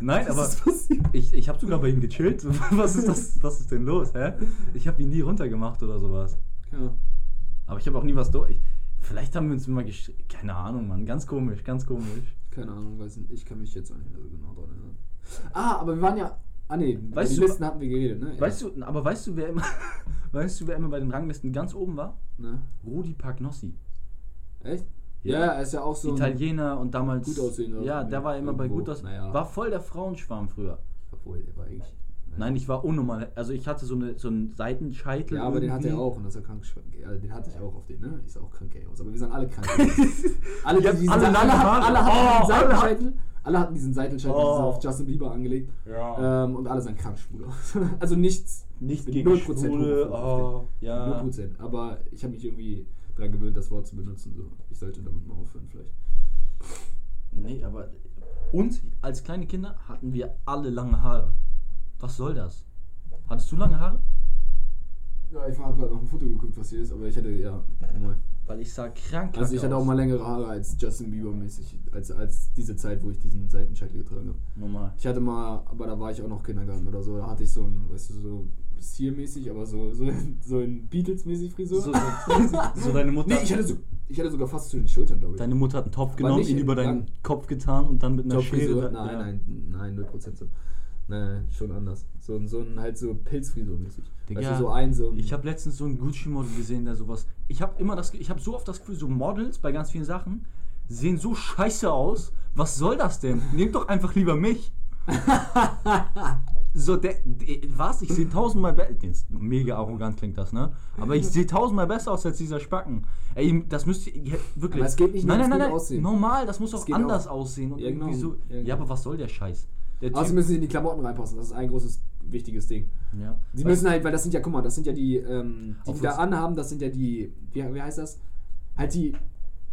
Nein, Was aber ich, ich habe sogar bei ihm gechillt. [LAUGHS] Was ist das? Was ist denn los, hä? Ich habe ihn nie runtergemacht oder sowas. Ja. Aber ich habe auch nie was durch. Vielleicht haben wir uns mal gesch... Keine Ahnung, Mann. Ganz komisch, ganz komisch. Keine Ahnung, weiß nicht. Ich kann mich jetzt auch nicht mehr so genau dran erinnern. Ah, aber wir waren ja. Ah nee, Weißt die du- Listen hatten wir geredet, ne? Weißt du, aber weißt du, wer immer, [LAUGHS] weißt du, wer immer bei den Ranglisten ganz oben war? Ne? Rudi Pagnossi. Echt? Ja. Ja, er ist ja auch so. Italiener und damals. Gut aussehender Ja, der war immer bei irgendwo. gut aus. Naja. War voll der Frauenschwarm früher. Obwohl, er war eigentlich. Nein, ich war unnormal. Also ich hatte so, eine, so einen Seitenscheitel. Ja, aber den hatte er irgendwie. auch und das ist krank. Ja, den hatte ich auch auf den, ne? Ich sah auch krank gay aus. Aber wir sind alle krank. [LAUGHS] alle, die diesen, alle alle, lange hatten, alle hatten Oh, diesen alle Seitenscheitel. Alle hatten diesen Seitenscheitel Oh. diesen auf Justin Bieber angelegt. Ja. Ähm, und alle sind krank schwul aus. [LAUGHS] also nichts. Nicht bin gegen 0% Schwule. Oh, ja. 0%. Aber ich habe mich irgendwie daran gewöhnt, das Wort zu benutzen. So. Ich sollte damit mal aufhören, vielleicht. Nee, aber. Und als kleine Kinder hatten wir alle lange Haare. Was soll das? Hattest du lange Haare? Ja, ich habe gerade noch ein Foto geguckt, was hier ist, aber ich hatte, ja, normal. Weil ich sah krank Also ich hatte auch aus. mal längere Haare als Justin Bieber mäßig, als, als diese Zeit, wo ich diesen Seitenscheitel getragen habe. Normal. Ich hatte mal, aber da war ich auch noch Kindergarten oder so, da hatte ich so ein, weißt du, so bis hier mäßig, aber so, so, so ein Beatles-mäßig Frisur. So, so, so deine Mutter. nee, ich hatte, so, ich hatte sogar fast zu den Schultern, glaube ich. Deine Mutter hat einen Topf genommen, ihn über deinen. Kopf getan und dann mit einer Topfrisur? Schere. Nein, ja. nein, nein, 0% so. Nein, schon anders. So, ein- so ein halt so Pilzfrisur-mäßig. Digga, du, so ein, so ein. Ich habe letztens so ein Gucci-Model gesehen, der sowas. Ich habe immer das. Ich habe so oft das Gefühl, so Models bei ganz vielen Sachen sehen so scheiße aus. Was soll das denn? Nehmt doch einfach lieber mich. [LAUGHS] so, der, der. Was? Ich sehe tausendmal besser. Mega arrogant klingt das, ne? Aber ich sehe tausendmal besser aus als dieser Spacken. Ey, das müsste. Ja, wirklich. Aber es geht nicht nein, nein, nein, nein. Aussehen. Normal, das muss auch anders auch- aussehen. Und Ja, irgendwie genau. so. Ja, Ja, genau. aber was soll der Scheiß? Der Außerdem müssen sie in die Klamotten reinpassen, das ist ein großes, wichtiges Ding. ja. Sie müssen halt, weil das sind ja, guck mal, das sind ja die, ähm, die, Auf die da anhaben, das sind ja die, wie, wie heißt das? Halt die,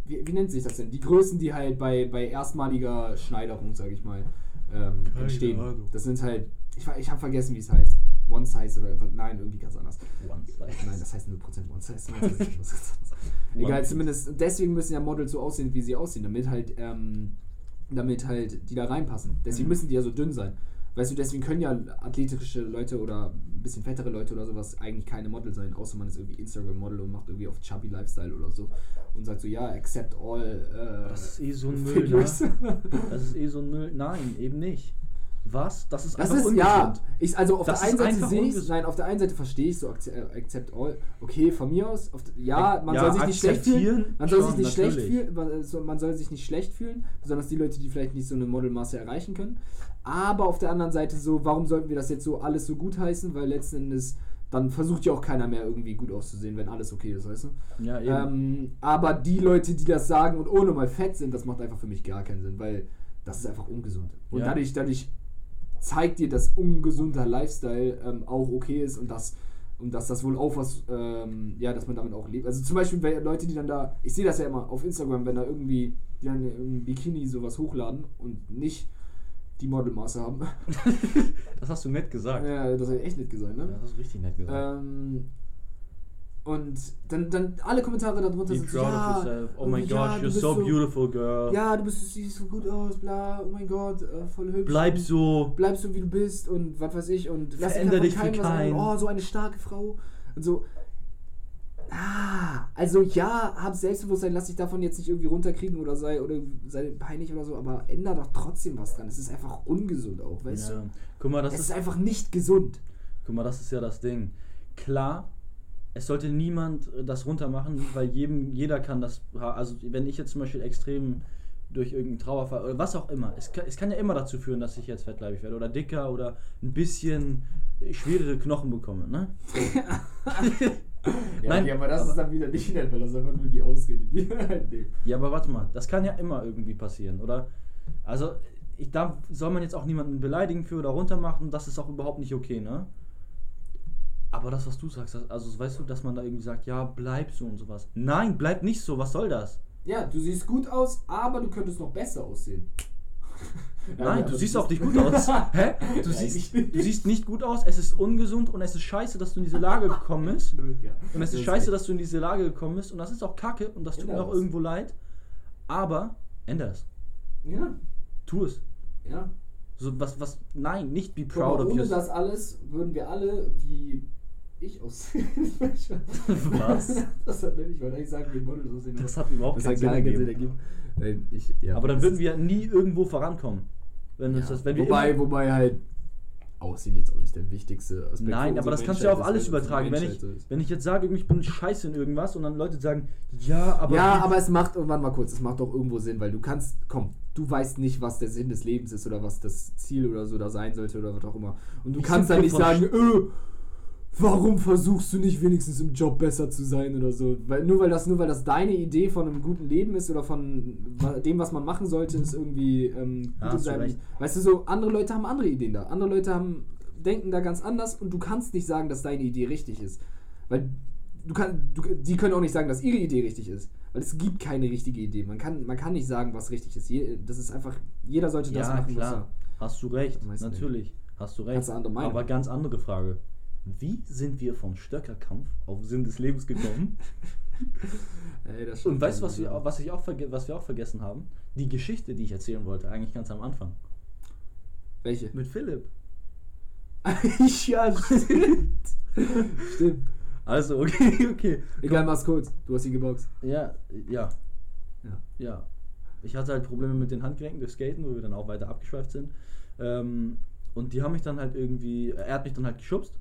wie, wie nennt sich das denn? Die Größen, die halt bei, bei erstmaliger Schneiderung, sage ich mal, ähm, entstehen. Das sind halt, ich, ich habe vergessen, wie es heißt. One Size oder einfach, nein, irgendwie ganz anders. One size. Nein, das heißt 0% One Size. [LAUGHS] One Size. Egal, zumindest deswegen müssen ja Models so aussehen, wie sie aussehen, damit halt, ähm, damit halt die da reinpassen. Deswegen Mhm. müssen die ja so dünn sein. Weißt du, deswegen können ja athletische Leute oder ein bisschen fettere Leute oder sowas eigentlich keine Model sein, außer man ist irgendwie Instagram-Model und macht irgendwie auf Chubby Lifestyle oder so und sagt so, ja, accept all. Äh, Das ist eh so ein [LAUGHS] Müll, ne? Das ist eh so ein Müll. Nein, eben nicht. Was? Das ist Das einfach ist, ja, ich, also auf Das der einen Seite sehe ich nein, auf der einen Seite verstehe ich so, accept, äh, accept all, okay, von mir aus, auf, ja, man Ja, soll sich nicht schlecht fühlen, man soll sich nicht schlecht natürlich. fühlen, man, so- man soll sich nicht schlecht fühlen, besonders die Leute, die vielleicht nicht so eine Modelmasse erreichen können, aber auf der anderen Seite so, warum sollten wir das jetzt so alles so gut heißen, weil letzten Endes, dann versucht ja auch keiner mehr irgendwie gut auszusehen, wenn alles okay ist, weißt du? Ja, eben. Ähm, aber die Leute, die das sagen und ohne mal fett sind, das macht einfach für mich gar keinen Sinn, weil das ist einfach ungesund. Und Ja. dadurch, dadurch zeigt dir, dass ungesunder Lifestyle ähm, auch okay ist und dass, und dass das wohl auch was, ähm, ja, dass man damit auch lebt. Also zum Beispiel wenn Leute, die dann da, ich sehe das ja immer auf Instagram, wenn da irgendwie, die dann im Bikini sowas hochladen und nicht die Modelmaße haben. [LAUGHS] das hast du nett gesagt. Ja, ja, das hat echt nicht gesagt, ne? das hast du richtig nett gesagt. Ähm, und dann, dann alle Kommentare darunter Be sind so, ja. Oh und my ja, you're bist so beautiful, girl. Ja, du bist, siehst so gut aus, bla, oh mein Gott, äh, voll hübsch. Bleib so. Bleib so, wie du bist und was weiß ich und lass Veränder dich für keinem was keinen. sagen. Oh, so eine starke Frau. Und so. Ah, also ja, hab Selbstbewusstsein, lass dich davon jetzt nicht irgendwie runterkriegen oder sei oder sei peinlich oder so, aber änder doch trotzdem was dran. Es ist einfach ungesund auch, weißt Ja. du? Guck mal, das es ist ist einfach nicht gesund. Guck mal, das ist ja das Ding. Klar, es sollte niemand äh, das runtermachen, weil jedem, jeder kann das. Also, wenn ich jetzt zum Beispiel extrem durch irgendeinen Trauerfall oder was auch immer, es kann, es kann ja immer dazu führen, dass ich jetzt fettleibig werde oder dicker oder ein bisschen schwerere Knochen bekomme, ne? [LAUGHS] Ja, Nein, okay, aber das aber- ist dann wieder nicht nett, weil das ist einfach nur die Ausrede, die halt. Ja, aber warte mal, das kann ja immer irgendwie passieren, oder? Also, ich, da soll man jetzt auch niemanden beleidigen für oder runtermachen, das ist auch überhaupt nicht okay, ne? Aber das, was du sagst, also weißt du, dass man da irgendwie sagt, ja, bleib so und sowas. Nein, bleib nicht so, was soll das? Ja, du siehst gut aus, aber du könntest noch besser aussehen. [LAUGHS] Nein, aber du siehst auch nicht gut aus. [LAUGHS] Hä? Du Nein, siehst, du siehst nicht gut aus, es ist ungesund und es ist scheiße, dass du in diese Lage gekommen bist. [LAUGHS] Ja. Und es ist scheiße, dass du in diese Lage gekommen bist. Und das ist auch kacke und das tut mir auch irgendwo leid. Aber änder es. Ja, Tu es. ja. So was, was, nein, nicht be Guck proud mal, of ohne yourself. das alles würden wir alle wie ich aussehen. [LAUGHS] Was? Das hat nämlich, ich wollte eigentlich sagen, wie Models aussehen. Das hat überhaupt das keinen hat Sinn ergeben. Weil Ich, ja, Aber dann würden wir nie irgendwo vorankommen. Wenn Ja. das, wenn wir wobei, wobei halt Aussehen jetzt auch nicht der wichtigste Aspekt Nein, aber das kannst du ja auf alles weil es übertragen. Wenn ich, wenn ich jetzt sage, ich bin scheiße in irgendwas und dann Leute sagen, ja, aber. ja, aber es macht irgendwann mal kurz, es macht doch irgendwo Sinn, weil du kannst, komm, du weißt nicht, was der Sinn des Lebens ist oder was das Ziel oder so da sein sollte oder was auch immer. Und du Wie kannst dann nicht sagen, äh, warum versuchst du nicht wenigstens im Job besser zu sein oder so? Weil, nur, weil das, nur weil das deine Idee von einem guten Leben ist oder von dem, was man machen sollte, ist irgendwie ähm, gut Ja, seinem-. Weißt du, so andere Leute haben andere Ideen da. Andere Leute haben, denken da ganz anders und du kannst nicht sagen, dass deine Idee richtig ist. Weil du kann, du, die können auch nicht sagen, dass ihre Idee richtig ist. Weil es gibt keine richtige Idee. Man kann, man kann nicht sagen, was richtig ist. Je, das ist einfach, jeder sollte das ja, machen, klar. Hast du recht, natürlich. Hast du recht. Du andere Meinung aber ganz andere Frage. Wie sind wir von Stöckerkampf auf Sinn des Lebens gekommen? [LAUGHS] Ey, Und weißt du, was wir, auch- was, ich auch was wir auch vergessen haben? Die Geschichte, die ich erzählen wollte, eigentlich ganz am Anfang. Welche? Mit Philipp. [LAUGHS] ja, stimmt. stimmt. Also, okay, [LAUGHS] okay. Egal, mach's kurz. Du hast sie geboxt. Ja, ja, Ja. ja. Ich hatte halt Probleme mit den Handgelenken durch Skaten, wo wir dann auch weiter abgeschweift sind. Ähm, und die haben mich dann halt irgendwie, er hat mich dann halt geschubst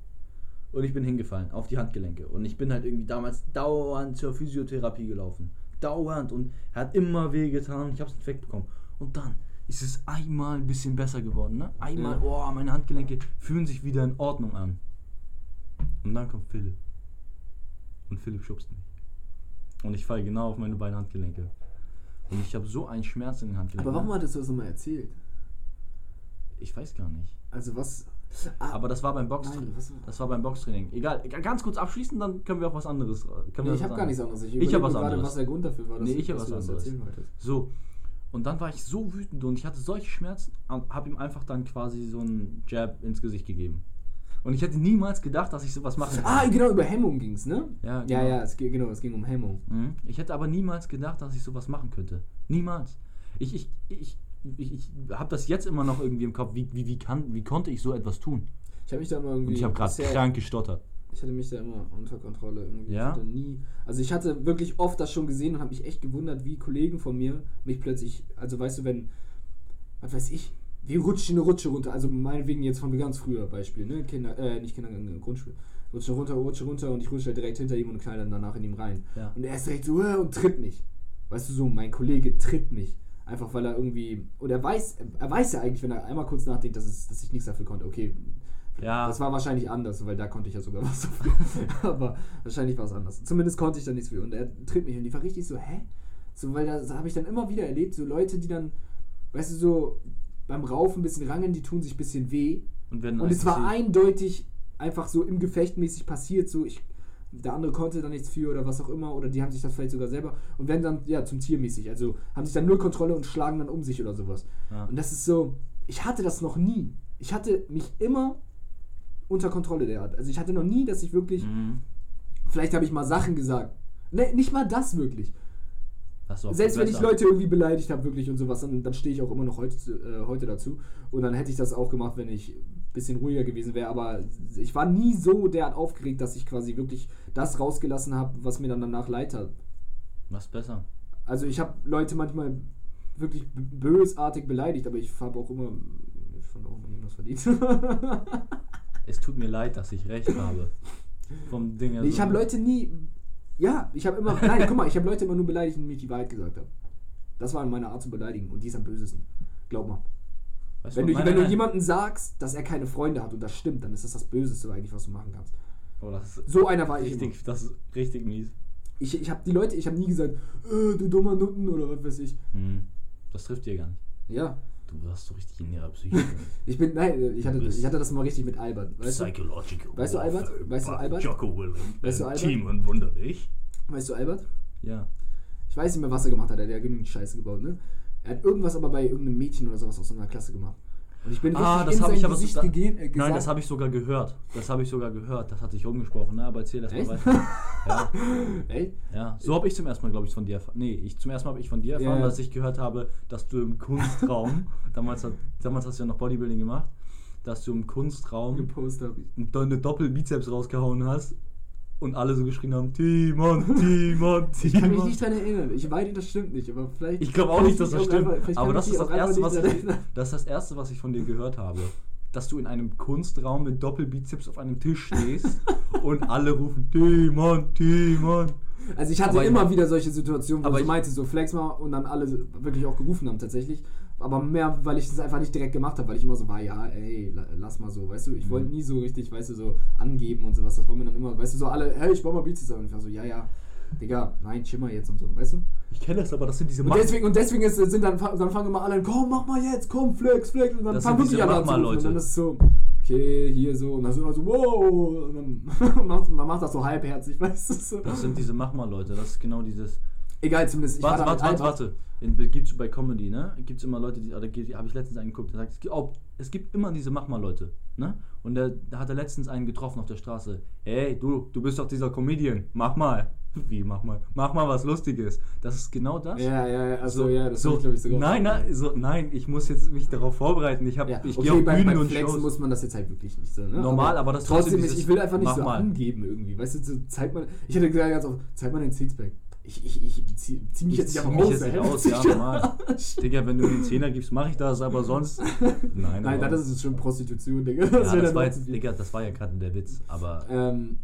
und ich bin hingefallen auf die Handgelenke. Und ich bin halt irgendwie damals dauernd zur Physiotherapie gelaufen. Dauernd. Und er hat immer weh getan und ich hab's nicht wegbekommen. Und dann ist es einmal ein bisschen besser geworden. Ne? Einmal, Ja. oh, meine Handgelenke fühlen sich wieder in Ordnung an. Und dann kommt Philipp. Und Philipp schubst mich. Und ich falle genau auf meine beiden Handgelenke. Und ich habe so einen Schmerz in den Handgelenken. Aber warum hattest du das nochmal erzählt? Ich weiß gar nicht. Also was. Ah, Aber das war beim Boxtraining. Das war beim Boxtraining. Egal, ganz kurz abschließen, dann können wir auf was anderes. äh, nee, ich habe gar nichts anderes-. Ich hab überlege was gerade, anderes. was der Grund dafür war, Nee, ich hab dass was anderes. So. Und dann war ich so wütend und ich hatte solche Schmerzen und habe ihm einfach dann quasi so einen Jab ins Gesicht gegeben. Und ich hätte niemals gedacht, dass ich sowas machen Ah, genau, über Hemmung ging's, ne? Ja, ja, genau. ja, es, ging- genau, es ging um Hemmung. Mhm. Ich hätte aber niemals gedacht, dass ich sowas machen könnte. Niemals. Ich, ich, ich, ich, ich habe das jetzt immer noch irgendwie im Kopf. Wie, wie, wie, kann, wie konnte ich so etwas tun? Ich habe mich da immer irgendwie. Und ich habe gerade krank gestottert. Ich hatte mich da immer unter Kontrolle irgendwie. Ja? Ich hatte nie. Also ich hatte wirklich oft das schon gesehen und habe mich echt gewundert, wie Kollegen von mir mich plötzlich, also weißt du, wenn, was weiß ich, wie rutscht eine Rutsche runter, also meinetwegen jetzt von ganz früher Beispiel, ne? Kinder, äh, nicht Kinder, äh, Grundschule. Rutsche runter, rutsche runter und ich rutsche halt direkt hinter ihm und knall dann danach in ihm rein. Ja. Und er ist direkt so äh, und tritt mich. Weißt du so, mein Kollege tritt mich. Einfach weil er irgendwie. Und er weiß, er weiß ja eigentlich, wenn er einmal kurz nachdenkt, dass, es, dass ich nichts dafür konnte. Okay, Ja. das war wahrscheinlich anders, weil da konnte ich ja sogar [LAUGHS] was dafür. Aber wahrscheinlich war es anders. Zumindest konnte ich da nichts für. Und er tritt mich und ich war richtig so, hä? So, weil das habe ich dann immer wieder erlebt, so Leute, die dann, weißt du, so beim Raufen ein bisschen rangen, die tun sich ein bisschen weh. Und, wenn Und es war eindeutig einfach so im Gefecht mäßig passiert, so ich, der andere konnte da nichts für oder was auch immer, oder die haben sich das vielleicht sogar selber und werden dann, ja, zum Tier mäßig, also haben sich dann null Kontrolle und schlagen dann um sich oder sowas. Ja. Und das ist so, ich hatte das noch nie. Ich hatte mich immer unter Kontrolle der Art. Also ich hatte noch nie, dass ich wirklich, Mhm. vielleicht habe ich mal Sachen gesagt. Ne, nicht mal das wirklich. Selbst wenn ich. Leute irgendwie beleidigt habe, wirklich und sowas, dann, dann stehe ich auch immer noch heute, äh, heute dazu. Und dann hätte ich das auch gemacht, wenn ich ein bisschen ruhiger gewesen wäre. Aber ich war nie so derart aufgeregt, dass ich quasi wirklich das rausgelassen habe, was mir dann danach leid hat. Was besser. Also ich habe Leute manchmal wirklich bösartig beleidigt, aber ich habe auch immer, ich fand auch immer irgendwas verdient. [LAUGHS] Es tut mir leid, dass ich recht habe. Vom Ding her ich so- habe Leute nie, ja, ich habe immer, nein, guck mal, ich habe Leute immer nur beleidigt, indem ich die Wahrheit gesagt habe. Das war meine Art zu beleidigen und die ist am bösesten. Glaub mal. Weißt Wenn du, wenn du jemandem sagst, dass er keine Freunde hat und das stimmt, dann ist das das Böseste eigentlich, was du machen kannst. Oh, das ist So einer war ich. Immer. richtig, das ist richtig mies. Ich, ich habe die Leute, ich habe nie gesagt, äh, du dummer Nutten oder was weiß ich. Hm. Das trifft dir gar nicht. Ja, Du hast so richtig in ihrer Psyche. [LAUGHS] ich bin, nein, ich hatte, Du ich hatte das mal richtig mit Albert. Weißt du? Psychological. Weißt du, Albert? Weißt du, Albert? Jocko Willing. Weißt du, and Albert? Team und wunderlich. Weißt du, Albert? Ja. Ich weiß nicht mehr, was er gemacht hat. Er hat ja genügend Scheiße gebaut, ne? Er hat irgendwas aber bei irgendeinem Mädchen oder sowas aus seiner Klasse gemacht. Und ich bin Ah, richtig das in habe sein ich aber so, Gesicht da, gegen, äh, Nein, das habe ich sogar gehört. Das habe ich sogar gehört. Das hat sich rumgesprochen, ne? Aber erzähl erst mal weiter. [LAUGHS] Ja, Echt? ja. So habe ich zum ersten Mal, glaube ich, von dir erfahren. Nee, ich, zum ersten Mal habe ich von dir erfahren, Ja. dass ich gehört habe, dass du im Kunstraum, [LAUGHS] damals, damals hast du ja noch Bodybuilding gemacht, dass du im Kunstraum Gepostet deine Doppelbizeps rausgehauen hast und alle so geschrien haben, Timon, Timon, [LAUGHS] Ich kann mich Timon. nicht dran erinnern. Ich meine, das stimmt nicht, aber vielleicht. Ich glaube auch nicht, dass das stimmt. einfach- Aber das ich ist das, erste, was nicht ich, das ist das Erste, was ich von dir gehört habe. Dass du in einem Kunstraum mit Doppelbizeps auf einem Tisch stehst [LAUGHS] und alle rufen Timon, Timon. Also ich hatte Aber ich- immer wieder solche Situationen, wo aber du ich- meinte, so flex mal und dann alle wirklich auch gerufen haben tatsächlich. Aber mehr, weil ich es einfach nicht direkt gemacht habe, weil ich immer so war, ja, ey, la- lass mal so, weißt du, ich Mhm. wollte nie so richtig, weißt du, so angeben und sowas. Das war mir dann immer, weißt du, so alle, hey, ich baue mal Beats zusammen. Und ich war so, ja, ja, Digga, nein, mal jetzt und so, weißt du? Ich kenne das, aber das sind diese Und deswegen, und deswegen ist, sind dann, dann fangen immer alle an, komm, mach mal jetzt, komm, flex, flex. Und dann Das fangen sind wirklich alle an rufen. Und dann ist es so, okay, hier so. Und dann so, also, wow. Und dann [LAUGHS] macht, man macht das so halbherzig, [LAUGHS] weißt du? So. Das sind diese Mach-mal-Leute. Das ist genau dieses. Egal, zumindest. Ich Warte, war warte, warte, warte. In, gibt's bei Comedy, ne? Gibt's immer Leute, die, oder habe ich letztens einen geguckt, der sagt, es gibt, auch, es gibt immer diese Mach-mal-Leute, ne? Und der, da hat er letztens einen getroffen auf der Straße. Hey, du, du bist doch dieser Comedian, mach mal. [LAUGHS] Wie, mach mal? Mach mal was Lustiges. Das ist genau das. Ja, ja, ja, also so, ja, das so, glaube ich, sogar. Nein, nein, so, nein, ich muss jetzt mich darauf vorbereiten. Ich, hab, Ja, ich okay, gehe auf bei, Bühnen beim und Flexen Shows. muss man das jetzt halt wirklich nicht so, ne? Normal, aber das ist trotzdem, trotzdem ist, ich will einfach nicht mach so mal. angeben irgendwie, weißt du, so, zeig mal, ich hätte gesagt ganz oft, zeig mal dein Sixpack. Ich, ich, ich zieh, zieh mich Ich jetzt zieh nicht mich jetzt nicht aus, ja, [LAUGHS] normal. Digga, wenn du mir einen Zehner gibst, mache ich das, aber sonst. Nein, Nein, aber- das ist schon Prostitution, Digga. ja, wär das war jetzt. Digga, das war ja gerade der Witz, aber Ähm,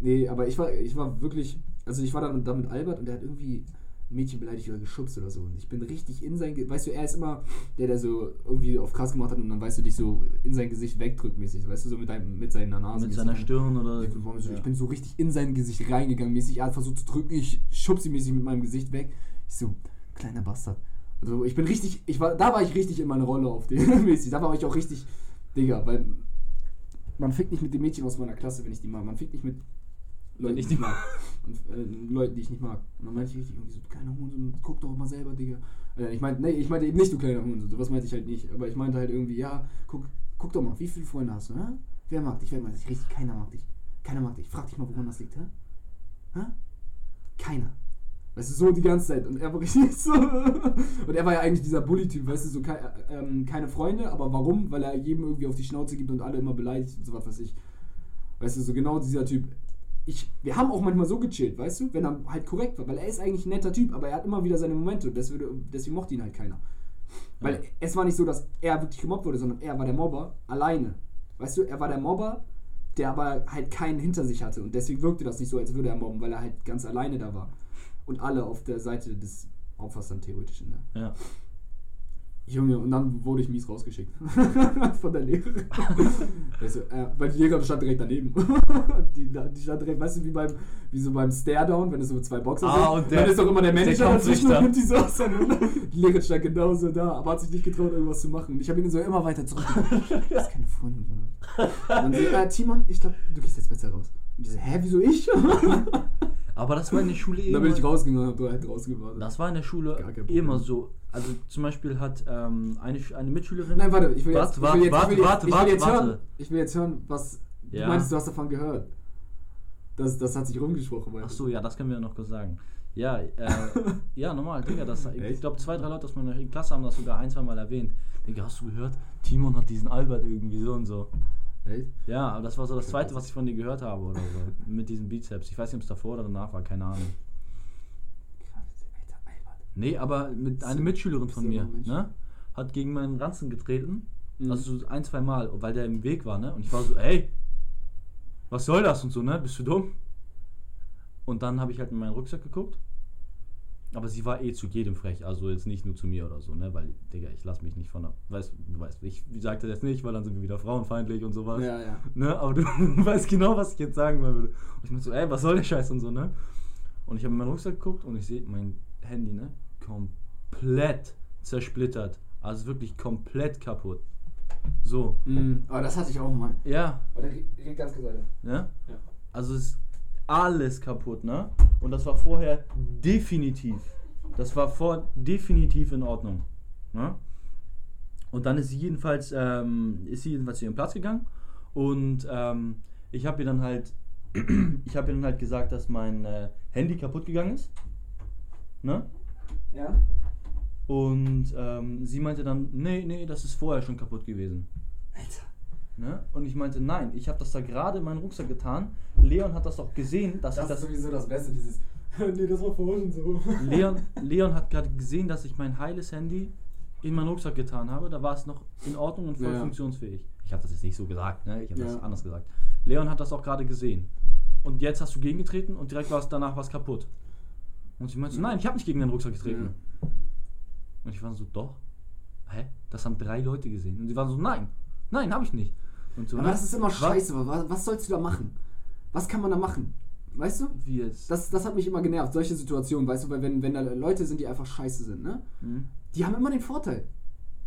nee, aber ich war, ich war wirklich, also ich war dann da mit Albert und der hat irgendwie ein Mädchen beleidigt oder geschubst oder so. Und ich bin richtig in sein, Ge- weißt du, er ist immer der, der so irgendwie auf krass gemacht hat und dann weißt du dich so in sein Gesicht wegdrückt mäßig, weißt du, so mit, deinem, mit seiner Nase. mit seiner Stirn oder. Ich, so, ja. ich bin so richtig in sein Gesicht reingegangen mäßig. Er hat versucht zu drücken, ich schub sie mäßig mit meinem Gesicht weg. Ich so, kleiner Bastard. Also ich bin richtig, ich war, da war ich richtig in meiner Rolle auf den [LAUGHS] mäßig. Da war ich auch richtig, Digga, weil man fickt nicht mit den Mädchen aus meiner Klasse, wenn ich die mag. Man fickt nicht mit Leuten, die ich mag. Und, äh, Leuten, die ich nicht mag. Und dann meinte ich richtig irgendwie so, du kleiner Hurensohn, guck doch mal selber, Digga. Äh, ich meinte, nee, ich meinte eben nicht, du kleiner Hurensohn, sowas meinte ich halt nicht. Aber ich meinte halt irgendwie, ja, guck, guck doch mal, wie viele Freunde hast du, hä? Wer mag dich, wer mag dich? Richtig, keiner mag dich. Keiner mag dich. Frag dich mal, woran das liegt, hä? Hä? Keiner. Weißt du, so die ganze Zeit. Und er war richtig [LAUGHS] so. Und er war ja eigentlich dieser Bully-Typ, weißt du, so kei ähm, keine Freunde, aber warum? Weil er jedem irgendwie auf die Schnauze gibt und alle immer beleidigt und so was weiß ich. Weißt du, so genau dieser Typ. Ich, wir haben auch manchmal so gechillt, weißt du, wenn er halt korrekt war, weil er ist eigentlich ein netter Typ, aber er hat immer wieder seine Momente und deswegen, deswegen mochte ihn halt keiner. Weil Ja. es war nicht so, dass er wirklich gemobbt wurde, sondern er war der Mobber alleine. Weißt du, er war der Mobber, der aber halt keinen hinter sich hatte und deswegen wirkte das nicht so, als würde er mobben, weil er halt ganz alleine da war. Und alle auf der Seite des Opfers dann theoretisch. Ne? Ja. Junge, und dann wurde ich mies rausgeschickt. [LAUGHS] Von der Lehrerin. weißt [LAUGHS] du, äh, weil die Lehrerin stand direkt daneben. [LAUGHS] die, die stand direkt, weißt du, wie beim, wie so beim Stare-Down, wenn es so zwei Boxer Ah, sind. und der- dann ist doch immer der Manager dazwischen und nimmt die so auseinander. Die Lehrerin stand genauso da, aber hat sich nicht getraut, irgendwas zu machen. Und ich habe ihn so immer weiter zurück. Das ist keine Freundin. Mann. Und dann so, äh, Timon, ich glaube, du gehst jetzt besser raus. Und die so, hä, wieso ich? Aber das war in der Schule eh dann bin ich rausgegangen und hab halt draußen gewartet. Das war in der Schule eh immer so. Also zum Beispiel hat ähm, eine, eine Mitschülerin. Nein, warte, ich will jetzt, hören, warte. ich will jetzt hören, was Ja. du meinst, du hast davon gehört. Das, das hat sich rumgesprochen. Ach so, ja, das können wir ja noch kurz sagen. Ja, äh, [LAUGHS] ja, normal, Digga, das, ich glaube zwei, drei Leute aus meiner Klasse haben das sogar ein, zwei Mal erwähnt. Digga, hast du gehört? Timon hat diesen Albert irgendwie so und so. Echt? Ja, aber das war so das zweite, was ich von dir gehört habe oder so. Mit diesen Bizeps. Ich weiß nicht, ob es davor oder danach war, keine Ahnung. Nee, aber mit So- eine Mitschülerin von mir, ne? Hat gegen meinen Ranzen getreten. Mhm. Also so ein, zwei Mal, weil der im Weg war, ne? Und ich war so, ey, was soll das und so, ne? Bist du dumm? Und dann habe ich halt in meinen Rucksack geguckt. Aber sie war eh zu jedem frech, also jetzt nicht nur zu mir oder so, ne? Weil, Digga, ich lass mich nicht von der. Weißt du, weißt, ich sagte das nicht, weil dann sind wir wieder frauenfeindlich und sowas. Ja, ja. Ne? Aber du [LAUGHS] weißt genau, was ich jetzt sagen würde. Und ich meinte so, ey, was soll der Scheiß und so, ne? Und ich habe in meinen Rucksack geguckt und ich sehe mein Handy, ne? Komplett zersplittert. Also wirklich komplett kaputt. So. Mhm. Aber das hatte ich auch mal. Ja, Aber der redet ganz gesagt. ne? Ja. Also ist alles kaputt, ne? Und das war vorher definitiv. Das war vor definitiv in Ordnung. Ne? Und dann ist sie jedenfalls, ähm, ist sie jedenfalls zu ihrem Platz gegangen und ähm, ich habe ihr dann halt, [CLEARS THROAT] ich habe ihr dann halt gesagt, dass mein äh, Handy kaputt gegangen ist. Ne? Ja. Und ähm, sie meinte dann, nee, nee, das ist vorher schon kaputt gewesen. Alter. Ne? Und ich meinte, nein, ich habe das da gerade in meinen Rucksack getan. Leon hat das auch gesehen, dass Das ich ist das. sowieso das Beste, dieses. [LAUGHS] nee, das war vorhin so. Leon, [LAUGHS] Leon hat gerade gesehen, dass ich mein heiles Handy in meinen Rucksack getan habe. Da war es noch in Ordnung und voll Ja. funktionsfähig. Ich habe das jetzt nicht so gesagt, ne? ich habe das Ja. anders gesagt. Leon hat das auch gerade gesehen. Und jetzt hast du gegengetreten und direkt war es danach was kaputt. Und sie meinte so, nein, ich habe nicht gegen den Rucksack getreten. Und ich war so, doch. Hä? Das haben drei Leute gesehen. Und sie waren so, nein, nein, habe ich nicht. Und so, Aber ne? das ist immer Was? scheiße. Was, was sollst du da machen? Was kann man da machen? Weißt du? Wie jetzt? Das, das hat mich immer genervt, solche Situationen, weißt du, weil wenn, wenn da Leute sind, die einfach scheiße sind, ne? Hm? Die haben immer den Vorteil.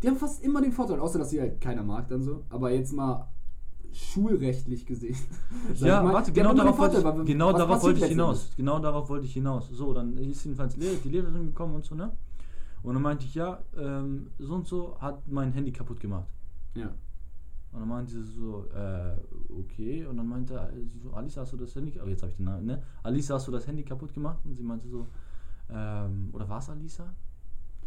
Die haben fast immer den Vorteil, außer dass sie halt keiner mag dann so. Aber jetzt mal schulrechtlich gesehen. [LAUGHS] Ja, mal, warte, genau darauf, wollte Vorteil, ich, genau darauf wollte ich hinaus. Genau darauf wollte ich hinaus. So, dann ist jedenfalls die Lehrerin gekommen und so, ne? Und dann meinte ich, ja, ähm, so und so hat mein Handy kaputt gemacht. Ja. Und dann meinte sie so, äh, okay. Und dann meinte sie so, Alisa, hast du das Handy, oh, jetzt habe ich den Namen, ne? Alisa, hast du das Handy kaputt gemacht? Und sie meinte so, ähm, oder war es Alisa?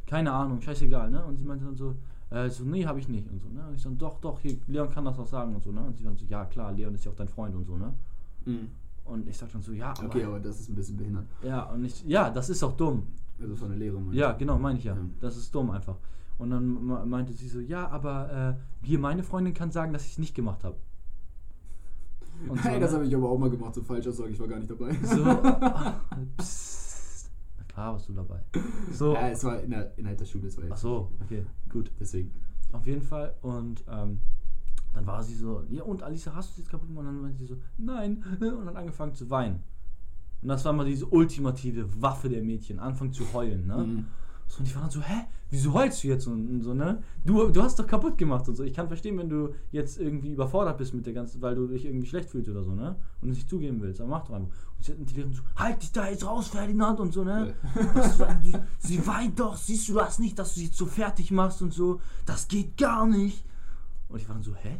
Keine Ahnung, scheißegal, ne? Und sie meinte dann so, äh, so, nee, habe ich nicht und so, ne? Und ich dann, doch, doch, hier, Leon kann das auch sagen und so, ne? Und sie dann so, ja, klar, Leon ist ja auch dein Freund und so, ne? Mhm. Und ich sag dann so, ja, aber, Okay, aber das ist ein bisschen behindert. ja, und ich, ja, das ist auch dumm. Also von der Lehrerin. meine Ja, genau, meine ich ja. Ja. Das ist dumm einfach. Und dann me- meinte sie so, ja, aber äh, hier, meine Freundin kann sagen, dass ich es nicht gemacht habe. Und [LAUGHS] Hey, so, das ne? habe ich aber auch mal gemacht, so falsch aussage, ich war gar nicht dabei. So, [LAUGHS] psst. Klar warst du dabei. [LAUGHS] So, Ja, es war in der, innerhalb der Schule, es war jetzt. ach so, okay, gut. Deswegen. Auf jeden Fall. Und ähm, dann war sie so, ja und Alisa, hast du es jetzt kaputt gemacht? Und dann meinte sie so, nein. Und dann angefangen zu weinen. Und das war mal diese ultimative Waffe der Mädchen, anfangen zu heulen, ne? Mhm. So, und ich war dann so, hä? Wieso heulst du jetzt? Und, so, ne? Du, du hast doch kaputt gemacht und so. Ich kann verstehen, wenn du jetzt irgendwie überfordert bist mit der ganzen, weil du dich irgendwie schlecht fühlst oder so, ne? Und es nicht zugeben willst, aber mach doch einfach. Und die Lehrerin so, halt dich da jetzt raus, Ferdinand und so, ne? War, die, sie weint doch, siehst du das nicht, dass du sie jetzt so fertig machst und so? Das geht gar nicht. Und ich war dann so, hä?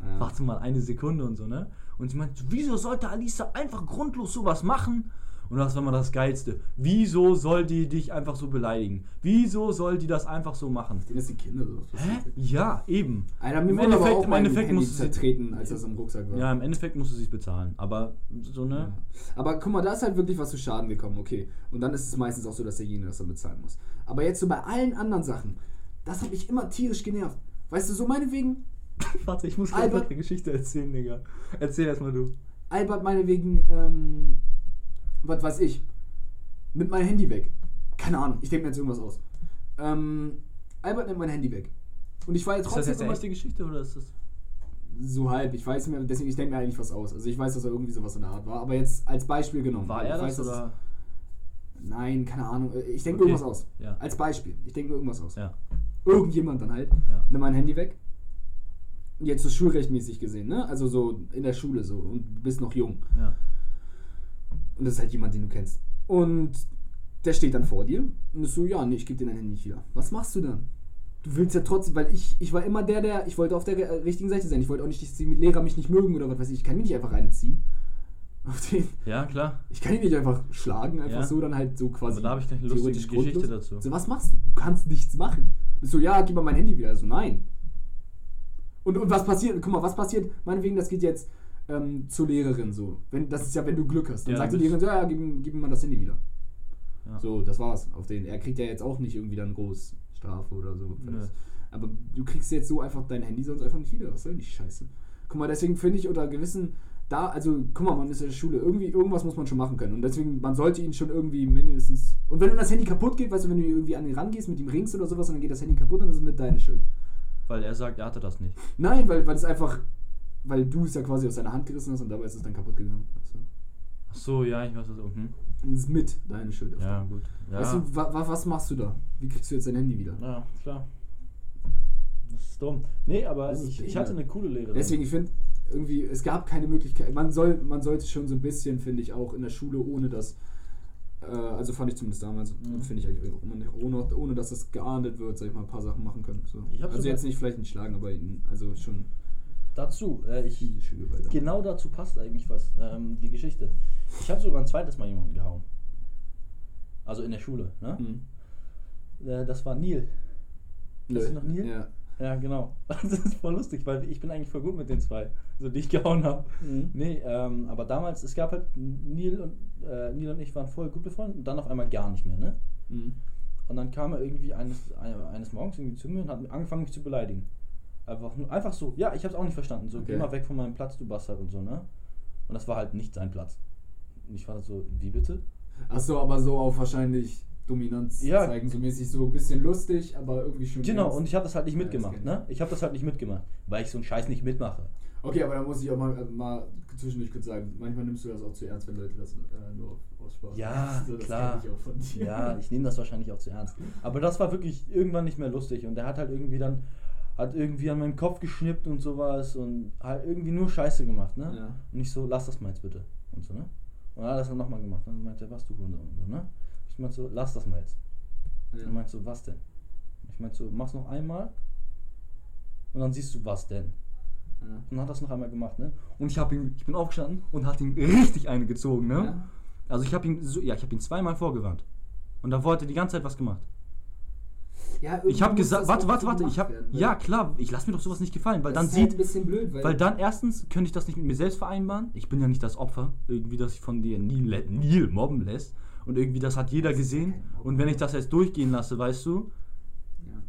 Ja. Warte mal eine Sekunde und so, ne? Und sie meinte, wieso sollte Alisa einfach grundlos sowas machen? Und das war mal das Geilste. Wieso soll die dich einfach so beleidigen? Wieso soll die das einfach so machen? Den ist die Kinder so. Hä? Ja, eben. Einer mir Im wurde aber Endeffekt- auch im Endeffekt Handy musste sie- zertreten, als das im Rucksack war. Ja, im Endeffekt musst du sich bezahlen. Aber so, ne? Ja. Aber guck mal, da ist halt wirklich was zu Schaden gekommen, okay. Und dann ist es meistens auch so, dass derjenige das dann bezahlen muss. Aber jetzt so bei allen anderen Sachen, das hat mich immer tierisch genervt. Weißt du, so meinetwegen, [LAUGHS] Warte, ich muss noch eine Geschichte erzählen, Digga. Erzähl erstmal du. Albert meinetwegen, ähm, was weiß ich, mit meinem Handy weg. Keine Ahnung, ich denke mir jetzt irgendwas aus. Ähm, Albert nimmt mein Handy weg. Und ich war jetzt Ist das trotzdem jetzt eine Geschichte oder ist das. so halb, ich weiß mir, deswegen, ich denke mir eigentlich was aus. Also ich weiß, dass er irgendwie sowas in der Art war, aber jetzt als Beispiel genommen. War er weiß, das oder? Nein, keine Ahnung. Ich denke Okay. mir irgendwas aus. Ja. Als Beispiel. Ich denke mir irgendwas aus. Ja. Irgendjemand dann halt. Ja. Nimm mein Handy weg. Jetzt so schulrechtmäßig gesehen, ne? Also so in der Schule so und bist noch jung. Ja. Und das ist halt jemand, den du kennst. Und der steht dann vor dir und ist so, ja, nee, ich gebe dir dein Handy nicht wieder. Was machst du dann? Du willst ja trotzdem, weil ich, ich war immer der, der, ich wollte auf der äh, richtigen Seite sein. Ich wollte auch nicht, dass die Lehrer mich nicht mögen oder was weiß ich. Ich kann mich nicht einfach reinziehen. [LAUGHS] Auf den, Ja, klar. ich kann ihn nicht einfach schlagen, einfach Ja. so, dann halt so quasi. Aber da habe ich gleich eine lustige Geschichte grundlos. dazu. So, was machst du? Du kannst nichts machen. Bist so, ja, gib mal mein Handy wieder. Also, nein. Und, und was passiert? Guck mal, was passiert? Meinetwegen, das geht jetzt ähm, zur Lehrerin so. Wenn, das ist ja, wenn du Glück hast. Dann Ja, sagt du die Lehrerin so, ja, gib, ihm- gib ihm mal das Handy wieder. Ja. So, das war's. Auf den. Er kriegt ja jetzt auch nicht irgendwie dann groß Strafe oder so. Aber du kriegst jetzt so einfach dein Handy sonst einfach nicht wieder. Was soll die Scheiße? Guck mal, deswegen finde ich unter gewissen da, also guck mal, man ist in der Schule, irgendwie, irgendwas muss man schon machen können. Und deswegen, man sollte ihn schon irgendwie mindestens. Und wenn das Handy kaputt geht, weißt du, wenn du irgendwie an ihn rangehst, mit ihm ringst oder sowas, und dann geht das Handy kaputt, dann ist es mit deiner Schuld. Weil er sagt, er hatte das nicht. Nein, weil, weil es einfach, weil du es ja quasi aus deiner Hand gerissen hast und dabei ist es dann kaputt gegangen. Weißt du? Ach so, ja, ich weiß was. Mhm. Und es ist mit deine Schuld. Ja, gut. Ja. Weißt du, wa, wa, was machst du da? Wie kriegst du jetzt dein Handy wieder? ja, klar. Das ist dumm. Nee, aber Das ich, ich hatte eine coole Lehrerin. Deswegen, ich finde, irgendwie, es gab keine Möglichkeit. Man soll, man sollte schon so ein bisschen, finde ich, auch in der Schule, ohne dass Äh, also fand ich zumindest damals. Mhm. Finde ich eigentlich auch immer nicht, ohne, ohne dass das geahndet wird, sag ich mal, ein paar Sachen machen können. So. Also jetzt nicht vielleicht nicht schlagen, aber ihn- also schon Dazu, äh, ich, genau dazu passt eigentlich was, ähm, die Geschichte. Ich habe sogar ein zweites Mal jemanden gehauen. Also in der Schule, ne? Mhm. Äh, das war Neil. Du noch Neil? Ja. Ja, genau. [LAUGHS] Das ist voll lustig, weil ich bin eigentlich voll gut mit den zwei, so die ich gehauen habe. Mhm. Nee, ähm, aber damals, es gab halt, Neil und, äh, Neil und ich waren voll gut befreundet und dann auf einmal gar nicht mehr, ne? Mhm. Und dann kam er irgendwie eines, ein- eines Morgens irgendwie zu mir und hat angefangen, mich zu beleidigen. Einfach, einfach so, ja, ich hab's auch nicht verstanden. So, geh Okay. mal weg von meinem Platz, du Bastard und so, ne? Und das war halt nicht sein Platz. Und ich war so, wie bitte? Achso, aber so auf wahrscheinlich Dominanz Ja. zeigen, so mäßig so ein bisschen lustig, aber irgendwie schon. Genau, ernst. und ich habe das halt nicht Ja, mitgemacht, ich. ne? Ich habe das halt nicht mitgemacht, weil ich so einen Scheiß nicht mitmache. Okay, aber da muss ich auch mal, äh, mal zwischendurch kurz sagen, manchmal nimmst du das auch zu ernst, wenn Leute das äh, nur aus Spaß Ja. [LAUGHS] So, das klar. ich auch von dir. Ja, ich nehme das wahrscheinlich auch zu ernst. Aber das war wirklich irgendwann nicht mehr lustig und der hat halt irgendwie dann, hat irgendwie an meinem Kopf geschnippt und sowas und halt irgendwie nur Scheiße gemacht, ne? Ja. Und ich so, lass das mal jetzt bitte. Und so, ne? Und dann hat er das dann nochmal gemacht. Dann meinte er, was du Hunde und so, ne? Ich meinte so, lass das mal jetzt. Ja. Und er meinte so, was denn? Ich meinte so, mach's noch einmal und dann siehst du, was denn? Ja. Und dann hat das noch einmal gemacht, ne? Und ich habe ihn, ich bin aufgestanden und hat ihm richtig eine gezogen, ne? Ja. Also ich habe ihm, so, ja, ich habe ihn zweimal vorgewarnt. Und da wollte er die ganze Zeit was gemacht. Ja, Ich habe gesagt, warte, warte, warte, ich habe, ja klar, ich lasse mir doch sowas nicht gefallen, weil das dann ist halt sieht, ein bisschen blöd, weil, weil dann erstens könnte ich das nicht mit mir selbst vereinbaren. Ich bin ja nicht das Opfer, irgendwie, dass ich von dir Neil, Neil mobben lässt. Und irgendwie, das hat jeder gesehen. Und wenn ich das jetzt durchgehen lasse, weißt du,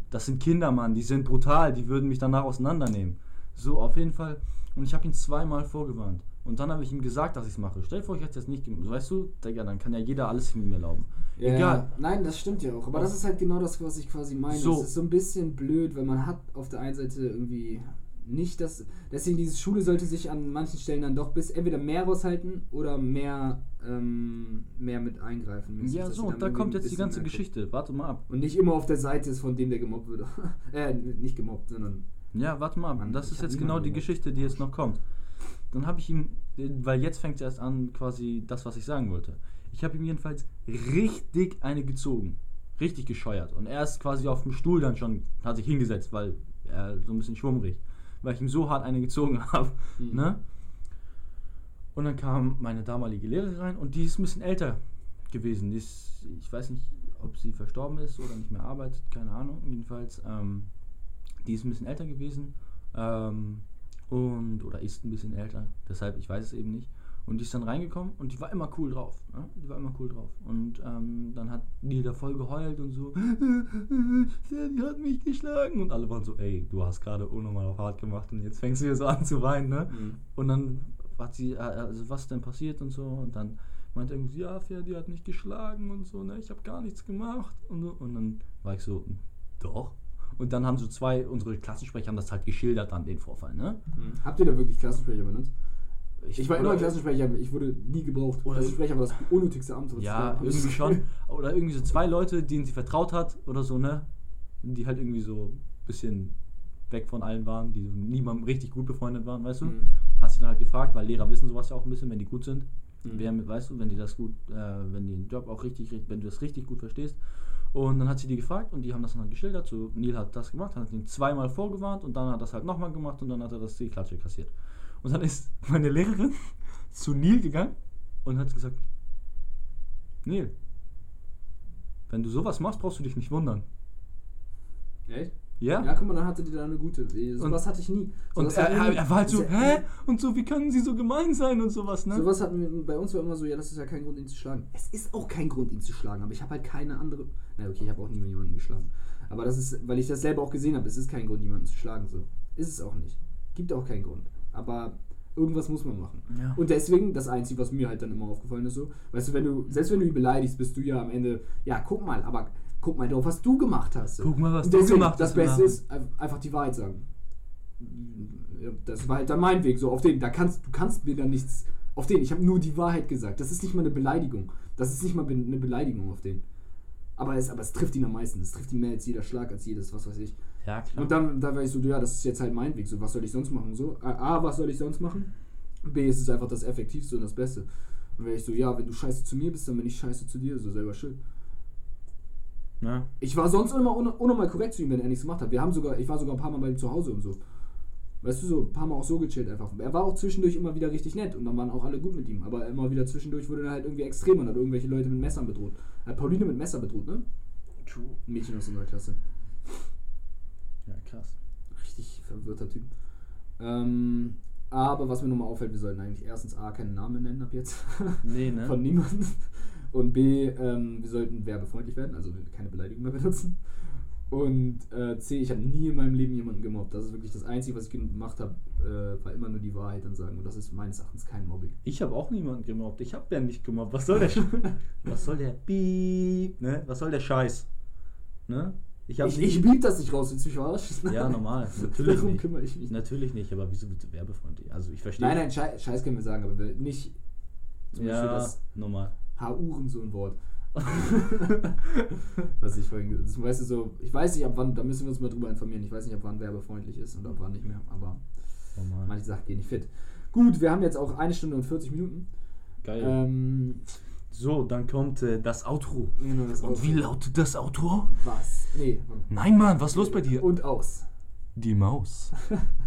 das sind Kinder, Mann, die sind brutal, die würden mich danach auseinandernehmen. So, auf jeden Fall. Und ich habe ihn zweimal vorgewarnt. Und dann habe ich ihm gesagt, dass ich es mache. Stell dir vor, ich hätte es jetzt nicht gemacht. Weißt du, Digga, dann kann ja jeder alles mit mir erlauben. Ja, Egal. Nein, das stimmt ja auch. Aber das ist halt genau das, was ich quasi meine. So. Es ist so ein bisschen blöd, weil man hat auf der einen Seite irgendwie nicht das. Deswegen, diese Schule sollte sich an manchen Stellen dann doch bis entweder mehr raushalten oder mehr, ähm, mehr mit eingreifen. Ja, so, und da kommt jetzt die ganze. Geschichte. Warte mal ab. Und nicht immer auf der Seite ist von dem, der gemobbt wird. [LAUGHS] äh, nicht gemobbt, sondern. Ja, warte mal ab. Mann, das ist jetzt genau die. Geschichte, die jetzt noch kommt. Dann habe ich ihm, weil jetzt fängt es erst an, quasi das, was ich sagen wollte. Ich habe ihm jedenfalls richtig eine gezogen. Richtig gescheuert. Und er ist quasi auf dem Stuhl dann schon, hat sich hingesetzt, weil er so ein bisschen schwummrig. Weil ich ihm so hart eine gezogen [LAUGHS] habe. Mhm. Ne? Und dann kam meine damalige Lehrerin rein und die ist ein bisschen älter gewesen. Die ist, ich weiß nicht, ob sie verstorben ist oder nicht mehr arbeitet, keine Ahnung. Jedenfalls, ähm, die ist ein bisschen älter gewesen. Ähm, und, oder ist ein bisschen älter, deshalb, ich weiß es eben nicht. Und die ist dann reingekommen und die war immer cool drauf. Ne? Die war immer cool drauf. Und ähm, dann hat die da voll geheult und so, [LAUGHS] die hat mich geschlagen. Und alle waren so, ey, du hast gerade unnormal auf hart gemacht und jetzt fängst du hier so an zu weinen, ne? Mhm. Und dann hat sie, äh, also was denn passiert und so. Und dann meinte irgendwie, ja, Ferdi hat mich geschlagen und so, ne, ich habe gar nichts gemacht. Und, so. und dann war ich so, doch. Und dann haben so zwei, unsere Klassensprecher haben das halt geschildert dann, den Vorfall, ne? Mhm. Habt ihr da wirklich Klassensprecher benutzt? Ich war oder- immer Klassensprecher, ich wurde nie gebraucht. Oder- Klassensprecher war das unnötigste Amt. Ja, irgendwie schon. Oder irgendwie so zwei Leute, denen sie vertraut hat oder so, ne? Die halt irgendwie so ein bisschen weg von allen waren, die so niemandem richtig gut befreundet waren, weißt du? Mhm. Hat sie dann halt gefragt, weil Lehrer wissen sowas ja auch ein bisschen, wenn die gut sind. Mhm. Wer, mit- weißt du, wenn die das gut, äh, wenn die den Job auch richtig, richtig- wenn du das richtig gut verstehst. Und dann hat sie die gefragt und die haben das dann halt geschildert. So, Neil hat das gemacht, hat ihn zweimal vorgewarnt und dann hat er das halt nochmal gemacht und dann hat er das die Klatsche kassiert. Und dann ist [LAUGHS] meine Lehrerin [LAUGHS] zu Neil gegangen und hat gesagt, Neil, wenn du sowas machst, brauchst du dich nicht wundern. Echt? Ja? Ja, guck mal, dann hatte die da eine gute. Sowas hatte ich nie. und Sowas er, hatten er, er war halt so, hä? Und so, wie können sie so gemein sein und sowas, ne? Sowas hatten wir, bei uns war immer so, ja, das ist ja kein Grund, ihn zu schlagen. Es ist auch kein Grund, ihn zu schlagen, aber ich habe halt keine andere. Na okay, ich habe auch nie jemanden geschlagen. Aber das ist, weil ich das selber auch gesehen habe, es ist kein Grund, jemanden zu schlagen. So. Ist es auch nicht. Gibt auch keinen Grund. Aber irgendwas muss man machen. Ja. Und deswegen, das Einzige, was mir halt dann immer aufgefallen ist, so, weißt du, wenn du, selbst wenn du ihn beleidigst, bist du ja am Ende, ja, guck mal, aber guck mal drauf, was du gemacht hast. Guck mal, was Und du deswegen, gemacht Das hast, Beste ja. ist, ein- einfach die Wahrheit sagen. Das war halt dann mein Weg, so auf den, da kannst du kannst mir dann nichts, auf den, ich habe nur die Wahrheit gesagt. Das ist nicht mal eine Beleidigung. Das ist nicht mal eine Beleidigung auf den. Aber es, aber es trifft ihn am meisten. Es trifft ihn mehr als jeder Schlag, als jedes, was weiß ich. Ja, klar. Und dann, da war ich so, ja, das ist jetzt halt mein Weg. So, was soll ich sonst machen? So, A, A, was soll ich sonst machen? B, es ist einfach das Effektivste und das Beste. Und wäre ich so, ja, wenn du scheiße zu mir bist, dann bin ich scheiße zu dir, so selber schuld. Ne? Ich war sonst immer un unnormal korrekt zu ihm, wenn er nichts gemacht hat. Wir haben sogar, ich war sogar ein paar Mal bei ihm zu Hause und so. Weißt du, so ein paar Mal auch so gechillt einfach. Er war auch zwischendurch immer wieder richtig nett und dann waren auch alle gut mit ihm. Aber immer wieder zwischendurch wurde er halt irgendwie extrem und hat irgendwelche Leute mit Messern bedroht. Er hat Pauline mit Messer bedroht, ne? True. Ein Mädchen aus unserer Klasse. Ja, krass. Richtig verwirrter Typ. Ähm, aber was mir nochmal auffällt, wir sollten eigentlich erstens A, keinen Namen nennen ab jetzt. Nee, ne? [LAUGHS] Von niemandem. Und B, ähm, wir sollten werbefreundlich werden, also keine Beleidigung mehr [LAUGHS] benutzen. Und äh, C, ich habe nie in meinem Leben jemanden gemobbt. Das ist wirklich das Einzige, was ich gemacht habe, äh, war immer nur die Wahrheit dann sagen. Und das ist meines Erachtens kein Mobbing. Ich habe auch niemanden gemobbt. Ich habe ja nicht gemobbt. Was soll der Sch [LAUGHS] Was soll der Piep, ne? Was soll der Scheiß? Ne? Ich Ich, ich blieb das nicht raus, willst du mich verarschen? [LAUGHS] Ja, normal. Natürlich Darum nicht. kümmere ich mich. Natürlich nicht, aber wieso bitte werbefreundlich? Also ich verstehe. Nein, nein, Scheiß, Scheiß können wir sagen, aber nicht zum Beispiel Ja, das normal. H-Uhren so ein Wort. [LAUGHS] Was ich vorhin, das weißt du so, ich weiß nicht ab wann, da müssen wir uns mal drüber informieren. Ich weiß nicht ab wann werbefreundlich ist und ab wann nicht mehr, aber Normal. manche Sachen gehen nicht fit. Gut, wir haben jetzt auch eine Stunde und 40 Minuten. Geil. Ähm, So, dann kommt äh, das Outro. genau, das Und Outro. wie lautet das Outro? Was? Nee. Nein, Mann, was ist los bei dir? Und aus. Die Maus. [LAUGHS]